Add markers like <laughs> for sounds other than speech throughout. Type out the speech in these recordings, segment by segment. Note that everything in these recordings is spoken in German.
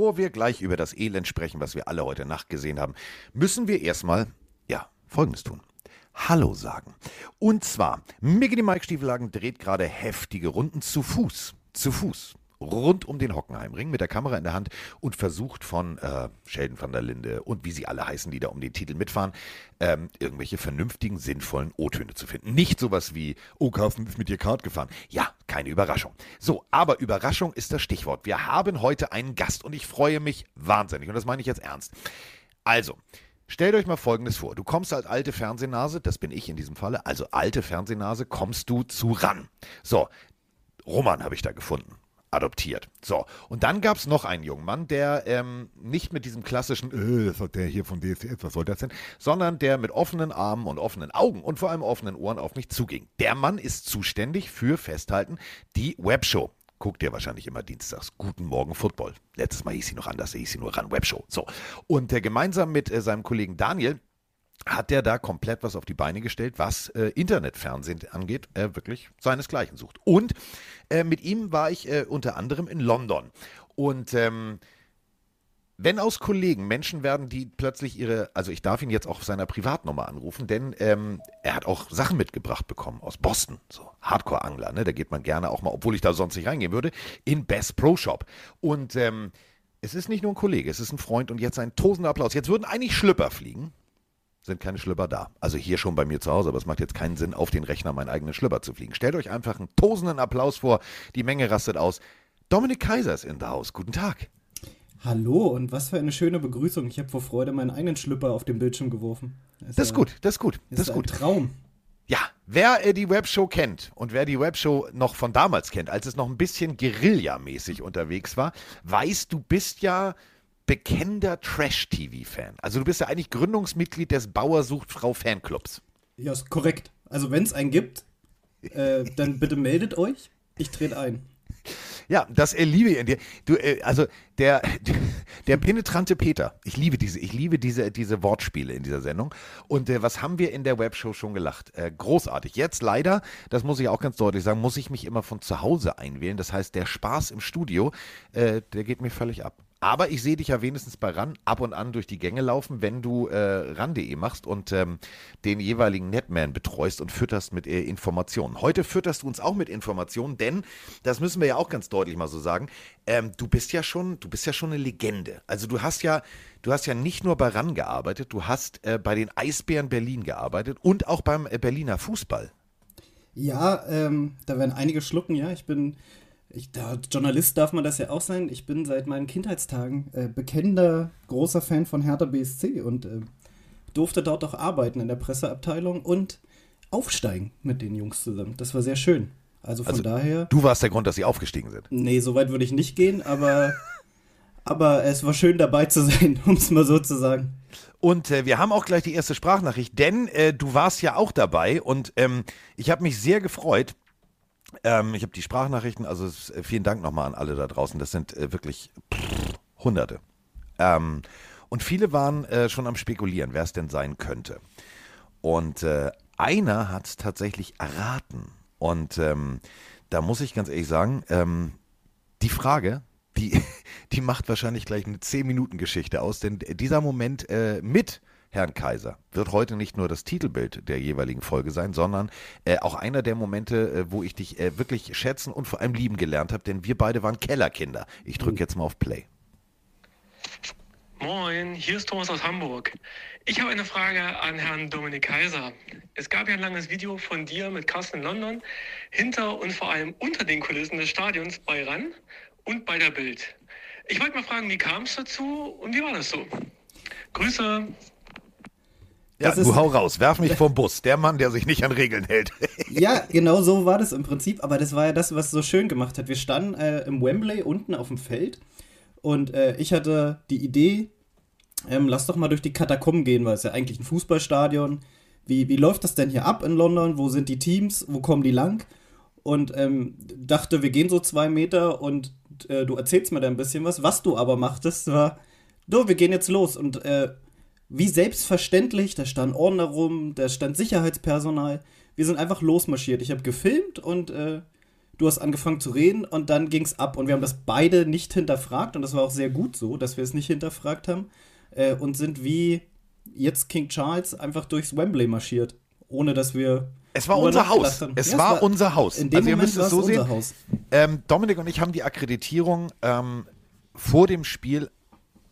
Bevor wir gleich über das Elend sprechen, was wir alle heute Nacht gesehen haben, müssen wir erstmal, ja, Folgendes tun. Hallo sagen. Und zwar, Mickey Mike Stiefelhagen dreht gerade heftige Runden zu Fuß. Zu Fuß rund um den Hockenheimring mit der Kamera in der Hand und versucht von äh, Sheldon van der Linde und wie sie alle heißen, die da um den Titel mitfahren, ähm, irgendwelche vernünftigen, sinnvollen O-Töne zu finden. Nicht sowas wie, oh, Carsten ist mit dir Kart gefahren. Ja, keine Überraschung. So, aber Überraschung ist das Stichwort. Wir haben heute einen Gast und ich freue mich wahnsinnig und das meine ich jetzt ernst. Also, Stellt euch mal Folgendes vor. Du kommst als alte Fernsehnase, das bin ich in diesem Falle, also alte Fernsehnase, kommst du zu ran. So, Roman habe ich da gefunden adoptiert. So, und dann gab es noch einen jungen Mann, der ähm, nicht mit diesem klassischen, äh, der hier von DSDS, was soll das denn, sondern der mit offenen Armen und offenen Augen und vor allem offenen Ohren auf mich zuging. Der Mann ist zuständig für Festhalten die Webshow. Guckt ihr wahrscheinlich immer dienstags. Guten Morgen Football. Letztes Mal hieß sie noch anders, hieß sie nur Ran Webshow. So. Und äh, gemeinsam mit äh, seinem Kollegen Daniel hat der da komplett was auf die Beine gestellt, was äh, Internetfernsehen angeht, äh, wirklich seinesgleichen sucht. Und äh, mit ihm war ich äh, unter anderem in London. Und ähm, wenn aus Kollegen Menschen werden, die plötzlich ihre, also ich darf ihn jetzt auch auf seiner Privatnummer anrufen, denn ähm, er hat auch Sachen mitgebracht bekommen aus Boston, so Hardcore-Angler, ne? da geht man gerne auch mal, obwohl ich da sonst nicht reingehen würde, in Best Pro Shop. Und ähm, es ist nicht nur ein Kollege, es ist ein Freund und jetzt ein tosender Applaus. Jetzt würden eigentlich Schlüpper fliegen, sind keine Schlüpper da. Also hier schon bei mir zu Hause, aber es macht jetzt keinen Sinn, auf den Rechner meinen eigenen Schlüpper zu fliegen. Stellt euch einfach einen tosenden Applaus vor. Die Menge rastet aus. Dominik Kaiser ist in der Haus. Guten Tag. Hallo und was für eine schöne Begrüßung. Ich habe vor Freude meinen eigenen Schlüpper auf den Bildschirm geworfen. Das, das ist gut, das ist gut, das ist, ist gut. Ein Traum. Ja, wer äh, die Webshow kennt und wer die Webshow noch von damals kennt, als es noch ein bisschen Guerilla-mäßig unterwegs war, weiß, du bist ja bekennender Trash-TV-Fan. Also du bist ja eigentlich Gründungsmitglied des Bauer sucht Frau Fanclubs. Ja, ist korrekt. Also wenn es einen gibt, äh, dann bitte meldet euch. Ich trete ein. Ja, das äh, liebe ich in dir. Du, äh, also der, <laughs> der penetrante Peter. Ich liebe diese, ich liebe diese, diese Wortspiele in dieser Sendung. Und äh, was haben wir in der Webshow schon gelacht? Äh, großartig. Jetzt leider, das muss ich auch ganz deutlich sagen, muss ich mich immer von zu Hause einwählen. Das heißt, der Spaß im Studio, äh, der geht mir völlig ab. Aber ich sehe dich ja wenigstens bei RAN ab und an durch die Gänge laufen, wenn du äh, RAN.de machst und ähm, den jeweiligen Netman betreust und fütterst mit äh, Informationen. Heute fütterst du uns auch mit Informationen, denn, das müssen wir ja auch ganz deutlich mal so sagen, ähm, du bist ja schon, du bist ja schon eine Legende. Also du hast ja, du hast ja nicht nur bei RAN gearbeitet, du hast äh, bei den Eisbären Berlin gearbeitet und auch beim äh, Berliner Fußball. Ja, ähm, da werden einige schlucken, ja. Ich bin ich, da, Journalist darf man das ja auch sein. Ich bin seit meinen Kindheitstagen äh, bekennender großer Fan von Hertha BSC und äh, durfte dort auch arbeiten in der Presseabteilung und aufsteigen mit den Jungs zusammen. Das war sehr schön. Also von also, daher. Du warst der Grund, dass sie aufgestiegen sind. Nee, so weit würde ich nicht gehen, aber, <laughs> aber es war schön dabei zu sein, <laughs> um es mal so zu sagen. Und äh, wir haben auch gleich die erste Sprachnachricht, denn äh, du warst ja auch dabei und ähm, ich habe mich sehr gefreut, ähm, ich habe die Sprachnachrichten, also äh, vielen Dank nochmal an alle da draußen. Das sind äh, wirklich pff, Hunderte. Ähm, und viele waren äh, schon am Spekulieren, wer es denn sein könnte. Und äh, einer hat es tatsächlich erraten. Und ähm, da muss ich ganz ehrlich sagen, ähm, die Frage, die, <laughs> die macht wahrscheinlich gleich eine 10-Minuten-Geschichte aus, denn dieser Moment äh, mit Herrn Kaiser wird heute nicht nur das Titelbild der jeweiligen Folge sein, sondern äh, auch einer der Momente, äh, wo ich dich äh, wirklich schätzen und vor allem lieben gelernt habe, denn wir beide waren Kellerkinder. Ich drücke jetzt mal auf Play. Moin, hier ist Thomas aus Hamburg. Ich habe eine Frage an Herrn Dominik Kaiser. Es gab ja ein langes Video von dir mit Carsten in London, hinter und vor allem unter den Kulissen des Stadions bei RAN und bei der Bild. Ich wollte mal fragen, wie kam es dazu und wie war das so? Grüße. Ja, du hau raus, werf mich <laughs> vom Bus. Der Mann, der sich nicht an Regeln hält. <laughs> ja, genau so war das im Prinzip. Aber das war ja das, was so schön gemacht hat. Wir standen äh, im Wembley unten auf dem Feld und äh, ich hatte die Idee, ähm, lass doch mal durch die Katakomben gehen, weil es ja eigentlich ein Fußballstadion. Wie, wie läuft das denn hier ab in London? Wo sind die Teams? Wo kommen die lang? Und ähm, dachte, wir gehen so zwei Meter und äh, du erzählst mir da ein bisschen was. Was du aber machtest, war, du, wir gehen jetzt los. Und äh, wie selbstverständlich, da stand Ordner rum, da stand Sicherheitspersonal. Wir sind einfach losmarschiert. Ich habe gefilmt und äh, du hast angefangen zu reden und dann ging es ab. Und wir haben das beide nicht hinterfragt und das war auch sehr gut so, dass wir es nicht hinterfragt haben äh, und sind wie jetzt King Charles einfach durchs Wembley marschiert, ohne dass wir. Es war unser Haus. Es, ja, war, es war unser Haus. In dem also Moment ihr müsst es so sehen. Ähm, Dominik und ich haben die Akkreditierung ähm, vor dem Spiel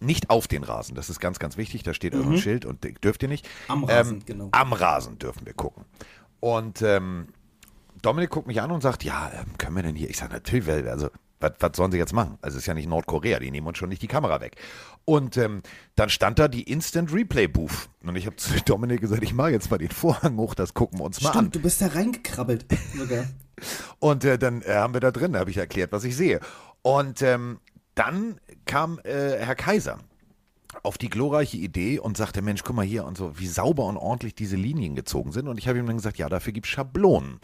nicht auf den Rasen. Das ist ganz, ganz wichtig. Da steht mhm. ein Schild und dürft ihr nicht. Am Rasen, ähm, genau. Am Rasen dürfen wir gucken. Und ähm, Dominik guckt mich an und sagt, ja, ähm, können wir denn hier? Ich sage, natürlich, also was, was sollen sie jetzt machen? Also es ist ja nicht Nordkorea, die nehmen uns schon nicht die Kamera weg. Und ähm, dann stand da die Instant Replay Booth. Und ich habe zu <laughs> Dominik gesagt, ich mache jetzt mal den Vorhang hoch, das gucken wir uns Stimmt, mal an. du bist da reingekrabbelt <laughs> und äh, dann äh, haben wir da drin, da habe ich erklärt, was ich sehe. Und ähm, dann kam äh, Herr Kaiser auf die glorreiche Idee und sagte, Mensch, guck mal hier und so, wie sauber und ordentlich diese Linien gezogen sind. Und ich habe ihm dann gesagt, ja, dafür gibt es Schablonen.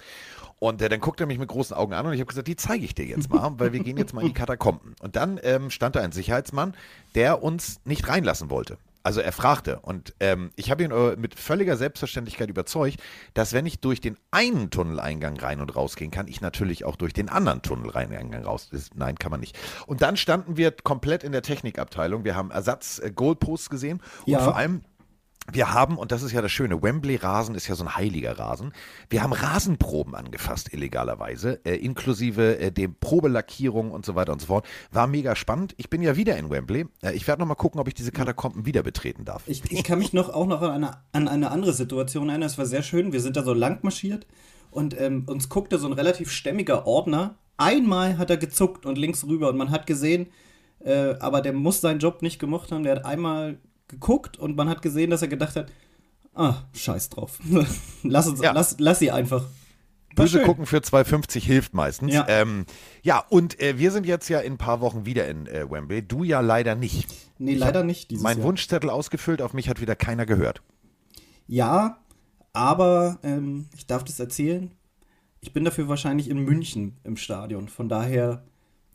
Und äh, dann guckt er mich mit großen Augen an und ich habe gesagt, die zeige ich dir jetzt mal, weil wir gehen jetzt mal in die <laughs> Katakomben. Und dann ähm, stand da ein Sicherheitsmann, der uns nicht reinlassen wollte. Also er fragte und ähm, ich habe ihn äh, mit völliger Selbstverständlichkeit überzeugt, dass wenn ich durch den einen Tunneleingang rein und rausgehen kann, ich natürlich auch durch den anderen Tunneleingang raus. Das, nein, kann man nicht. Und dann standen wir komplett in der Technikabteilung. Wir haben Ersatz-Goalposts äh, gesehen und ja. vor allem wir haben, und das ist ja das Schöne, Wembley-Rasen ist ja so ein heiliger Rasen. Wir haben Rasenproben angefasst, illegalerweise, äh, inklusive äh, dem Probelackierung und so weiter und so fort. War mega spannend. Ich bin ja wieder in Wembley. Äh, ich werde nochmal gucken, ob ich diese Katakomben wieder betreten darf. Ich, ich kann mich noch auch noch an eine, an eine andere Situation erinnern. Es war sehr schön. Wir sind da so lang marschiert und ähm, uns guckte so ein relativ stämmiger Ordner. Einmal hat er gezuckt und links rüber und man hat gesehen, äh, aber der muss seinen Job nicht gemocht haben. Der hat einmal geguckt und man hat gesehen, dass er gedacht hat, ah, scheiß drauf. <laughs> lass, uns, ja. lass, lass sie einfach. Böse gucken für 2,50 hilft meistens. Ja, ähm, ja und äh, wir sind jetzt ja in ein paar Wochen wieder in äh, Wembley. Du ja leider nicht. Nee, ich leider nicht. Mein Jahr. Wunschzettel ausgefüllt, auf mich hat wieder keiner gehört. Ja, aber ähm, ich darf das erzählen. Ich bin dafür wahrscheinlich in München im Stadion. Von daher,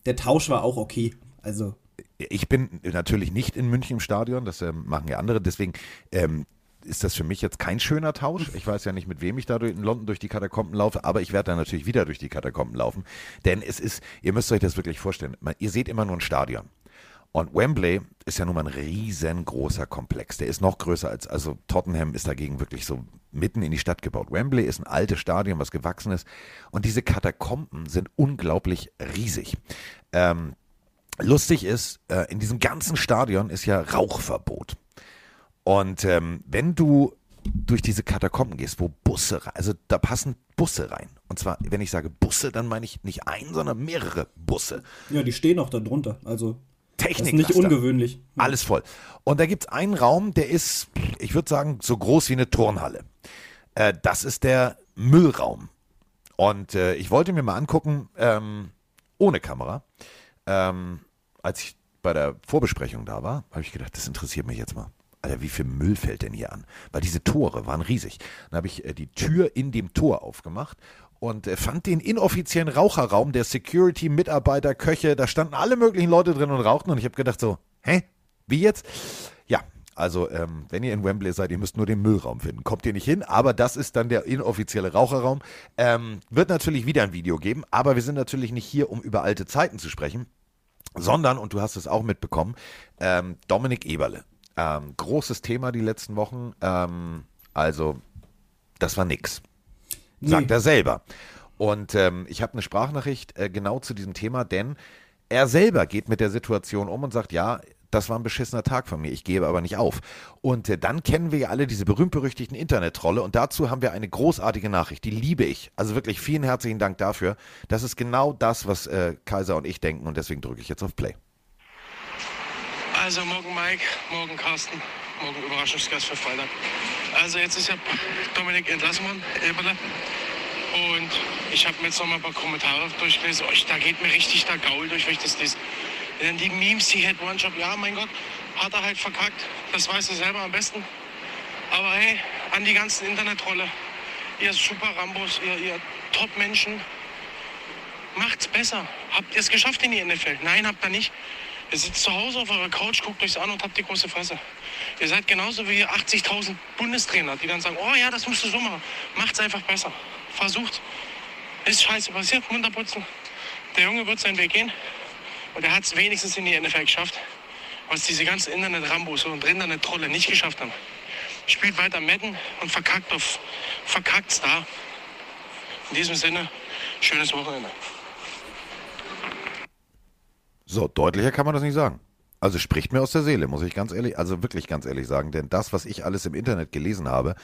der Tausch war auch okay. Also ich bin natürlich nicht in München im Stadion, das ähm, machen ja andere, deswegen ähm, ist das für mich jetzt kein schöner Tausch. Ich weiß ja nicht, mit wem ich da in London durch die Katakomben laufe, aber ich werde da natürlich wieder durch die Katakomben laufen. Denn es ist, ihr müsst euch das wirklich vorstellen, ihr seht immer nur ein Stadion. Und Wembley ist ja nun mal ein riesengroßer Komplex. Der ist noch größer als, also Tottenham ist dagegen wirklich so mitten in die Stadt gebaut. Wembley ist ein altes Stadion, was gewachsen ist. Und diese Katakomben sind unglaublich riesig. Ähm, lustig ist, äh, in diesem ganzen Stadion ist ja Rauchverbot. Und ähm, wenn du durch diese Katakomben gehst, wo Busse rein, also da passen Busse rein. Und zwar, wenn ich sage Busse, dann meine ich nicht ein, sondern mehrere Busse. Ja, die stehen auch da drunter. Also Technik. Das ist nicht ungewöhnlich. Alles voll. Und da gibt es einen Raum, der ist, ich würde sagen, so groß wie eine Turnhalle. Äh, das ist der Müllraum. Und äh, ich wollte mir mal angucken, ähm, ohne Kamera, ähm, als ich bei der Vorbesprechung da war, habe ich gedacht, das interessiert mich jetzt mal. Alter, wie viel Müll fällt denn hier an? Weil diese Tore waren riesig. Dann habe ich äh, die Tür in dem Tor aufgemacht und äh, fand den inoffiziellen Raucherraum der Security, Mitarbeiter, Köche, da standen alle möglichen Leute drin und rauchten und ich habe gedacht so, hä? Wie jetzt? Ja, also ähm, wenn ihr in Wembley seid, ihr müsst nur den Müllraum finden. Kommt ihr nicht hin, aber das ist dann der inoffizielle Raucherraum. Ähm, wird natürlich wieder ein Video geben, aber wir sind natürlich nicht hier, um über alte Zeiten zu sprechen sondern, und du hast es auch mitbekommen, ähm, Dominik Eberle. Ähm, großes Thema die letzten Wochen. Ähm, also, das war nix. Sagt nee. er selber. Und ähm, ich habe eine Sprachnachricht äh, genau zu diesem Thema, denn er selber geht mit der Situation um und sagt, ja, das war ein beschissener Tag von mir, ich gebe aber nicht auf. Und äh, dann kennen wir ja alle diese berühmt-berüchtigten Internet-Trolle und dazu haben wir eine großartige Nachricht, die liebe ich. Also wirklich vielen herzlichen Dank dafür. Das ist genau das, was äh, Kaiser und ich denken und deswegen drücke ich jetzt auf Play. Also morgen Mike, morgen Carsten, morgen Überraschungsgast für Freitag. Also jetzt ist ja Dominik entlassen worden, Elberle. Und ich habe mir jetzt noch mal ein paar Kommentare durchgelesen. Oh, da geht mir richtig der Gaul durch, wenn ich das lese. Denn die Memes, die Head One Job, ja, mein Gott, hat er halt verkackt. Das weiß er selber am besten. Aber hey, an die ganzen Internetrolle, ihr Super Rambos, ihr, ihr Top-Menschen, macht's besser. Habt ihr es geschafft in die NFL? Nein, habt ihr nicht. Ihr sitzt zu Hause auf eurer Couch, guckt euch an und habt die große Fresse. Ihr seid genauso wie 80.000 Bundestrainer, die dann sagen, oh ja, das musst du so machen. Macht's einfach besser. Versucht ist scheiße passiert, Munterputzen. Der Junge wird seinen Weg gehen und er hat es wenigstens in die NFL geschafft, was diese ganzen Internet-Rambos und Internet-Trolle nicht geschafft haben. Spielt weiter Madden und verkackt auf verkackt's da. In diesem Sinne, schönes Wochenende. So, deutlicher kann man das nicht sagen. Also spricht mir aus der Seele, muss ich ganz ehrlich, also wirklich ganz ehrlich sagen. Denn das, was ich alles im Internet gelesen habe,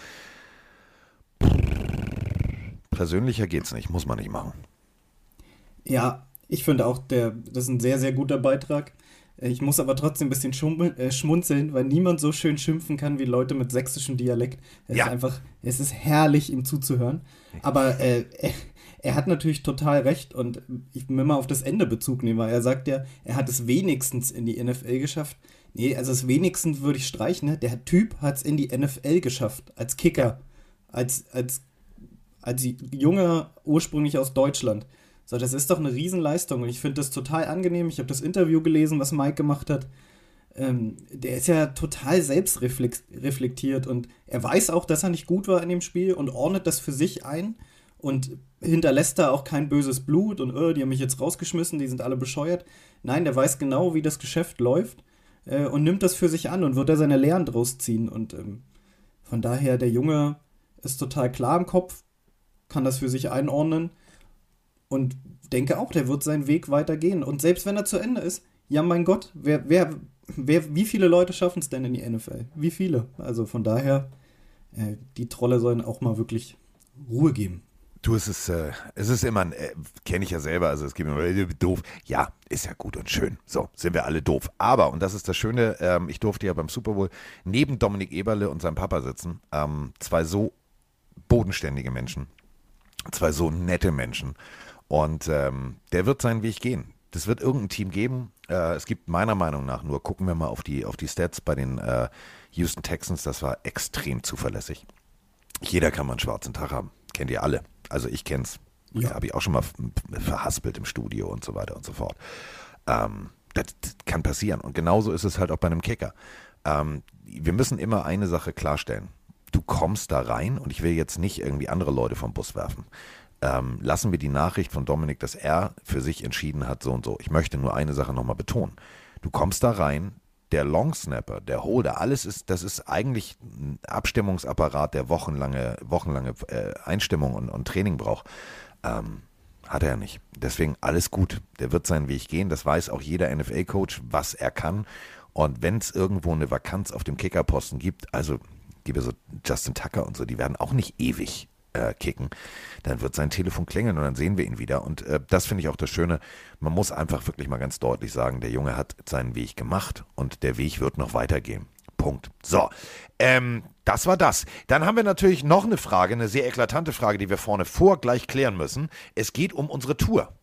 persönlicher geht's nicht, muss man nicht machen. Ja, ich finde auch, der, das ist ein sehr, sehr guter Beitrag. Ich muss aber trotzdem ein bisschen äh, schmunzeln, weil niemand so schön schimpfen kann wie Leute mit sächsischem Dialekt. Es ja. ist einfach, es ist herrlich, ihm zuzuhören. Aber äh, er, er, hat natürlich total recht und ich will mal auf das Ende Bezug nehmen, weil er sagt ja, er hat es wenigstens in die NFL geschafft. Nee, also das wenigstens würde ich streichen. Ne? Der Typ hat es in die NFL geschafft, als Kicker, als, als, als Junge ursprünglich aus Deutschland. So, das ist doch eine Riesenleistung und ich finde das total angenehm. Ich habe das Interview gelesen, was Mike gemacht hat. Ähm, der ist ja total selbstreflektiert und er weiß auch, dass er nicht gut war in dem Spiel und ordnet das für sich ein und hinterlässt da auch kein böses Blut und oh, die haben mich jetzt rausgeschmissen, die sind alle bescheuert. Nein, der weiß genau, wie das Geschäft läuft äh, und nimmt das für sich an und wird da seine Lehren draus ziehen. Und ähm, von daher, der Junge ist total klar im Kopf, kann das für sich einordnen und denke auch, der wird seinen Weg weitergehen. Und selbst wenn er zu Ende ist, ja mein Gott, wer, wer, wer, wie viele Leute schaffen es denn in die NFL? Wie viele? Also von daher, äh, die Trolle sollen auch mal wirklich Ruhe geben. Du, es ist, äh, es ist immer, äh, kenne ich ja selber, also es mir immer äh, doof. Ja, ist ja gut und schön. So, sind wir alle doof. Aber, und das ist das Schöne, ähm, ich durfte ja beim Super Bowl neben Dominik Eberle und seinem Papa sitzen. Ähm, zwei so bodenständige Menschen. Zwei so nette Menschen. Und ähm, der wird seinen Weg gehen. Das wird irgendein Team geben. Äh, es gibt meiner Meinung nach nur, gucken wir mal auf die, auf die Stats bei den äh, Houston Texans, das war extrem zuverlässig. Jeder kann mal einen schwarzen Tag haben. Kennt ihr alle. Also ich kenn's. Ja. Habe ich auch schon mal verhaspelt im Studio und so weiter und so fort. Ähm, das, das, kann passieren. Und genauso ist es halt auch bei einem Kicker. Ähm, wir müssen immer eine Sache klarstellen. Du kommst da rein und ich will jetzt nicht irgendwie andere Leute vom Bus werfen ähm, lassen wir die Nachricht von Dominik, dass er für sich entschieden hat, so und so. Ich möchte nur eine Sache nochmal betonen. Du kommst da rein, der Longsnapper, der Holder, alles ist, das ist eigentlich ein Abstimmungsapparat, der wochenlange, wochenlange äh, Einstimmung und, und, Training braucht. Ähm, hat er nicht. Deswegen alles gut. Der wird seinen Weg gehen. Das weiß auch jeder NFL-Coach, was er kann. Und wenn es irgendwo eine Vakanz auf dem Kickerposten gibt, also gebe so Justin Tucker und so, die werden auch nicht ewig äh, kicken, dann wird sein Telefon klingeln und dann sehen wir ihn wieder. Und äh, das finde ich auch das Schöne. Man muss einfach wirklich mal ganz deutlich sagen, der Junge hat seinen Weg gemacht und der Weg wird noch weitergehen. Punkt. So, ähm, das war das. Dann haben wir natürlich noch eine Frage, eine sehr eklatante Frage, die wir vorne vor gleich klären müssen. Es geht um unsere Tour.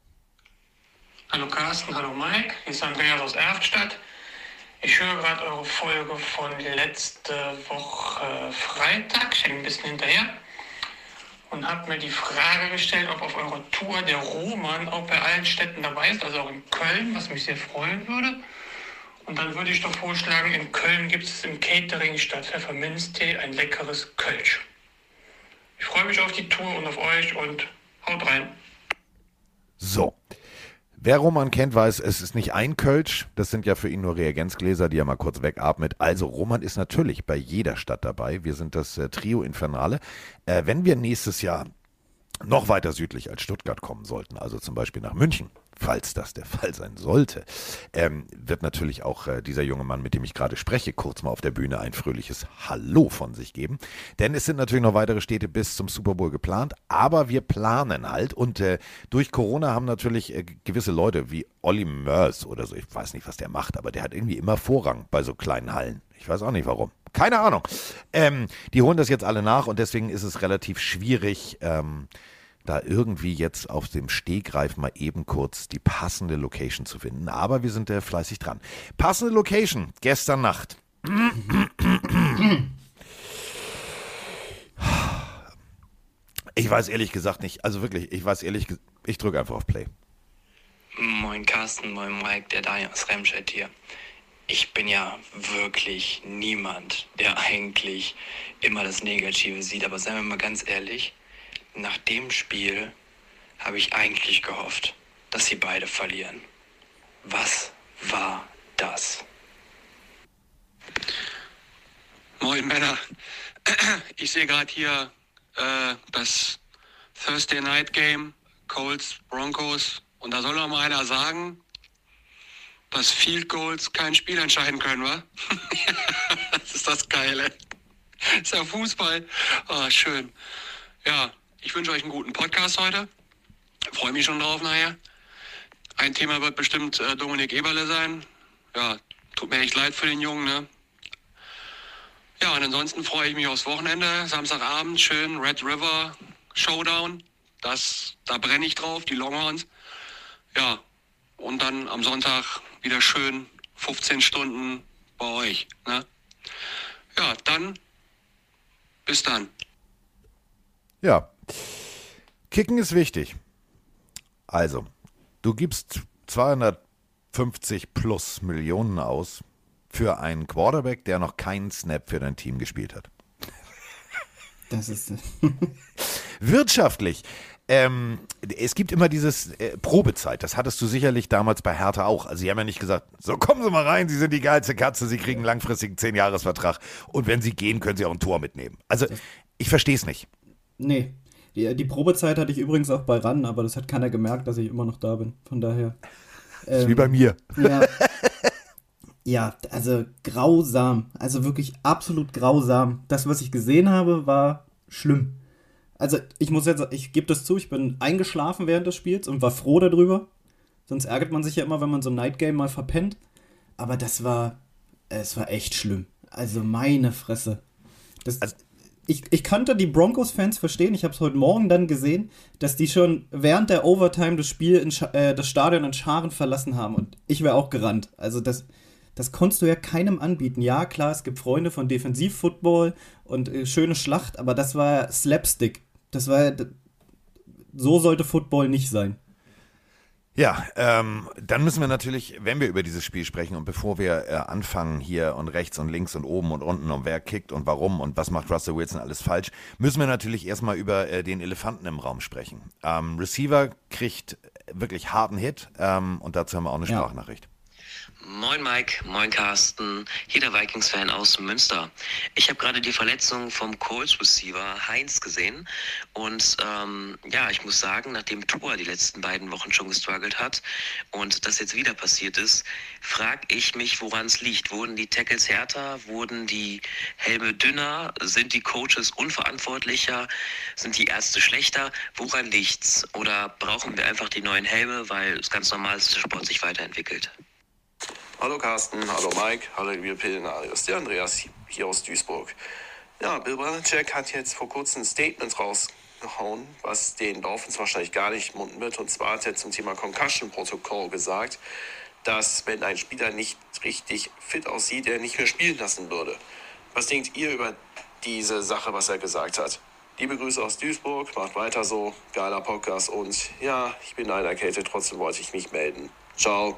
Hallo Carsten, hallo Mike, hier ist Andreas aus Erftstadt. Ich höre gerade eure Folge von letzte Woche Freitag, ich hänge ein bisschen hinterher und habe mir die Frage gestellt, ob auf eurer Tour der Roman auch bei allen Städten dabei ist, also auch in Köln, was mich sehr freuen würde. Und dann würde ich doch vorschlagen, in Köln gibt es im Catering statt Pfefferminztee ein leckeres Kölsch. Ich freue mich auf die Tour und auf euch und haut rein. So, Wer Roman kennt, weiß, es ist nicht ein Kölsch. Das sind ja für ihn nur Reagenzgläser, die er mal kurz wegatmet. Also Roman ist natürlich bei jeder Stadt dabei. Wir sind das äh, Trio Infernale. Äh, wenn wir nächstes Jahr noch weiter südlich als Stuttgart kommen sollten, also zum Beispiel nach München, falls das der Fall sein sollte, ähm, wird natürlich auch äh, dieser junge Mann, mit dem ich gerade spreche, kurz mal auf der Bühne ein fröhliches Hallo von sich geben. Denn es sind natürlich noch weitere Städte bis zum Super Bowl geplant, aber wir planen halt und äh, durch Corona haben natürlich äh, gewisse Leute wie Olli Mörs oder so, ich weiß nicht, was der macht, aber der hat irgendwie immer Vorrang bei so kleinen Hallen. Ich weiß auch nicht warum. Keine Ahnung. Ähm, die holen das jetzt alle nach und deswegen ist es relativ schwierig, ähm, da irgendwie jetzt auf dem Stegreif mal eben kurz die passende Location zu finden. Aber wir sind äh, fleißig dran. Passende Location, gestern Nacht. Ich weiß ehrlich gesagt nicht. Also wirklich, ich weiß ehrlich ich drücke einfach auf Play. Moin Carsten, moin Mike, der Daniel aus Remscheid hier. Ich bin ja wirklich niemand, der eigentlich immer das Negative sieht. Aber seien wir mal ganz ehrlich, nach dem Spiel habe ich eigentlich gehofft, dass sie beide verlieren. Was war das? Moin Männer. Ich sehe gerade hier äh, das Thursday Night Game, Colts, Broncos. Und da soll doch mal einer sagen, dass Field Goals kein Spiel entscheiden können, wa? <laughs> das ist das Geile. Das ist ja Fußball. Ah, schön. Ja, ich wünsche euch einen guten Podcast heute. Freue mich schon drauf nachher. Ein Thema wird bestimmt äh, Dominik Eberle sein. Ja, tut mir echt leid für den Jungen, ne? Ja, und ansonsten freue ich mich aufs Wochenende. Samstagabend schön Red River Showdown. Das, da brenne ich drauf, die Longhorns. Ja, und dann am Sonntag wieder schön 15 Stunden bei euch. Ne? Ja, dann bis dann. Ja. Kicken ist wichtig. Also, du gibst 250 plus Millionen aus für einen Quarterback, der noch keinen Snap für dein Team gespielt hat. Das ist. <laughs> Wirtschaftlich. Ähm, es gibt immer dieses äh, Probezeit. Das hattest du sicherlich damals bei Hertha auch. Also, sie haben ja nicht gesagt, so kommen Sie mal rein, Sie sind die geilste Katze, Sie kriegen einen langfristigen 10-Jahres-Vertrag und wenn Sie gehen, können Sie auch ein Tor mitnehmen. Also, ich verstehe es nicht. Nee. Die, die Probezeit hatte ich übrigens auch bei RAN, aber das hat keiner gemerkt, dass ich immer noch da bin. Von daher. Ähm, ist wie bei mir. Ja. <laughs> ja, also grausam. Also wirklich absolut grausam. Das, was ich gesehen habe, war schlimm. Also ich muss jetzt, ich gebe das zu, ich bin eingeschlafen während des Spiels und war froh darüber. Sonst ärgert man sich ja immer, wenn man so ein Night Game mal verpennt. Aber das war, es war echt schlimm. Also meine Fresse. Das, also, ich, ich kannte die Broncos-Fans verstehen. Ich habe es heute Morgen dann gesehen, dass die schon während der Overtime das Spiel, in, äh, das Stadion in Scharen verlassen haben. Und ich wäre auch gerannt. Also das, das konntest du ja keinem anbieten. Ja, klar, es gibt Freunde von Defensiv-Football und äh, schöne Schlacht, aber das war Slapstick. Das war, so sollte Football nicht sein. Ja, ähm, dann müssen wir natürlich, wenn wir über dieses Spiel sprechen und bevor wir äh, anfangen hier und rechts und links und oben und unten und wer kickt und warum und was macht Russell Wilson alles falsch, müssen wir natürlich erstmal über äh, den Elefanten im Raum sprechen. Ähm, Receiver kriegt wirklich harten Hit ähm, und dazu haben wir auch eine Sprachnachricht. Moin Mike, moin Carsten, hier der Vikings-Fan aus Münster. Ich habe gerade die Verletzung vom Colts-Receiver Heinz gesehen und ähm, ja, ich muss sagen, nachdem Tua die letzten beiden Wochen schon gestruggelt hat und das jetzt wieder passiert ist, frage ich mich, woran es liegt. Wurden die Tackles härter? Wurden die Helme dünner? Sind die Coaches unverantwortlicher? Sind die Ärzte schlechter? Woran liegt's? Oder brauchen wir einfach die neuen Helme, weil es ganz normal ist, dass der Sport sich weiterentwickelt? Hallo Carsten, hallo Mike, hallo liebe Pillenarius, der Andreas hier aus Duisburg. Ja, Bill Belichick hat jetzt vor kurzem ein Statement rausgehauen, was den Dolphins wahrscheinlich gar nicht munden wird. Und zwar hat er zum Thema Concussion-Protokoll gesagt, dass wenn ein Spieler nicht richtig fit aussieht, er nicht mehr spielen lassen würde. Was denkt ihr über diese Sache, was er gesagt hat? Liebe Grüße aus Duisburg, macht weiter so, geiler Podcast und ja, ich bin leider erkältet, trotzdem wollte ich mich melden. Ciao.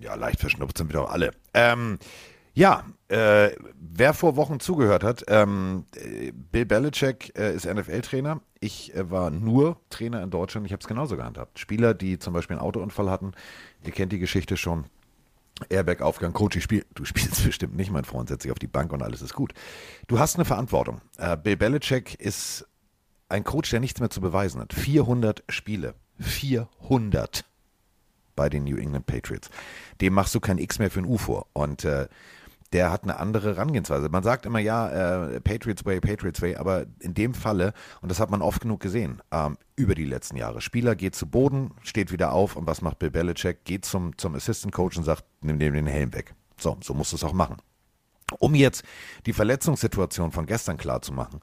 Ja, leicht verschnupft sind wieder alle. Ähm, ja, äh, wer vor Wochen zugehört hat, ähm, Bill Belichick äh, ist NFL-Trainer. Ich äh, war nur Trainer in Deutschland. Ich habe es genauso gehandhabt. Spieler, die zum Beispiel einen Autounfall hatten, ihr kennt die Geschichte schon. Airbag-Aufgang, Coach, ich spiel, du <laughs> spielst bestimmt nicht, mein Freund, setz dich auf die Bank und alles ist gut. Du hast eine Verantwortung. Äh, Bill Belichick ist ein Coach, der nichts mehr zu beweisen hat. 400 Spiele. 400 bei den New England Patriots. Dem machst du kein X mehr für ein U vor. Und äh, der hat eine andere Herangehensweise. Man sagt immer, ja, äh, Patriots Way, Patriots Way, aber in dem Falle, und das hat man oft genug gesehen, ähm, über die letzten Jahre, Spieler geht zu Boden, steht wieder auf und was macht Bill Belichick? Geht zum, zum Assistant Coach und sagt, nimm dem den Helm weg. So, so musst du es auch machen. Um jetzt die Verletzungssituation von gestern klar zu machen,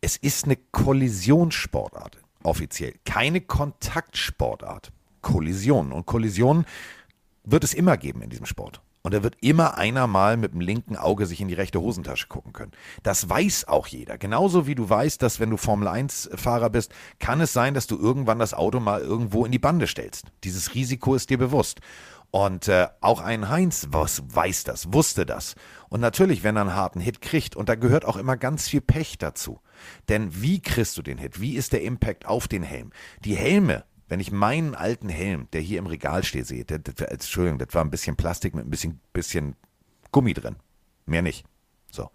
es ist eine Kollisionssportart, offiziell, keine Kontaktsportart. Kollisionen. Und Kollisionen wird es immer geben in diesem Sport. Und da wird immer einer mal mit dem linken Auge sich in die rechte Hosentasche gucken können. Das weiß auch jeder. Genauso wie du weißt, dass wenn du Formel 1 Fahrer bist, kann es sein, dass du irgendwann das Auto mal irgendwo in die Bande stellst. Dieses Risiko ist dir bewusst. Und äh, auch ein Heinz was, weiß das, wusste das. Und natürlich, wenn er einen harten Hit kriegt, und da gehört auch immer ganz viel Pech dazu. Denn wie kriegst du den Hit? Wie ist der Impact auf den Helm? Die Helme, wenn ich meinen alten Helm, der hier im Regal steht, sehe, der, der, Entschuldigung, das war ein bisschen Plastik mit ein bisschen, bisschen Gummi drin. Mehr nicht. So.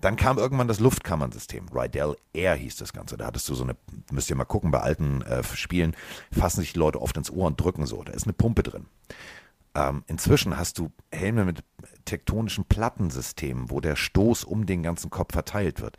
Dann kam irgendwann das Luftkammernsystem. Rydell Air hieß das Ganze. Da hattest du so eine, müsst ihr mal gucken, bei alten äh, Spielen fassen sich die Leute oft ins Ohr und drücken so. Da ist eine Pumpe drin. Ähm, inzwischen hast du Helme mit tektonischen Plattensystemen, wo der Stoß um den ganzen Kopf verteilt wird.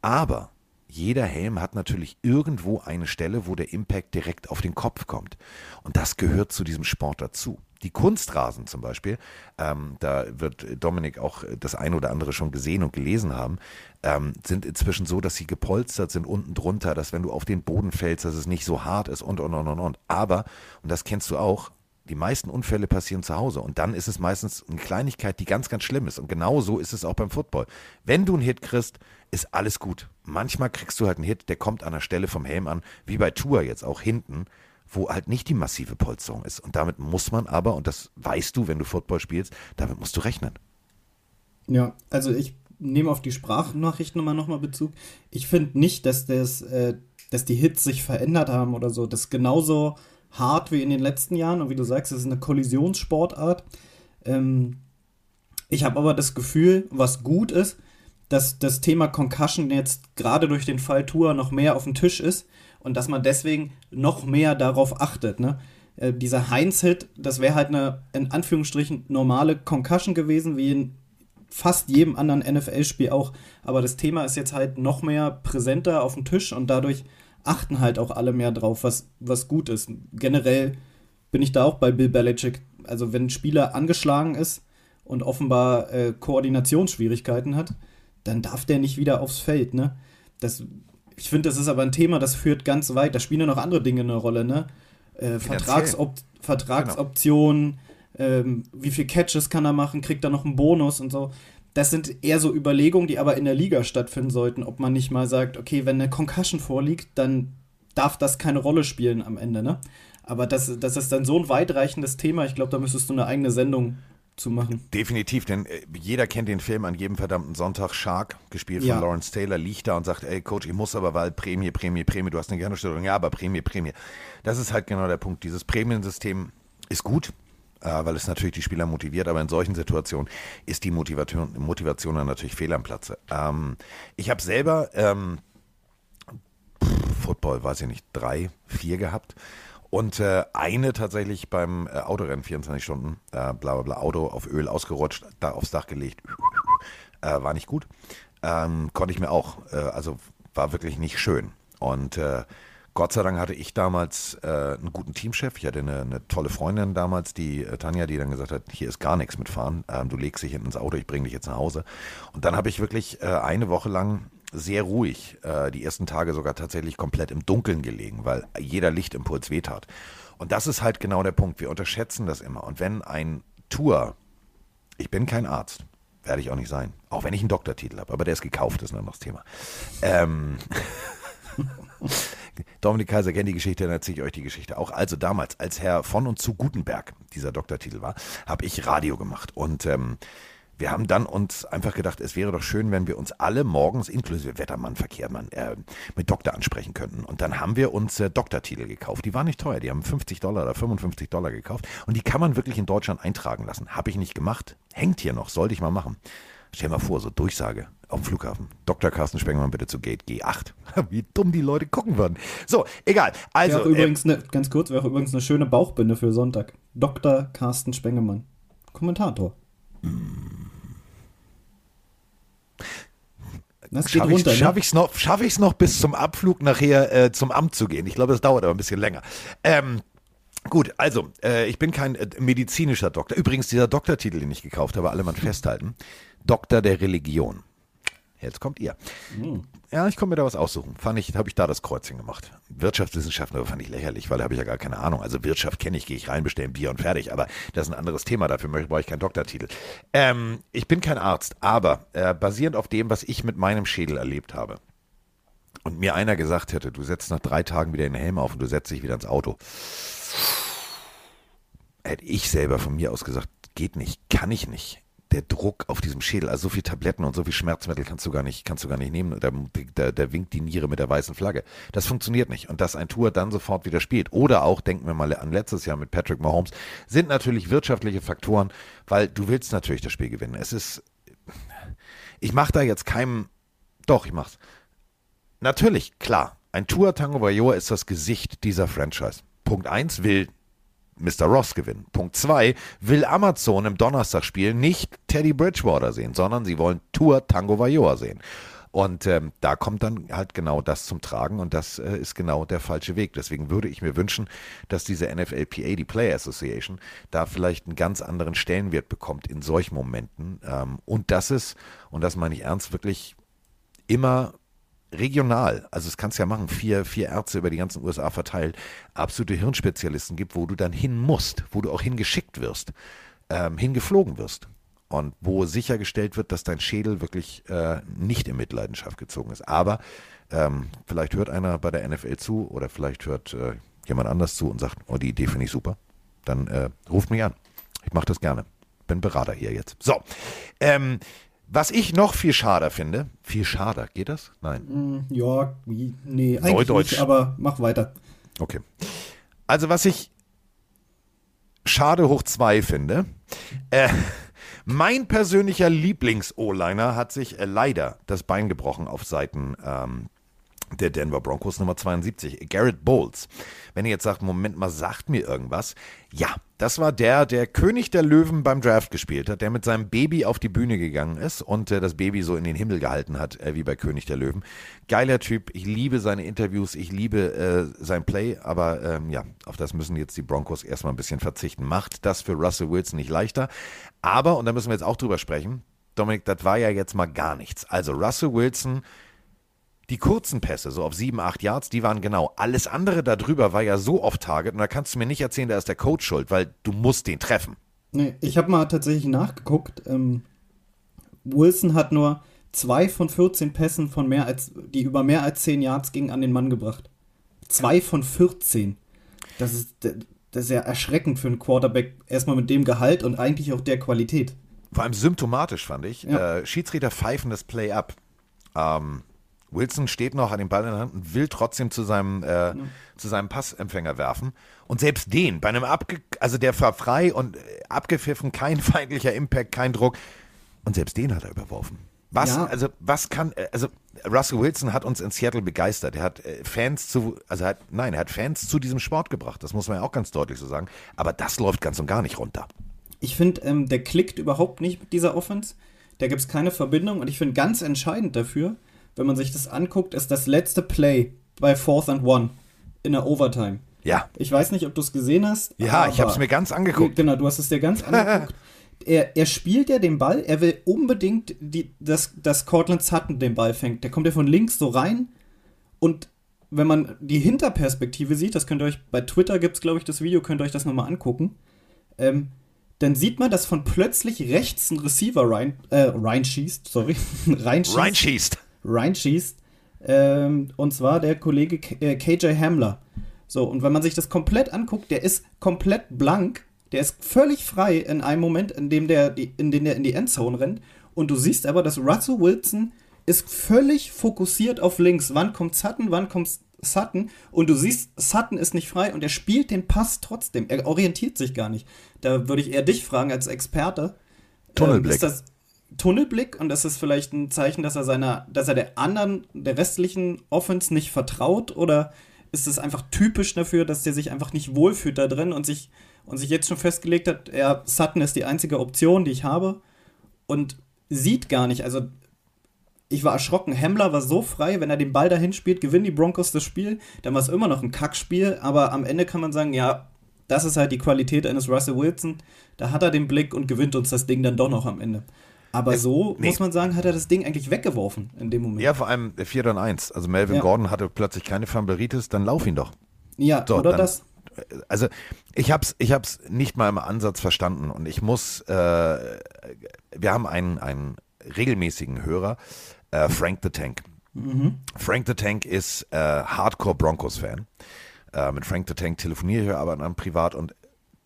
Aber jeder Helm hat natürlich irgendwo eine Stelle, wo der Impact direkt auf den Kopf kommt. Und das gehört zu diesem Sport dazu. Die Kunstrasen zum Beispiel, ähm, da wird Dominik auch das eine oder andere schon gesehen und gelesen haben, ähm, sind inzwischen so, dass sie gepolstert sind unten drunter, dass wenn du auf den Boden fällst, dass es nicht so hart ist und und und und und. Aber, und das kennst du auch, die meisten Unfälle passieren zu Hause und dann ist es meistens eine Kleinigkeit, die ganz, ganz schlimm ist. Und genau so ist es auch beim Football. Wenn du einen Hit kriegst, ist alles gut. Manchmal kriegst du halt einen Hit, der kommt an der Stelle vom Helm an, wie bei Tour jetzt auch hinten, wo halt nicht die massive Polsterung ist. Und damit muss man aber, und das weißt du, wenn du Football spielst, damit musst du rechnen. Ja, also ich nehme auf die Sprachnachricht nochmal noch mal Bezug. Ich finde nicht, dass, das, äh, dass die Hits sich verändert haben oder so. Das ist genauso hart wie in den letzten Jahren. Und wie du sagst, es ist eine Kollisionssportart. Ähm, ich habe aber das Gefühl, was gut ist, dass das Thema Concussion jetzt gerade durch den Fall Tour noch mehr auf dem Tisch ist und dass man deswegen noch mehr darauf achtet. Ne? Äh, dieser Heinz-Hit, das wäre halt eine in Anführungsstrichen normale Concussion gewesen, wie in fast jedem anderen NFL-Spiel auch. Aber das Thema ist jetzt halt noch mehr präsenter auf dem Tisch und dadurch achten halt auch alle mehr drauf, was, was gut ist. Generell bin ich da auch bei Bill Belichick. Also wenn ein Spieler angeschlagen ist und offenbar äh, Koordinationsschwierigkeiten hat, dann darf der nicht wieder aufs Feld, ne? Das, ich finde, das ist aber ein Thema, das führt ganz weit. Da spielen ja noch andere Dinge eine Rolle, ne? Äh, Vertragsop Vertragsoptionen, genau. ähm, wie viel Catches kann er machen, kriegt er noch einen Bonus und so. Das sind eher so Überlegungen, die aber in der Liga stattfinden sollten, ob man nicht mal sagt, okay, wenn eine Concussion vorliegt, dann darf das keine Rolle spielen am Ende, ne? Aber das, das ist dann so ein weitreichendes Thema, ich glaube, da müsstest du eine eigene Sendung zu machen. Definitiv, denn äh, jeder kennt den Film an jedem verdammten Sonntag. Shark, gespielt ja. von Lawrence Taylor, liegt da und sagt, ey Coach, ich muss aber, weil Prämie, Prämie, Prämie, du hast eine Gehirnerschütterung. Ja, aber Prämie, Prämie. Das ist halt genau der Punkt. Dieses Prämiensystem ist gut, weil es natürlich die Spieler motiviert, aber in solchen Situationen ist die Motivation, Motivation dann natürlich fehl am Platze. Ähm, ich habe selber ähm, Football, weiß ich nicht, drei, vier gehabt. Und äh, eine tatsächlich beim äh, Autorennen 24 Stunden, äh, bla bla bla, Auto auf Öl ausgerutscht, da aufs Dach gelegt, äh, war nicht gut. Ähm, konnte ich mir auch, äh, also war wirklich nicht schön. Und äh, Gott sei Dank hatte ich damals äh, einen guten Teamchef. Ich hatte eine, eine tolle Freundin damals, die äh, Tanja, die dann gesagt hat, hier ist gar nichts mit Fahren. Ähm, du legst dich hinten ins Auto, ich bringe dich jetzt nach Hause. Und dann habe ich wirklich äh, eine Woche lang sehr ruhig, äh, die ersten Tage sogar tatsächlich komplett im Dunkeln gelegen, weil jeder Lichtimpuls wehtat. Und das ist halt genau der Punkt. Wir unterschätzen das immer. Und wenn ein Tour, ich bin kein Arzt, werde ich auch nicht sein, auch wenn ich einen Doktortitel habe, aber der ist gekauft, ist ein anderes Thema. Ähm, <laughs> Dominik Kaiser kennt die Geschichte, dann erzähle ich euch die Geschichte auch. Also damals, als Herr von und zu Gutenberg dieser Doktortitel war, habe ich Radio gemacht und ähm, wir haben dann uns einfach gedacht, es wäre doch schön, wenn wir uns alle morgens, inklusive Wettermann, Verkehrmann, äh, mit Doktor ansprechen könnten. Und dann haben wir uns äh, Doktortitel gekauft. Die waren nicht teuer, die haben 50 Dollar oder 55 Dollar gekauft. Und die kann man wirklich in Deutschland eintragen lassen. Habe ich nicht gemacht. Hängt hier noch, sollte ich mal machen. Stell mal vor, so Durchsage auf dem Flughafen. Dr. Carsten Spengemann bitte zu Gate G8. <laughs> Wie dumm die Leute gucken würden. So, egal. Also, wäre übrigens äh, ne, ganz kurz, wäre übrigens eine schöne Bauchbinde für Sonntag. Dr. Carsten Spengemann. Kommentator. Das geht Schaffe ich es ne? noch, schaff noch bis zum Abflug nachher äh, zum Amt zu gehen? Ich glaube, das dauert aber ein bisschen länger. Ähm, Gut, also, äh, ich bin kein äh, medizinischer Doktor. Übrigens, dieser Doktortitel, den ich gekauft habe, alle mal festhalten. Doktor der Religion. Jetzt kommt ihr. Mhm. Ja, ich konnte mir da was aussuchen. Fand ich, habe ich da das Kreuzchen gemacht. Wirtschaftswissenschaften aber fand ich lächerlich, weil da habe ich ja gar keine Ahnung. Also Wirtschaft kenne ich, gehe ich rein, bestelle ein Bier und fertig. Aber das ist ein anderes Thema. Dafür brauche ich keinen Doktortitel. Ähm, ich bin kein Arzt, aber äh, basierend auf dem, was ich mit meinem Schädel erlebt habe, und mir einer gesagt hätte, du setzt nach drei Tagen wieder den Helm auf und du setzt dich wieder ins Auto hätte ich selber von mir aus gesagt, geht nicht, kann ich nicht. Der Druck auf diesem Schädel, also so viel Tabletten und so viel Schmerzmittel kannst du gar nicht, kannst du gar nicht nehmen. Da, da, da winkt die Niere mit der weißen Flagge. Das funktioniert nicht. Und dass ein Tour dann sofort wieder spielt. Oder auch, denken wir mal an letztes Jahr mit Patrick Mahomes, sind natürlich wirtschaftliche Faktoren, weil du willst natürlich das Spiel gewinnen. Es ist, ich mache da jetzt keinem, doch, ich mach's. Natürlich, klar, ein Tour Tango Vajor ist das Gesicht dieser Franchise. Punkt 1 will Mr. Ross gewinnen. Punkt 2 will Amazon im Donnerstagspiel nicht Teddy Bridgewater sehen, sondern sie wollen Tour Tango Vajor sehen. Und ähm, da kommt dann halt genau das zum Tragen und das äh, ist genau der falsche Weg. Deswegen würde ich mir wünschen, dass diese NFLPA, die Player Association, da vielleicht einen ganz anderen Stellenwert bekommt in solchen Momenten. Ähm, und dass es, und das meine ich ernst, wirklich immer regional, also das kannst du ja machen, vier, vier Ärzte über die ganzen USA verteilt, absolute Hirnspezialisten gibt, wo du dann hin musst, wo du auch hingeschickt wirst, ähm, hingeflogen wirst. Und wo sichergestellt wird, dass dein Schädel wirklich äh, nicht in Mitleidenschaft gezogen ist. Aber ähm, vielleicht hört einer bei der NFL zu oder vielleicht hört äh, jemand anders zu und sagt, oh, die Idee finde ich super. Dann äh, ruft mich an. Ich mache das gerne. Bin Berater hier jetzt. So. Ähm, was ich noch viel schader finde, viel schader, geht das? Nein. Mm, ja, nee, eigentlich Neudeutsch. nicht, aber mach weiter. Okay. Also was ich schade hoch zwei finde, äh, <laughs> mein persönlicher Lieblings-O-Liner hat sich äh, leider das Bein gebrochen auf Seiten ähm, der Denver Broncos Nummer 72, Garrett Bowles. Wenn ihr jetzt sagt, Moment mal, sagt mir irgendwas. Ja, das war der, der König der Löwen beim Draft gespielt hat, der mit seinem Baby auf die Bühne gegangen ist und äh, das Baby so in den Himmel gehalten hat, äh, wie bei König der Löwen. Geiler Typ, ich liebe seine Interviews, ich liebe äh, sein Play, aber ähm, ja, auf das müssen jetzt die Broncos erstmal ein bisschen verzichten. Macht das für Russell Wilson nicht leichter. Aber, und da müssen wir jetzt auch drüber sprechen, Dominik, das war ja jetzt mal gar nichts. Also Russell Wilson die kurzen Pässe, so auf sieben, acht Yards, die waren genau. Alles andere darüber war ja so off Target und da kannst du mir nicht erzählen, da ist der Coach schuld, weil du musst den treffen. Nee, ich habe mal tatsächlich nachgeguckt. Ähm, Wilson hat nur zwei von 14 Pässen von mehr als, die über mehr als 10 Yards gingen, an den Mann gebracht. Zwei von 14. Das ist, das ist ja erschreckend für einen Quarterback, erstmal mit dem Gehalt und eigentlich auch der Qualität. Vor allem symptomatisch, fand ich. Ja. Äh, Schiedsrichter pfeifen das Play ab. Ähm, Wilson steht noch an dem Ball in der Hand und will trotzdem zu seinem, äh, zu seinem Passempfänger werfen. Und selbst den, bei einem abge also der war frei und abgepfiffen, kein <laughs> feindlicher Impact, kein Druck. Und selbst den hat er überworfen. Was, Ja. also, was kann, äh, also Russell Wilson hat uns in Seattle begeistert. Er hat äh, Fans zu, also hat, nein, er hat Fans zu diesem Sport gebracht. Das muss man ja auch ganz deutlich so sagen. Aber das läuft ganz und gar nicht runter. Ich finde, ähm, der klickt überhaupt nicht mit dieser Offense. Da gibt es keine Verbindung und ich finde ganz entscheidend dafür, wenn man sich das anguckt, ist das letzte Play bei Fourth and One in der Overtime. Ja. Ich weiß nicht, ob du es gesehen hast. Ja, ich habe es mir ganz angeguckt. Genau, du hast es dir ganz <laughs> angeguckt. Er, er spielt ja den Ball, er will unbedingt, die, dass, dass Cortland Sutton den Ball fängt. Der kommt ja von links so rein und wenn man die Hinterperspektive sieht, das könnt ihr euch, bei Twitter gibt es, glaube ich, das Video, könnt ihr euch das nochmal angucken, ähm, dann sieht man, dass von plötzlich rechts ein Receiver rein, äh, reinschießt, sorry, <laughs> reinschießt, Reinschießt. Reinschießt. Ähm, und zwar der Kollege K äh, KJ Hamler. So, und wenn man sich das komplett anguckt, der ist komplett blank. Der ist völlig frei in einem Moment, in dem der, die, in dem der in die Endzone rennt. Und du siehst aber, dass Russell Wilson ist völlig fokussiert auf links. Wann kommt Sutton, wann kommt Sutton? Und du siehst, Sutton ist nicht frei und er spielt den Pass trotzdem. Er orientiert sich gar nicht. Da würde ich eher dich fragen als Experte. Tunnelblick. Ähm, ist das Tunnelblick und das ist vielleicht ein Zeichen, dass er seiner, dass er der anderen, der restlichen Offense nicht vertraut oder ist es einfach typisch dafür, dass der sich einfach nicht wohlfühlt da drin und sich und sich jetzt schon festgelegt hat, ja, Sutton ist die einzige Option, die ich habe und sieht gar nicht, also ich war erschrocken. Hemmler war so frei, wenn er den Ball dahin spielt, gewinnen die Broncos das Spiel. Dann war es immer noch ein Kackspiel, aber am Ende kann man sagen, ja, das ist halt die Qualität eines Russell Wilson. Da hat er den Blick und gewinnt uns das Ding dann doch noch am Ende. Aber so, nee. muss man sagen, hat er das Ding eigentlich weggeworfen in dem Moment. Ja, vor allem 4 dann 1. Also Melvin Ja. Gordon hatte plötzlich keine Fumbleitis, dann lauf ihn doch. Ja, So, oder dann- das? Also ich hab's, ich hab's nicht mal im Ansatz verstanden und ich muss, äh, wir haben einen, einen regelmäßigen Hörer, äh, Frank the Tank. Frank the Tank ist äh, Hardcore Broncos Fan. Äh, mit Frank the Tank telefoniere ich aber dann privat und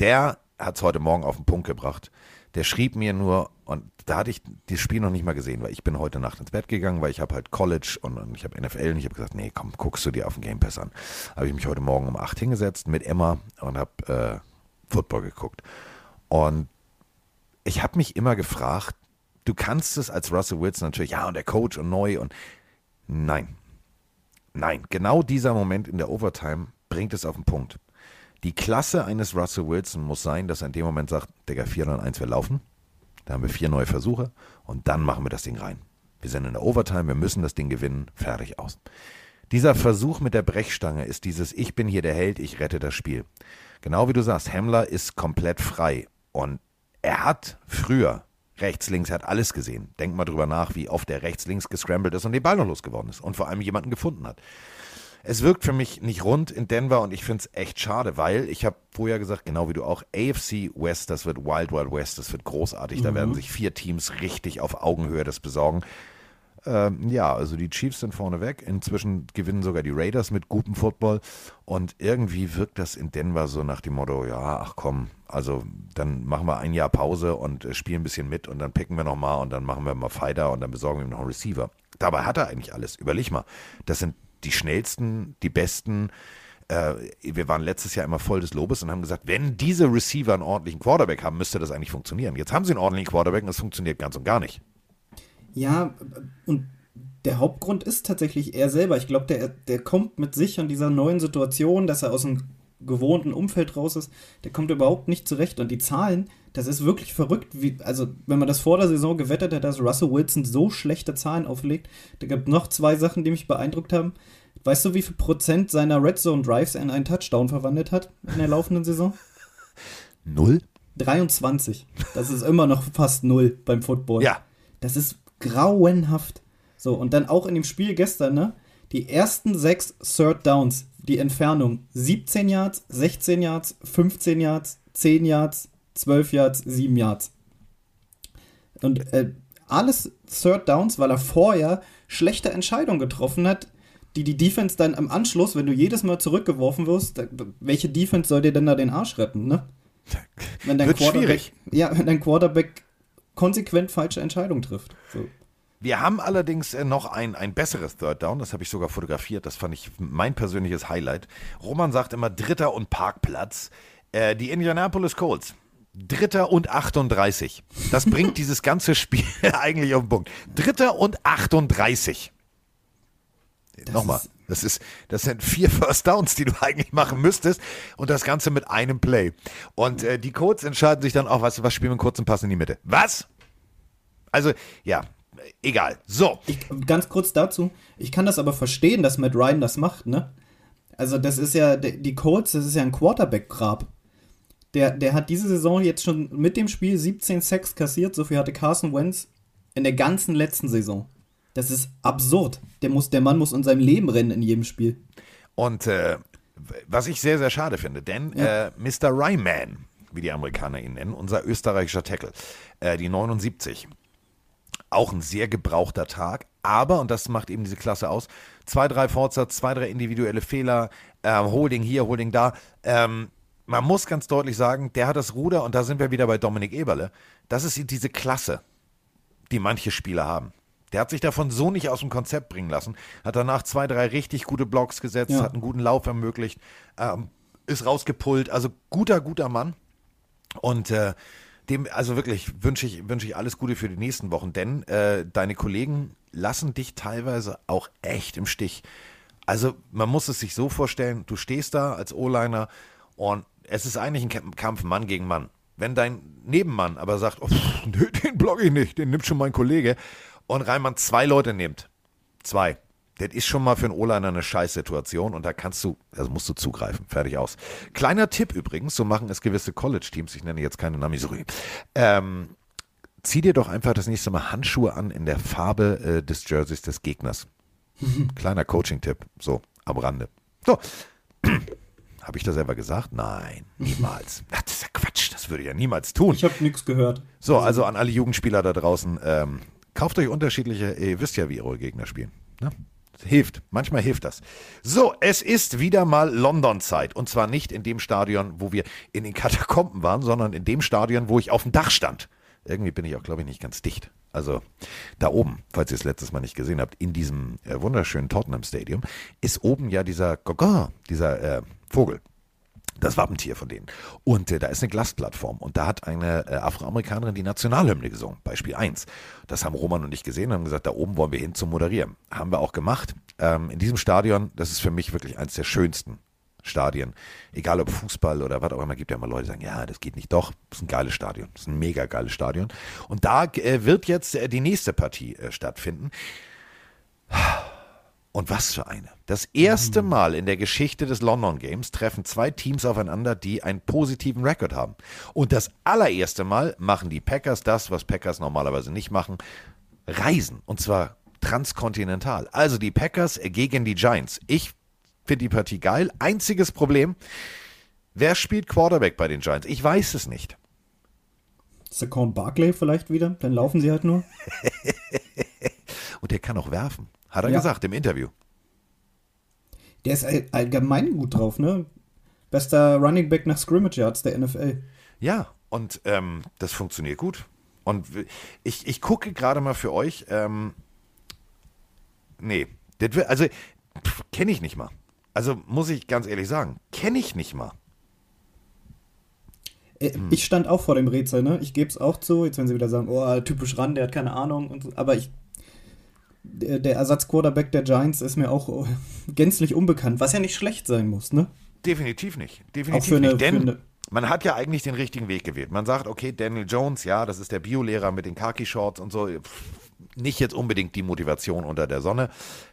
der hat es heute Morgen auf den Punkt gebracht. Der schrieb mir nur, und da hatte ich das Spiel noch nicht mal gesehen, weil ich bin heute Nacht ins Bett gegangen, weil ich habe halt College und, und ich habe NFL und ich habe gesagt, nee, komm, guckst du dir auf den Game Pass an. Habe ich mich heute Morgen um 8 hingesetzt mit Emma und habe äh, Football geguckt. Und ich habe mich immer gefragt, du kannst es als Russell Wilson natürlich, ja, und der Coach und neu und nein. Nein, genau dieser Moment in der Overtime bringt es auf den Punkt. Die Klasse eines Russell Wilson muss sein, dass er in dem Moment sagt, Digga, 4 und 1, wir laufen. Da haben wir vier neue Versuche und dann machen wir das Ding rein. Wir sind in der Overtime, wir müssen das Ding gewinnen, fertig aus. Dieser Versuch mit der Brechstange ist dieses Ich bin hier der Held, ich rette das Spiel. Genau wie du sagst, Hemmler ist komplett frei und er hat früher rechts, links, er hat alles gesehen. Denk mal drüber nach, wie oft er rechts, links gescrambled ist und den Ball noch losgeworden ist und vor allem jemanden gefunden hat. Es wirkt für mich nicht rund in Denver und ich finde es echt schade, weil ich habe vorher gesagt, genau wie du auch, AFC West, das wird Wild Wild West, das wird großartig. Mhm. Da werden sich vier Teams richtig auf Augenhöhe das besorgen. Ähm, ja, also die Chiefs sind vorne weg. Inzwischen gewinnen sogar die Raiders mit gutem Football. Und irgendwie wirkt das in Denver so nach dem Motto, ja, ach komm, also dann machen wir ein Jahr Pause und äh, spielen ein bisschen mit und dann picken wir nochmal und dann machen wir mal Fighter und dann besorgen wir noch einen Receiver. Dabei hat er eigentlich alles. Überleg mal, das sind die schnellsten, die besten. Äh, wir waren letztes Jahr immer voll des Lobes und haben gesagt, wenn diese Receiver einen ordentlichen Quarterback haben, müsste das eigentlich funktionieren. Jetzt haben sie einen ordentlichen Quarterback und es funktioniert ganz und gar nicht. Ja, und der Hauptgrund ist tatsächlich er selber. Ich glaube, der, der kommt mit sich und dieser neuen Situation, dass er aus dem gewohnten Umfeld raus ist, der kommt überhaupt nicht zurecht. Und die Zahlen, das ist wirklich verrückt. Wie, also, wenn man das vor der Saison gewettet hat, dass Russell Wilson so schlechte Zahlen auflegt, da gibt noch zwei Sachen, die mich beeindruckt haben. Weißt du, wie viel Prozent seiner Red Zone Drives in einen Touchdown verwandelt hat in der laufenden Saison? <laughs> Null? 23. Das ist immer noch fast null beim Football. Ja. Das ist grauenhaft. So, und dann auch in dem Spiel gestern, ne? Die ersten sechs Third Downs, die Entfernung 17 Yards, 16 Yards, 15 Yards, 10 Yards, 12 Yards, 7 Yards. Und äh, alles Third Downs, weil er vorher schlechte Entscheidungen getroffen hat, die die Defense dann im Anschluss, wenn du jedes Mal zurückgeworfen wirst, welche Defense soll dir denn da den Arsch retten, ne? <laughs> Wenn dein Wird Quarterback, schwierig. Ja, wenn dein Quarterback konsequent falsche Entscheidungen trifft. So. Wir haben allerdings äh, noch ein, ein besseres Third Down, das habe ich sogar fotografiert, das fand ich mein persönliches Highlight. Roman sagt immer Dritter und Parkplatz. Äh, die Indianapolis Colts. Dritter und 38. Das <laughs> bringt dieses ganze Spiel <laughs> eigentlich auf den Punkt. Dritter und 38. Das Nochmal, das, ist, das sind vier First Downs, die du <laughs> eigentlich machen müsstest und das Ganze mit einem Play. Und äh, die Colts entscheiden sich dann auch, weißt du was, spielen wir einen kurzen Pass in die Mitte. Was? Also, ja, egal. So. Ich, ganz kurz dazu. Ich kann das aber verstehen, dass Matt Ryan das macht, ne? Also, das ist ja, die Colts, das ist ja ein Quarterback-Grab. Der, der hat diese Saison jetzt schon mit dem Spiel 17 Sacks kassiert. So viel hatte Carson Wentz in der ganzen letzten Saison. Das ist absurd. Der, muss, der Mann muss in seinem Leben rennen in jedem Spiel. Und äh, was ich sehr, sehr schade finde, denn ja. äh, Mr. Ryman, wie die Amerikaner ihn nennen, unser österreichischer Tackle, äh, die 79, auch ein sehr gebrauchter Tag, aber, und das macht eben diese Klasse aus, zwei, drei Fortsatz, zwei, drei individuelle Fehler, äh, Holding hier, Holding da. Ähm, man muss ganz deutlich sagen, der hat das Ruder, und da sind wir wieder bei Dominik Eberle, das ist diese Klasse, die manche Spieler haben. Der hat sich davon so nicht aus dem Konzept bringen lassen, hat danach zwei, drei richtig gute Blocks gesetzt, ja. hat einen guten Lauf ermöglicht, ähm, ist rausgepullt, also guter, guter Mann. Und äh, dem, also wirklich wünsche ich, wünsche ich alles Gute für die nächsten Wochen, denn äh, deine Kollegen lassen dich teilweise auch echt im Stich. Also man muss es sich so vorstellen, du stehst da als O-Liner und es ist eigentlich ein Kampf Mann gegen Mann. Wenn dein Nebenmann aber sagt, oh, <laughs> den block ich nicht, den nimmt schon mein Kollege, und Reimann zwei Leute nimmt, zwei, das ist schon mal für einen O-Liner eine Scheißsituation und da kannst du, also musst du zugreifen. Fertig aus. Kleiner Tipp übrigens, so machen es gewisse College-Teams, ich nenne jetzt keine Namen, sorry. Ähm, zieh dir doch einfach das nächste Mal Handschuhe an in der Farbe äh, des Jerseys des Gegners. Kleiner Coaching-Tipp, so am Rande. So. <clears throat> Habe ich das selber gesagt? Nein, <laughs> niemals. Ach, das ist ja Quatsch, das würde ich ja niemals tun. Ich habe nichts gehört. So, also an alle Jugendspieler da draußen, ähm, kauft euch unterschiedliche, ihr wisst ja, wie eure Gegner spielen. Ne? Hilft. Manchmal hilft das. So, es ist wieder mal London-Zeit. Und zwar nicht in dem Stadion, wo wir in den Katakomben waren, sondern in dem Stadion, wo ich auf dem Dach stand. Irgendwie bin ich auch, glaube ich, nicht ganz dicht. Also da oben, falls ihr es letztes Mal nicht gesehen habt, in diesem äh, wunderschönen Tottenham Stadium, ist oben ja dieser Gogor, dieser äh, Vogel das Wappentier von denen. Und äh, da ist eine Glasplattform und da hat eine äh, Afroamerikanerin die Nationalhymne gesungen, Beispiel 1. Das haben Roman und ich gesehen und haben gesagt, da oben wollen wir hin zum Moderieren. Haben wir auch gemacht. Ähm, in diesem Stadion, das ist für mich wirklich eines der schönsten Stadien. Egal ob Fußball oder was auch immer, gibt ja immer Leute, die sagen, ja, das geht nicht. Doch, das ist ein geiles Stadion. Das ist ein mega geiles Stadion. Und da äh, wird jetzt äh, die nächste Partie äh, stattfinden. Und was für eine. Das erste mhm. Mal in der Geschichte des London Games treffen zwei Teams aufeinander, die einen positiven Rekord haben. Und das allererste Mal machen die Packers das, was Packers normalerweise nicht machen, reisen. Und zwar transkontinental. Also die Packers gegen die Giants. Ich finde die Partie geil. Einziges Problem, wer spielt Quarterback bei den Giants? Ich weiß es nicht. Saquon Barkley vielleicht wieder? Dann laufen sie halt nur. <laughs> Und der kann auch werfen. Hat er ja. gesagt im Interview. Der ist allgemein gut drauf, ne? Bester Running Back nach Scrimmage Yards der NFL. Ja, und ähm, das funktioniert gut. Und ich, ich gucke gerade mal für euch. Ähm, nee, wird, also kenne ich nicht mal. Also muss ich ganz ehrlich sagen, kenne ich nicht mal. Äh, hm. Ich stand auch vor dem Rätsel, ne? Ich gebe es auch zu. Jetzt werden sie wieder sagen, oh, typisch ran, der hat keine Ahnung. Und so. Aber ich der Ersatzquarterback der Giants ist mir auch gänzlich unbekannt, was ja nicht schlecht sein muss, ne? Definitiv nicht. Definitiv eine, nicht. Denn man hat ja eigentlich den richtigen Weg gewählt. Man sagt, okay, Daniel Jones, ja, das ist der Biolehrer mit den Khaki-Shorts und so. Nicht jetzt unbedingt die Motivation unter der Sonne.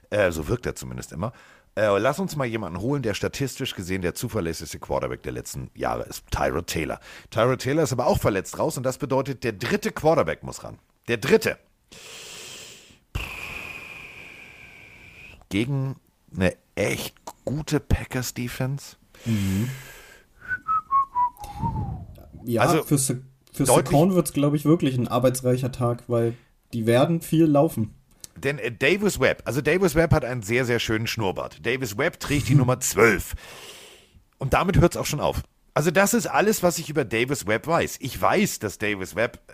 Äh, so wirkt er zumindest immer. Äh, lass uns mal jemanden holen, der statistisch gesehen der zuverlässigste Quarterback der letzten Jahre ist. Tyrod Taylor. Tyrod Taylor ist aber auch verletzt raus und das bedeutet, der dritte Quarterback muss ran. Der dritte. Gegen eine echt gute Packers-Defense. Mhm. Ja, also für, Se für Saquon wird es, glaube ich, wirklich ein arbeitsreicher Tag, weil die werden viel laufen. Denn äh, Davis Webb, also Davis Webb hat einen sehr, sehr schönen Schnurrbart. Davis Webb trägt die <laughs> Nummer 12. Und damit hört es auch schon auf. Also das ist alles, was ich über Davis Webb weiß. Ich weiß, dass Davis Webb äh,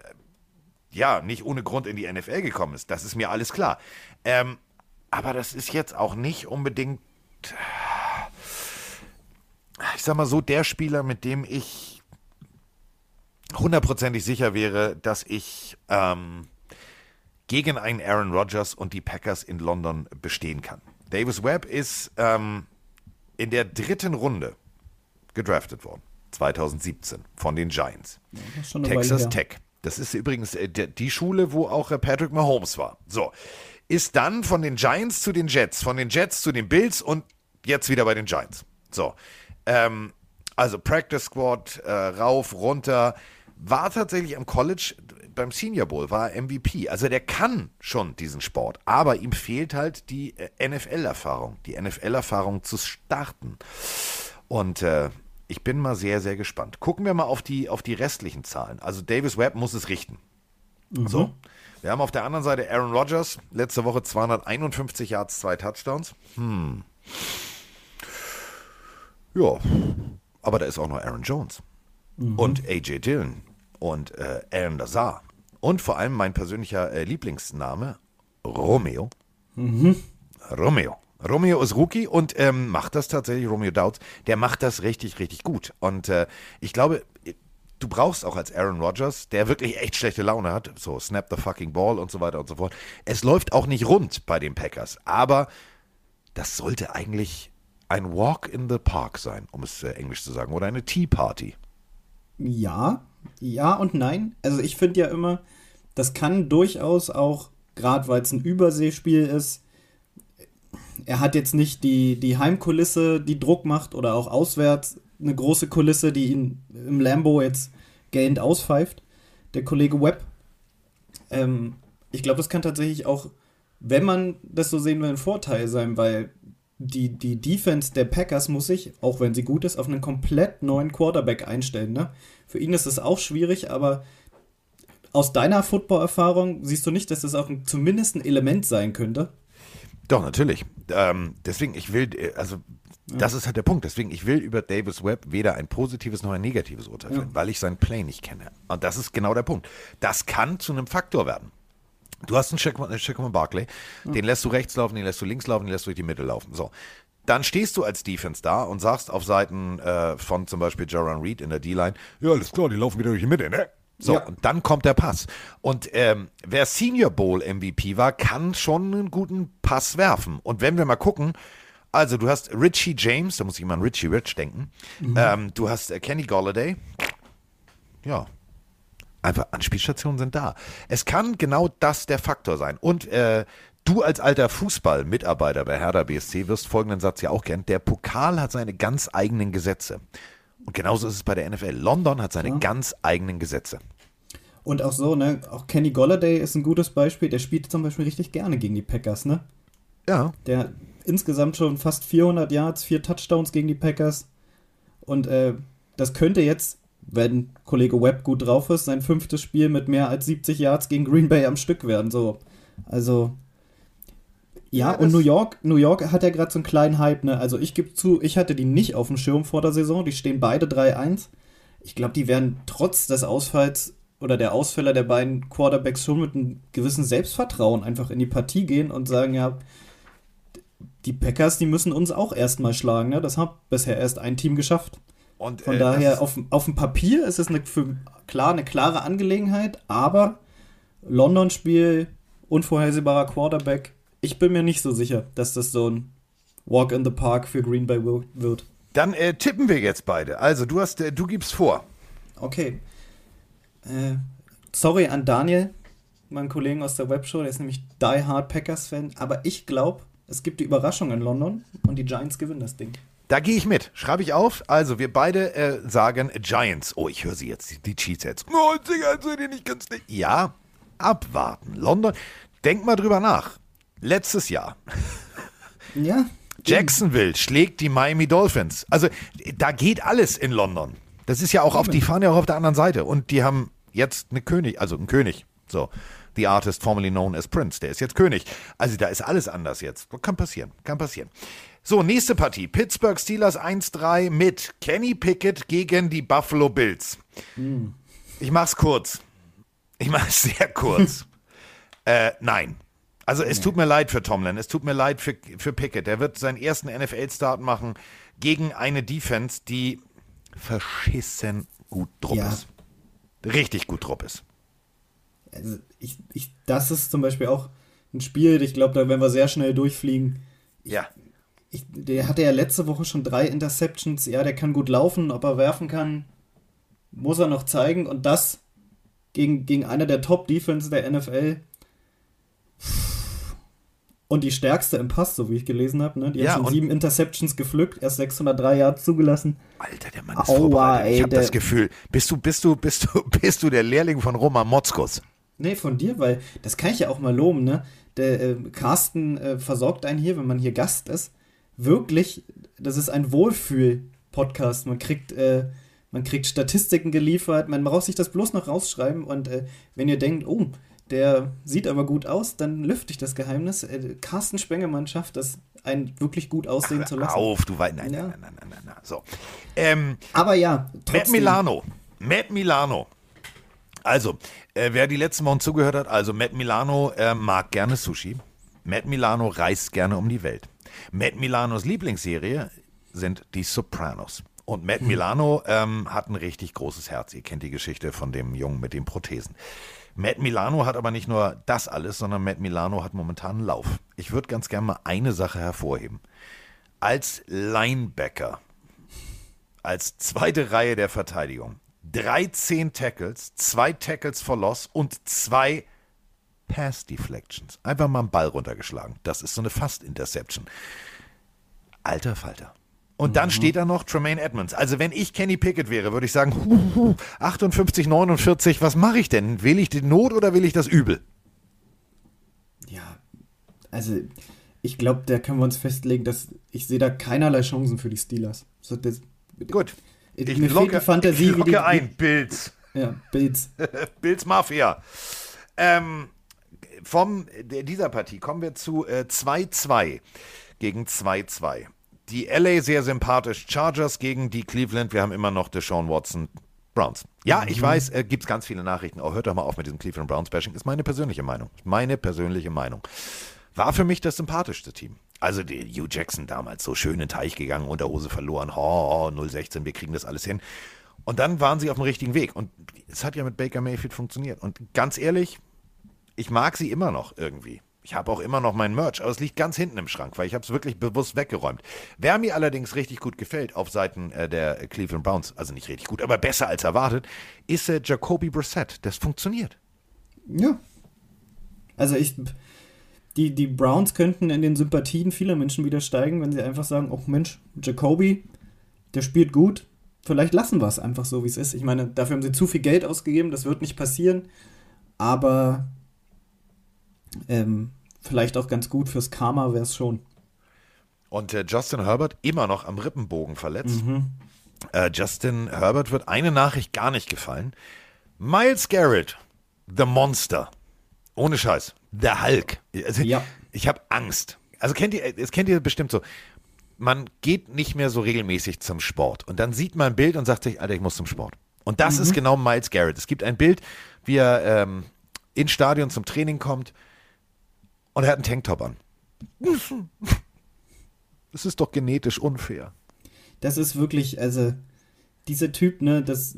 ja nicht ohne Grund in die NFL gekommen ist. Das ist mir alles klar. Ähm, aber das ist jetzt auch nicht unbedingt, ich sag mal so, der Spieler, mit dem ich hundertprozentig sicher wäre, dass ich ähm, gegen einen Aaron Rodgers und die Packers in London bestehen kann. Davis Webb ist ähm, in der dritten Runde gedraftet worden, 2017, von den Giants. Ja, Texas Tech. Das ist übrigens äh, die Schule, wo auch äh, Patrick Mahomes war. So, ist dann von den Giants zu den Jets, von den Jets zu den Bills und jetzt wieder bei den Giants. So. Ähm, also Practice Squad, äh, rauf, runter. War tatsächlich am College beim Senior Bowl, war MVP. Also der kann schon diesen Sport, aber ihm fehlt halt die äh, NFL-Erfahrung, die NFL-Erfahrung zu starten. Und äh, ich bin mal sehr, sehr gespannt. Gucken wir mal auf die, auf die restlichen Zahlen. Also Davis Webb muss es richten. Mhm. So. Wir haben auf der anderen Seite Aaron Rodgers, letzte Woche 251 Yards, zwei Touchdowns. Hm. Ja, aber da ist auch noch Aaron Jones mhm. und AJ Dillon und äh, Aaron Lazar und vor allem mein persönlicher äh, Lieblingsname, Romeo. Mhm. Romeo. Romeo ist Rookie und ähm, macht das tatsächlich, Romeo Dowds, der macht das richtig, richtig gut. Und äh, ich glaube, du brauchst auch als Aaron Rodgers, der wirklich echt schlechte Laune hat, so snap the fucking ball und so weiter und so fort. Es läuft auch nicht rund bei den Packers, aber das sollte eigentlich ein Walk in the Park sein, um es äh, englisch zu sagen, oder eine Tea Party. Ja, ja und nein. Also ich finde ja immer, das kann durchaus auch, gerade weil es ein Überseespiel ist, er hat jetzt nicht die, die Heimkulisse, die Druck macht oder auch auswärts eine große Kulisse, die ihn im Lambo jetzt gähnend auspfeift. Der Kollege Webb. Ähm, ich glaube, das kann tatsächlich auch, wenn man das so sehen will, ein Vorteil sein, weil die, die Defense der Packers muss sich, auch wenn sie gut ist, auf einen komplett neuen Quarterback einstellen. Ne? Für ihn ist es auch schwierig, aber aus deiner Football-Erfahrung siehst du nicht, dass das auch ein, zumindest ein Element sein könnte? Doch, natürlich. Ähm, deswegen, ich will, äh, also das ist halt der Punkt. Deswegen, ich will über Davis Webb weder ein positives noch ein negatives Urteil fällen, weil ich seinen Play nicht kenne. Und das ist genau der Punkt. Das kann zu einem Faktor werden. Du hast einen Shaquan Barkley, den lässt du rechts laufen, den lässt du links laufen, den lässt du durch die Mitte laufen. So. Dann stehst du als Defense da und sagst auf Seiten äh, von zum Beispiel Jaron Reed in der D-Line, ja, alles klar, die laufen wieder durch die Mitte, ne? So, Ja. und dann kommt der Pass. Und ähm, wer Senior Bowl MVP war, kann schon einen guten Pass werfen. Und wenn wir mal gucken, also du hast Richie James, da muss ich immer an Richie Rich denken. Ähm, du hast äh, Kenny Golladay. Ja, einfach Anspielstationen sind da. Es kann genau das der Faktor sein. Und äh, du als alter Fußball-Mitarbeiter bei Hertha BSC wirst folgenden Satz ja auch kennen. Der Pokal hat seine ganz eigenen Gesetze. Und genauso ist es bei der NFL. London hat seine ganz eigenen Gesetze. Und auch so, ne, auch Kenny Golladay ist ein gutes Beispiel. Der spielt zum Beispiel richtig gerne gegen die Packers, ne? Ja. Der insgesamt schon fast 400 Yards, vier Touchdowns gegen die Packers. Und äh, das könnte jetzt, wenn Kollege Webb gut drauf ist, sein fünftes Spiel mit mehr als 70 Yards gegen Green Bay am Stück werden. So, also ja, Ja, und New York, New York hat ja gerade so einen kleinen Hype, ne? Also ich gebe zu, ich hatte die nicht auf dem Schirm vor der Saison. Die stehen beide 3-1. Ich glaube, die werden trotz des Ausfalls oder der Ausfälle der beiden Quarterbacks schon mit einem gewissen Selbstvertrauen einfach in die Partie gehen und sagen, ja, die Packers, die müssen uns auch erstmal schlagen, ne? Das hat bisher erst ein Team geschafft. Und, Von äh, daher, auf, auf dem Papier ist es eine, für, klar eine klare Angelegenheit, aber London-Spiel, unvorhersehbarer Quarterback, ich bin mir nicht so sicher, dass das so ein Walk in the Park für Green Bay wi- wird. Dann äh, tippen wir jetzt beide. Also du hast, äh, du gibst vor. Okay. Äh, sorry an Daniel, meinen Kollegen aus der Webshow, der ist nämlich Die Hard Packers-Fan, aber ich glaube, es gibt die Überraschung in London und die Giants gewinnen das Ding. Da gehe ich mit. Schreibe ich auf. Also, wir beide äh, sagen Giants. Oh, ich höre sie jetzt, die, die Cheeseheads. Oh, seid ihr nicht ganz dick. Ja, abwarten. London. Denk mal drüber nach. Letztes Jahr. <laughs> Ja. Jacksonville schlägt die Miami Dolphins. Also, da geht alles in London. Das ist ja auch auf, die fahren ja auch auf der anderen Seite. Und die haben jetzt eine König, also einen König. So. The artist formerly known as Prince. Der ist jetzt König. Also, da ist alles anders jetzt. Kann passieren. Kann passieren. So, nächste Partie. Pittsburgh Steelers 1-3 mit Kenny Pickett gegen die Buffalo Bills. Ich mach's kurz. Ich mach's <laughs> sehr kurz. <laughs> äh, nein. Also es tut mir leid für Tomlin, es tut mir leid für, für Pickett. Der wird seinen ersten NFL-Start machen gegen eine Defense, die verschissen gut drupp Ja. ist. Richtig gut drupp ist. also ich, ich, das ist zum Beispiel auch ein Spiel, ich glaube, da werden wir sehr schnell durchfliegen. Ja. Ich, der hatte ja letzte Woche schon drei Interceptions. Ja, der kann gut laufen, ob er werfen kann, muss er noch zeigen. Und das gegen, gegen eine der Top-Defense der NFL. Und die stärkste im Pass, so wie ich gelesen habe. Ne? Die Ja, hat schon sieben Interceptions gepflückt, erst 603 Yards zugelassen. Alter, der Mann ist Aua, vorbereitet. Ich habe das Gefühl, bist du, bist du, bist du, <laughs> bist du der Lehrling von Roman Motzkus? Nee, von dir, weil das kann ich ja auch mal loben, ne? Der äh, Carsten äh, versorgt einen hier, wenn man hier Gast ist. Wirklich, das ist ein Wohlfühl-Podcast. Man kriegt, äh, man kriegt Statistiken geliefert, man braucht sich das bloß noch rausschreiben und äh, wenn ihr denkt, oh, der sieht aber gut aus, dann lüfte ich das Geheimnis. Äh, Carsten Spengemann schafft das, einen wirklich gut aussehen zu Hör lassen. auf, du weißt. Nein, Ja. nein, nein, nein, nein, nein. So. Ähm, Aber ja, Matt trotzdem. Milano. Matt Milano. Also, äh, wer die letzten Wochen zugehört hat, also Matt Milano äh, mag gerne Sushi. Matt Milano reist gerne um die Welt. Matt Milanos Lieblingsserie sind die Sopranos. Und Matt Milano ähm, hat ein richtig großes Herz. Ihr kennt die Geschichte von dem Jungen mit den Prothesen. Matt Milano hat aber nicht nur das alles, sondern Matt Milano hat momentan einen Lauf. Ich würde ganz gerne mal eine Sache hervorheben. Als Linebacker als zweite Reihe der Verteidigung. 13 Tackles, zwei Tackles for Loss und zwei Pass Deflections. Einfach mal einen Ball runtergeschlagen. Das ist so eine Fast-Interception. Alter Falter. Und dann steht da noch Tremaine Edmonds. Also wenn ich Kenny Pickett wäre, würde ich sagen, hu, hu, 58, 49, was mache ich denn? Will ich die Not oder will ich das Übel? Ja, also ich glaube, da können wir uns festlegen, dass ich sehe da keinerlei Chancen für die Steelers. So, das, Gut. Mir Ich fehlt locke, die Fantasie, ich wie die- locke ein, Bills. Ja, Bills. <laughs> Bills Mafia. Ähm, Vom dieser Partie kommen wir zu 2-2 äh, gegen 2-2. Die LA sehr sympathisch Chargers gegen die Cleveland. Wir haben immer noch Deshaun Watson Browns. Ja, ich mhm. weiß, äh, gibt es ganz viele Nachrichten. Auch hört doch mal auf mit diesem Cleveland Browns Bashing. Ist meine persönliche Meinung. Meine persönliche Meinung. War für mich das sympathischste Team. Also der Hugh Jackson damals so schön in den Teich gegangen, unter Hose verloren. Oh, 016, wir kriegen das alles hin. Und dann waren sie auf dem richtigen Weg. Und es hat ja mit Baker Mayfield funktioniert. Und ganz ehrlich, ich mag sie immer noch irgendwie. Ich habe auch immer noch mein Merch, aber es liegt ganz hinten im Schrank, weil ich habe es wirklich bewusst weggeräumt. Wer mir allerdings richtig gut gefällt auf Seiten äh, der Cleveland Browns, also nicht richtig gut, aber besser als erwartet, ist äh, Jacoby Brissett. Das funktioniert. Ja. Also ich, die, die Browns könnten in den Sympathien vieler Menschen wieder steigen, wenn sie einfach sagen, oh Mensch, Jacoby, der spielt gut, vielleicht lassen wir es einfach so, wie es ist. Ich meine, dafür haben sie zu viel Geld ausgegeben, das wird nicht passieren, aber ähm, vielleicht auch ganz gut fürs Karma wäre es schon. Und äh, Justin Herbert immer noch am Rippenbogen verletzt. Mhm. Äh, Justin Herbert wird eine Nachricht gar nicht gefallen. Miles Garrett, The Monster. Ohne Scheiß. Der Hulk. Also, ja. Ich habe Angst. Also kennt ihr, es kennt ihr bestimmt so. Man geht nicht mehr so regelmäßig zum Sport. Und dann sieht man ein Bild und sagt sich, Alter, ich muss zum Sport. Und das mhm. ist genau Miles Garrett. Es gibt ein Bild, wie er ähm, ins Stadion zum Training kommt und er hat einen Tanktop an. <laughs> Das ist doch genetisch unfair. Das ist wirklich, also, dieser Typ, ne, das.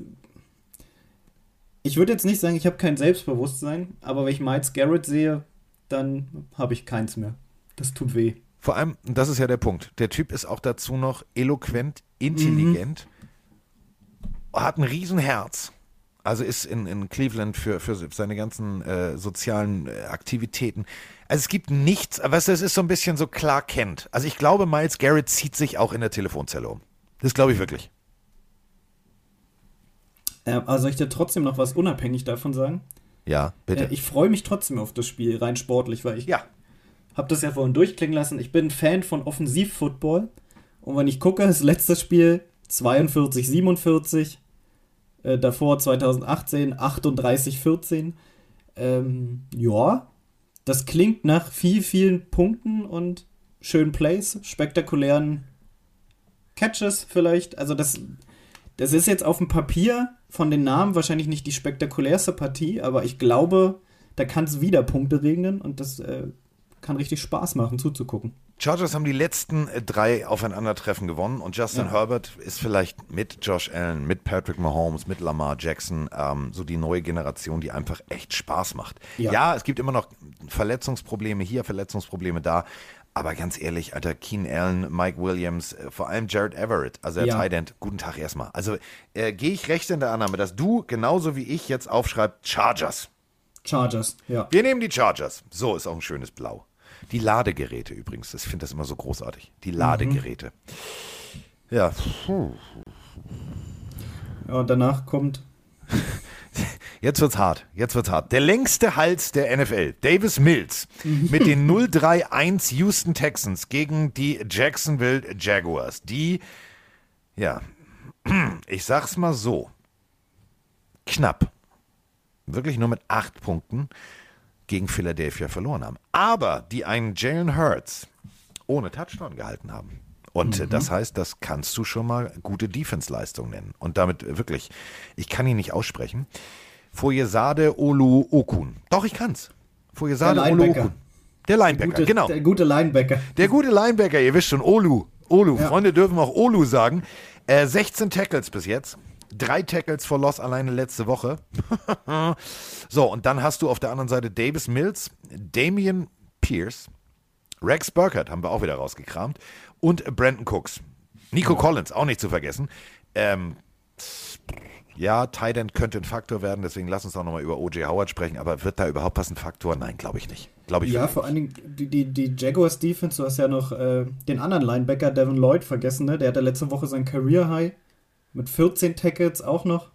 Ich würde jetzt nicht sagen, ich habe kein Selbstbewusstsein, aber wenn ich Miles Garrett sehe, dann habe ich keins mehr. Das tut weh. Vor allem, das ist ja der Punkt, der Typ ist auch dazu noch eloquent, intelligent, mhm. hat ein Riesenherz. Also ist in, in Cleveland für, für seine ganzen äh, sozialen äh, Aktivitäten. Also es gibt nichts, was es ist so ein bisschen so klar kennt. Also ich glaube, Miles Garrett zieht sich auch in der Telefonzelle um. Das glaube ich wirklich. Äh, also soll ich dir trotzdem noch was unabhängig davon sagen? Ja, bitte. Äh, ich freue mich trotzdem auf das Spiel, rein sportlich, weil ich ja. habe das ja vorhin durchklingen lassen. Ich bin Fan von Offensivfootball. Und wenn ich gucke, das letzte Spiel 42, 47 äh, davor 2018 38, 14. Ähm, ja, das klingt nach viel, vielen Punkten und schönen Plays, spektakulären Catches vielleicht. Also das, das ist jetzt auf dem Papier von den Namen wahrscheinlich nicht die spektakulärste Partie, aber ich glaube, da kann es wieder Punkte regnen und das äh, kann richtig Spaß machen zuzugucken. Chargers haben die letzten äh, drei Aufeinandertreffen gewonnen und Justin ja. Herbert ist vielleicht mit Josh Allen, mit Patrick Mahomes, mit Lamar Jackson ähm, so die neue Generation, die einfach echt Spaß macht. Ja. ja, es gibt immer noch Verletzungsprobleme hier, Verletzungsprobleme da. Aber ganz ehrlich, Alter, Keen Allen, Mike Williams, äh, vor allem Jared Everett, also der ja. Tight guten Tag erstmal. Also äh, gehe ich recht in der Annahme, dass du genauso wie ich jetzt aufschreibst, Chargers. Chargers, ja. Wir nehmen die Chargers. So ist auch ein schönes Blau. Die Ladegeräte übrigens, ich finde das immer so großartig. Die Ladegeräte. Mhm. Ja. Ja, und danach kommt. <laughs> Jetzt wird's hart. Jetzt wird's hart. Der längste Hals der NFL, Davis Mills, mit den 031 Houston Texans gegen die Jacksonville Jaguars. Die, ja, <clears throat> ich sag's mal so, knapp, wirklich nur mit acht Punkten gegen Philadelphia verloren haben. Aber die einen Jalen Hurts ohne Touchdown gehalten haben. Und mhm. das heißt, das kannst du schon mal gute Defense-Leistung nennen. Und damit wirklich, ich kann ihn nicht aussprechen. Foyesade Olu Okun. Doch, ich kann's. Foyesade Olu Okun. Der Linebacker, der gute, genau. Der gute Linebacker. Der gute Linebacker, ihr wisst schon, Olu. Olu. Ja. Freunde dürfen auch Olu sagen. Äh, 16 Tackles bis jetzt. Drei Tackles for Loss alleine letzte Woche. <laughs> so, und dann hast du auf der anderen Seite Davis Mills, Damian Pierce, Rex Burkhardt haben wir auch wieder rausgekramt und Brandon Cooks. Nico Collins, auch nicht zu vergessen. Ähm, ja, Tight könnte ein Faktor werden, deswegen lass uns auch nochmal über O.J. Howard sprechen, aber wird da überhaupt was ein Faktor? Nein, glaube ich nicht. Glaube ich ja, vor allen Dingen die, die, die Jaguars Defense, du hast ja noch äh, den anderen Linebacker, Devin Lloyd, vergessen, ne? Der hatte letzte Woche sein Career High mit 14 Tackles auch noch.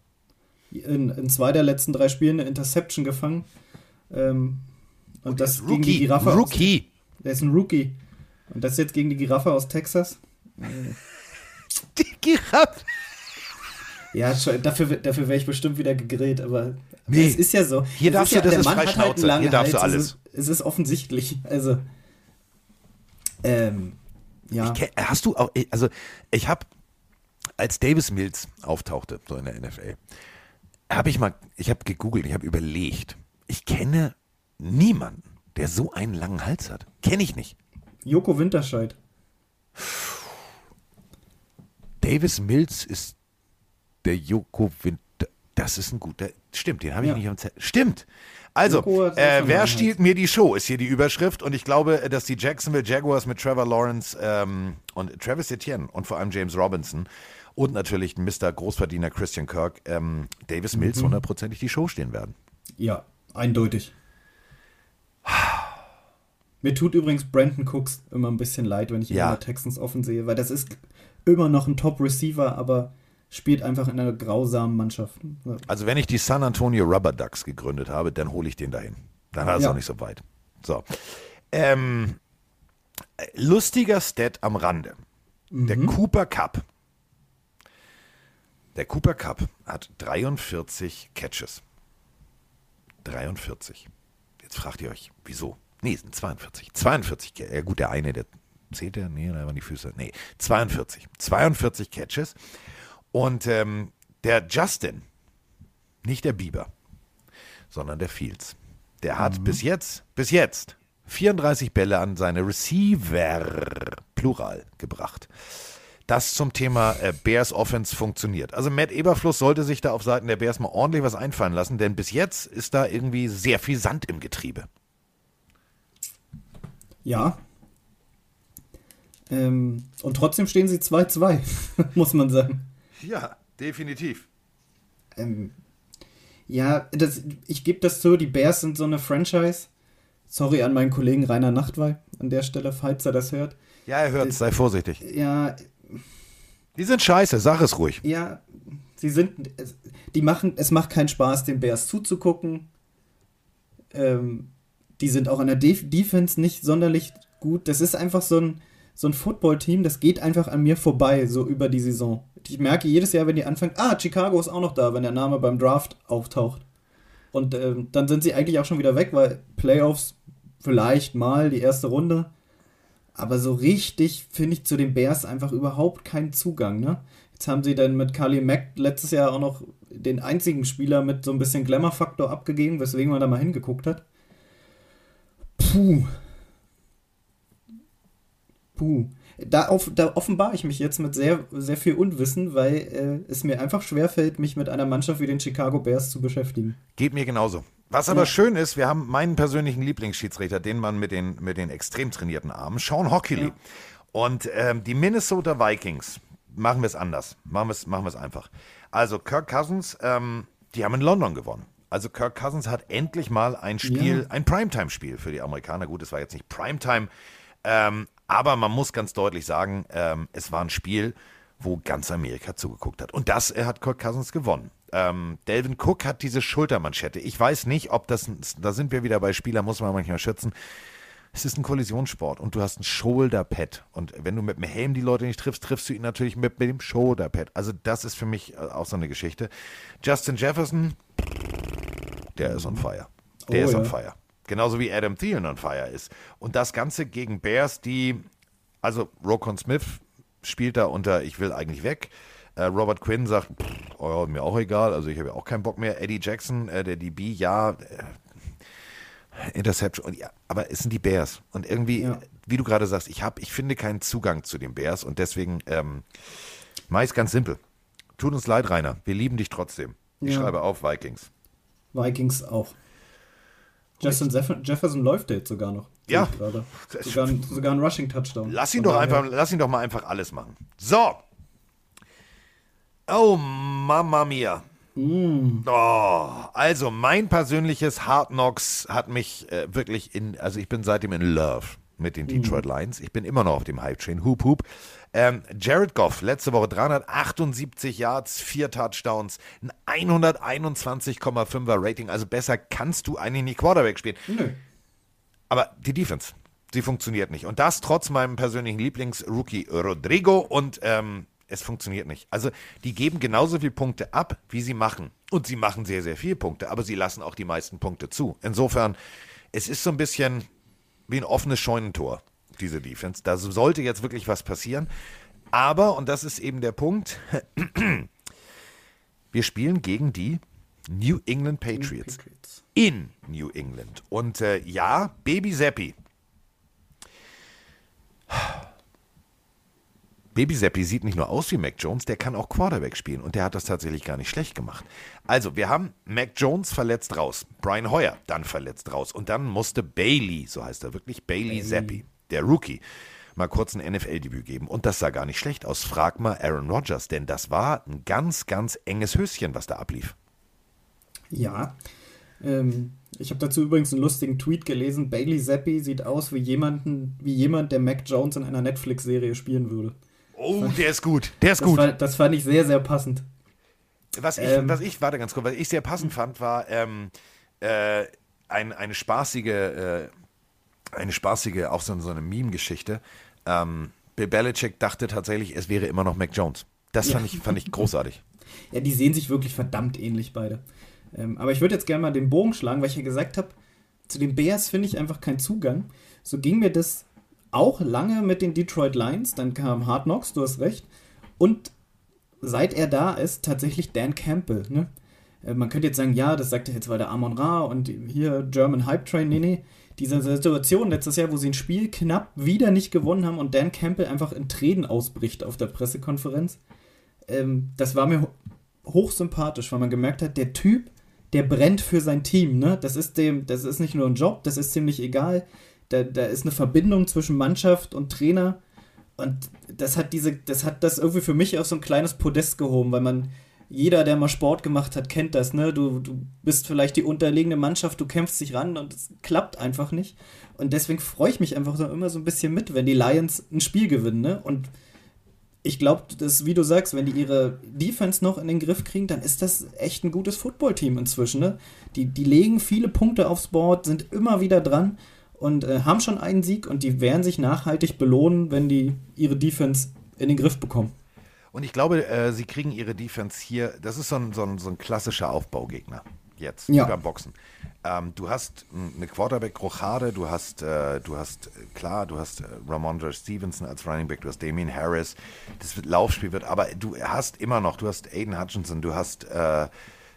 In, in zwei der letzten drei Spielen eine Interception gefangen. Ähm, und, und das gegen die Giraffe. Rookie. Der ist ein Rookie. Und das jetzt gegen die Giraffe aus Texas. Die Giraffe. Ja, dafür, dafür wäre ich bestimmt wieder gegrillt, aber Nee. es ist ja so. Hier es darfst du- ja, das der ist Mann hat halt einen Hier darfst du alles. Es ist, es ist offensichtlich. Also, ähm, ja. Ich kenn, hast du auch, also ich habe, als Davis Mills auftauchte, so in der NFL, habe ich mal, ich habe gegoogelt, ich habe überlegt, ich kenne niemanden, der so einen langen Hals hat. Kenne ich nicht. Joko Winterscheid. Davis Mills ist der Joko Winter. Das ist ein guter. Stimmt, den habe ich Ja. nicht am Zettel. Stimmt. Also, äh, wer stiehlt mir die Show? Ist hier die Überschrift. Und ich glaube, äh, dass die Jacksonville Jaguars mit Trevor Lawrence ähm, und Travis Etienne und vor allem James Robinson und natürlich Mr. Großverdiener Christian Kirk ähm, Davis Mhm. Mills hundertprozentig die Show stehen werden. Ja, eindeutig. Mir tut übrigens Brandon Cooks immer ein bisschen leid, wenn ich ihn Ja. in der Texans offen sehe, weil das ist immer noch ein Top-Receiver, aber spielt einfach in einer grausamen Mannschaft. Also, wenn ich die San Antonio Rubber Ducks gegründet habe, dann hole ich den dahin. Dann hat es Ja. auch nicht so weit. So. Ähm, äh, lustiger Stat am Rande. Der Cooper Cup. Der Cooper Cup hat 43 Catches. 43. Jetzt fragt ihr euch, wieso? Nee, es sind 42. 42. Ca- Ja gut, der eine, der zählt der? Nee, da waren die Füße. Nee, 42. 42 Catches. Und ähm, der Justin, nicht der Bieber, sondern der Fields. Der hat bis jetzt, bis jetzt 34 Bälle an seine Receiver, Plural, gebracht. Das zum Thema äh, Bears Offense funktioniert. Also Matt Eberfluss sollte sich da auf Seiten der Bears mal ordentlich was einfallen lassen, denn bis jetzt ist da irgendwie sehr viel Sand im Getriebe. Ja. Ähm, und trotzdem stehen sie 2-2, <laughs> muss man sagen. Ja, definitiv. Ähm, ja, das, ich gebe das zu, die Bears sind so eine Franchise. Sorry an meinen Kollegen Rainer Nachtwey an der Stelle, falls er das hört. Ja, er hört, sei vorsichtig. Ja, Die sind scheiße, sag es ruhig. ja, sie sind, es- die machen, es macht keinen Spaß, den Bears zuzugucken. Ähm, die sind auch an der Def Defense nicht sonderlich gut. Das ist einfach so ein, so ein Football-Team, das geht einfach an mir vorbei, so über die Saison. Ich merke jedes Jahr, wenn die anfangen, ah, Chicago ist auch noch da, wenn der Name beim Draft auftaucht. Und ähm, dann sind sie eigentlich auch schon wieder weg, weil Playoffs vielleicht mal die erste Runde. Aber so richtig finde ich zu den Bears einfach überhaupt keinen Zugang. Ne? Jetzt haben sie dann mit Kali Mack letztes Jahr auch noch den einzigen Spieler mit so ein bisschen Glamour-Faktor abgegeben, weswegen man da mal hingeguckt hat. Puh. Puh. Da, auf, da offenbare ich mich jetzt mit sehr, sehr viel Unwissen, weil äh, es mir einfach schwerfällt, mich mit einer Mannschaft wie den Chicago Bears zu beschäftigen. Geht mir genauso. Was aber Ja. schön ist, wir haben meinen persönlichen Lieblingsschiedsrichter, den Mann mit den, mit den extrem trainierten Armen, Sean Hockley. Ja. Und ähm, die Minnesota Vikings, machen wir es anders. Machen wir es machen einfach. Also Kirk Cousins, ähm, die haben in London gewonnen. Also Kirk Cousins hat endlich mal ein Spiel, Ja. ein Primetime-Spiel für die Amerikaner. Gut, es war jetzt nicht Primetime, ähm, aber man muss ganz deutlich sagen, ähm, es war ein Spiel, wo ganz Amerika zugeguckt hat. Und das äh, hat Kirk Cousins gewonnen. Ähm, Delvin Cook hat diese Schultermanschette. Ich weiß nicht, ob das, da sind wir wieder bei Spieler, muss man manchmal schützen. Es ist ein Kollisionssport und du hast ein Shoulderpad. Und wenn du mit dem Helm die Leute nicht triffst, triffst du ihn natürlich mit, mit dem Shoulderpad. Also das ist für mich äh, auch so eine Geschichte. Justin Jefferson, der ist on fire. Der Oh, ist on ja. fire. Genauso wie Adam Thielen on fire ist. Und das Ganze gegen Bears, die, also Rokon Smith spielt da unter, ich will eigentlich weg. Äh, Robert Quinn sagt, pff, oh, ja, mir auch egal, also ich habe ja auch keinen Bock mehr. Eddie Jackson, äh, der DB, ja, äh, Interception, und ja, aber es sind die Bears. Und irgendwie, Ja. wie du gerade sagst, ich habe, ich finde keinen Zugang zu den Bears und deswegen ähm, ich's ganz simpel. Tut uns leid, Rainer. Wir lieben dich trotzdem. Ich Ja. schreibe auf Vikings. Vikings auch. Justin Jeff Jefferson läuft jetzt sogar noch. Ja. gerade. Sogar, ein- sogar ein Rushing-Touchdown. Lass ihn Von doch daher- einfach, lass ihn doch mal einfach alles machen. So. Oh, Mama mia. Oh, also mein persönliches Hard Knocks hat mich äh, wirklich in, also ich bin seitdem in Love mit den Detroit Lions. Ich bin immer noch auf dem Hype Train. Hoop Hoop. Ähm, Jared Goff, letzte Woche 378 Yards, vier Touchdowns, ein 121,5er Rating. Also besser kannst du eigentlich nicht Quarterback spielen. Nö. Aber die Defense, sie funktioniert nicht. Und das trotz meinem persönlichen Lieblings-Rookie Rodrigo. Und ähm, Es funktioniert nicht. Also die geben genauso viele Punkte ab, wie sie machen. Und sie machen sehr, sehr viele Punkte, aber sie lassen auch die meisten Punkte zu. Insofern, es ist so ein bisschen wie ein offenes Scheunentor, diese Defense. Da sollte jetzt wirklich was passieren. Aber, und das ist eben der Punkt, <clears throat> wir spielen gegen die New England Patriots. Patriots. In New England. Und äh, ja, Baby Zappi. Baby Zappi sieht nicht nur aus wie Mac Jones, der kann auch Quarterback spielen und der hat das tatsächlich gar nicht schlecht gemacht. Also, wir haben Mac Jones verletzt raus, Brian Hoyer dann verletzt raus und dann musste Bailey, so heißt er wirklich, Bailey, Bailey. Zappi, der Rookie, mal kurz ein NFL-Debüt geben. Und das sah gar nicht schlecht aus. Frag mal Aaron Rodgers, denn das war ein ganz, ganz enges Höschen, was da ablief. Ja. Ähm, ich habe dazu übrigens einen lustigen Tweet gelesen. Bailey Zappi sieht aus wie, jemanden, wie jemand, der Mac Jones in einer Netflix-Serie spielen würde. Oh, der ist gut. Der ist das gut. War, das fand ich sehr, sehr passend. Was ich, ähm, was ich, warte ganz kurz, was ich sehr passend fand, war ähm, äh, ein, eine spaßige, äh, eine spaßige, auch so, so eine Meme-Geschichte. Ähm, Bill Belichick dachte tatsächlich, es wäre immer noch Mac Jones. Das fand, ja. ich, fand ich großartig. <laughs> Ja, die sehen sich wirklich verdammt ähnlich beide. Ähm, aber ich würde jetzt gerne mal den Bogen schlagen, weil ich ja gesagt habe, zu den Bears finde ich einfach keinen Zugang. So ging mir das auch lange mit den Detroit Lions, dann kam Hard Knocks, du hast recht. Und seit er da ist, tatsächlich Dan Campbell. Ne? Äh, man könnte jetzt sagen, ja, das sagt er jetzt, weil der Amon Ra und hier German Hype Train. Nee, nee. Diese Situation letztes Jahr, wo sie ein Spiel knapp wieder nicht gewonnen haben und Dan Campbell einfach in Tränen ausbricht auf der Pressekonferenz, ähm, das war mir hochsympathisch, weil man gemerkt hat, der Typ, der brennt für sein Team. Ne? Das, ist dem, das ist nicht nur ein Job, das ist ziemlich egal da, da ist eine Verbindung zwischen Mannschaft und Trainer. Und das hat diese, das hat das irgendwie für mich auf so ein kleines Podest gehoben, weil man, jeder, der mal Sport gemacht hat, kennt das, ne? Du, du bist vielleicht die unterlegene Mannschaft, du kämpfst dich ran und es klappt einfach nicht. Und deswegen freue ich mich einfach so immer so ein bisschen mit, wenn die Lions ein Spiel gewinnen, ne? Und ich glaube, das, wie du sagst, wenn die ihre Defense noch in den Griff kriegen, dann ist das echt ein gutes Footballteam inzwischen, ne? Die, die legen viele Punkte aufs Board, sind immer wieder dran und äh, haben schon einen Sieg und die werden sich nachhaltig belohnen, wenn die ihre Defense in den Griff bekommen. Und ich glaube, äh, sie kriegen ihre Defense hier, das ist so ein, so ein, so ein klassischer Aufbaugegner jetzt ja. beim Boxen. Ähm, du hast eine Quarterback-Rochade, du hast, äh, du hast, äh, klar, du hast äh, Ramondre Stevenson als Running Back, du hast Damien Harris, das Laufspiel wird, aber du hast immer noch, du hast Aiden Hutchinson, du hast, äh,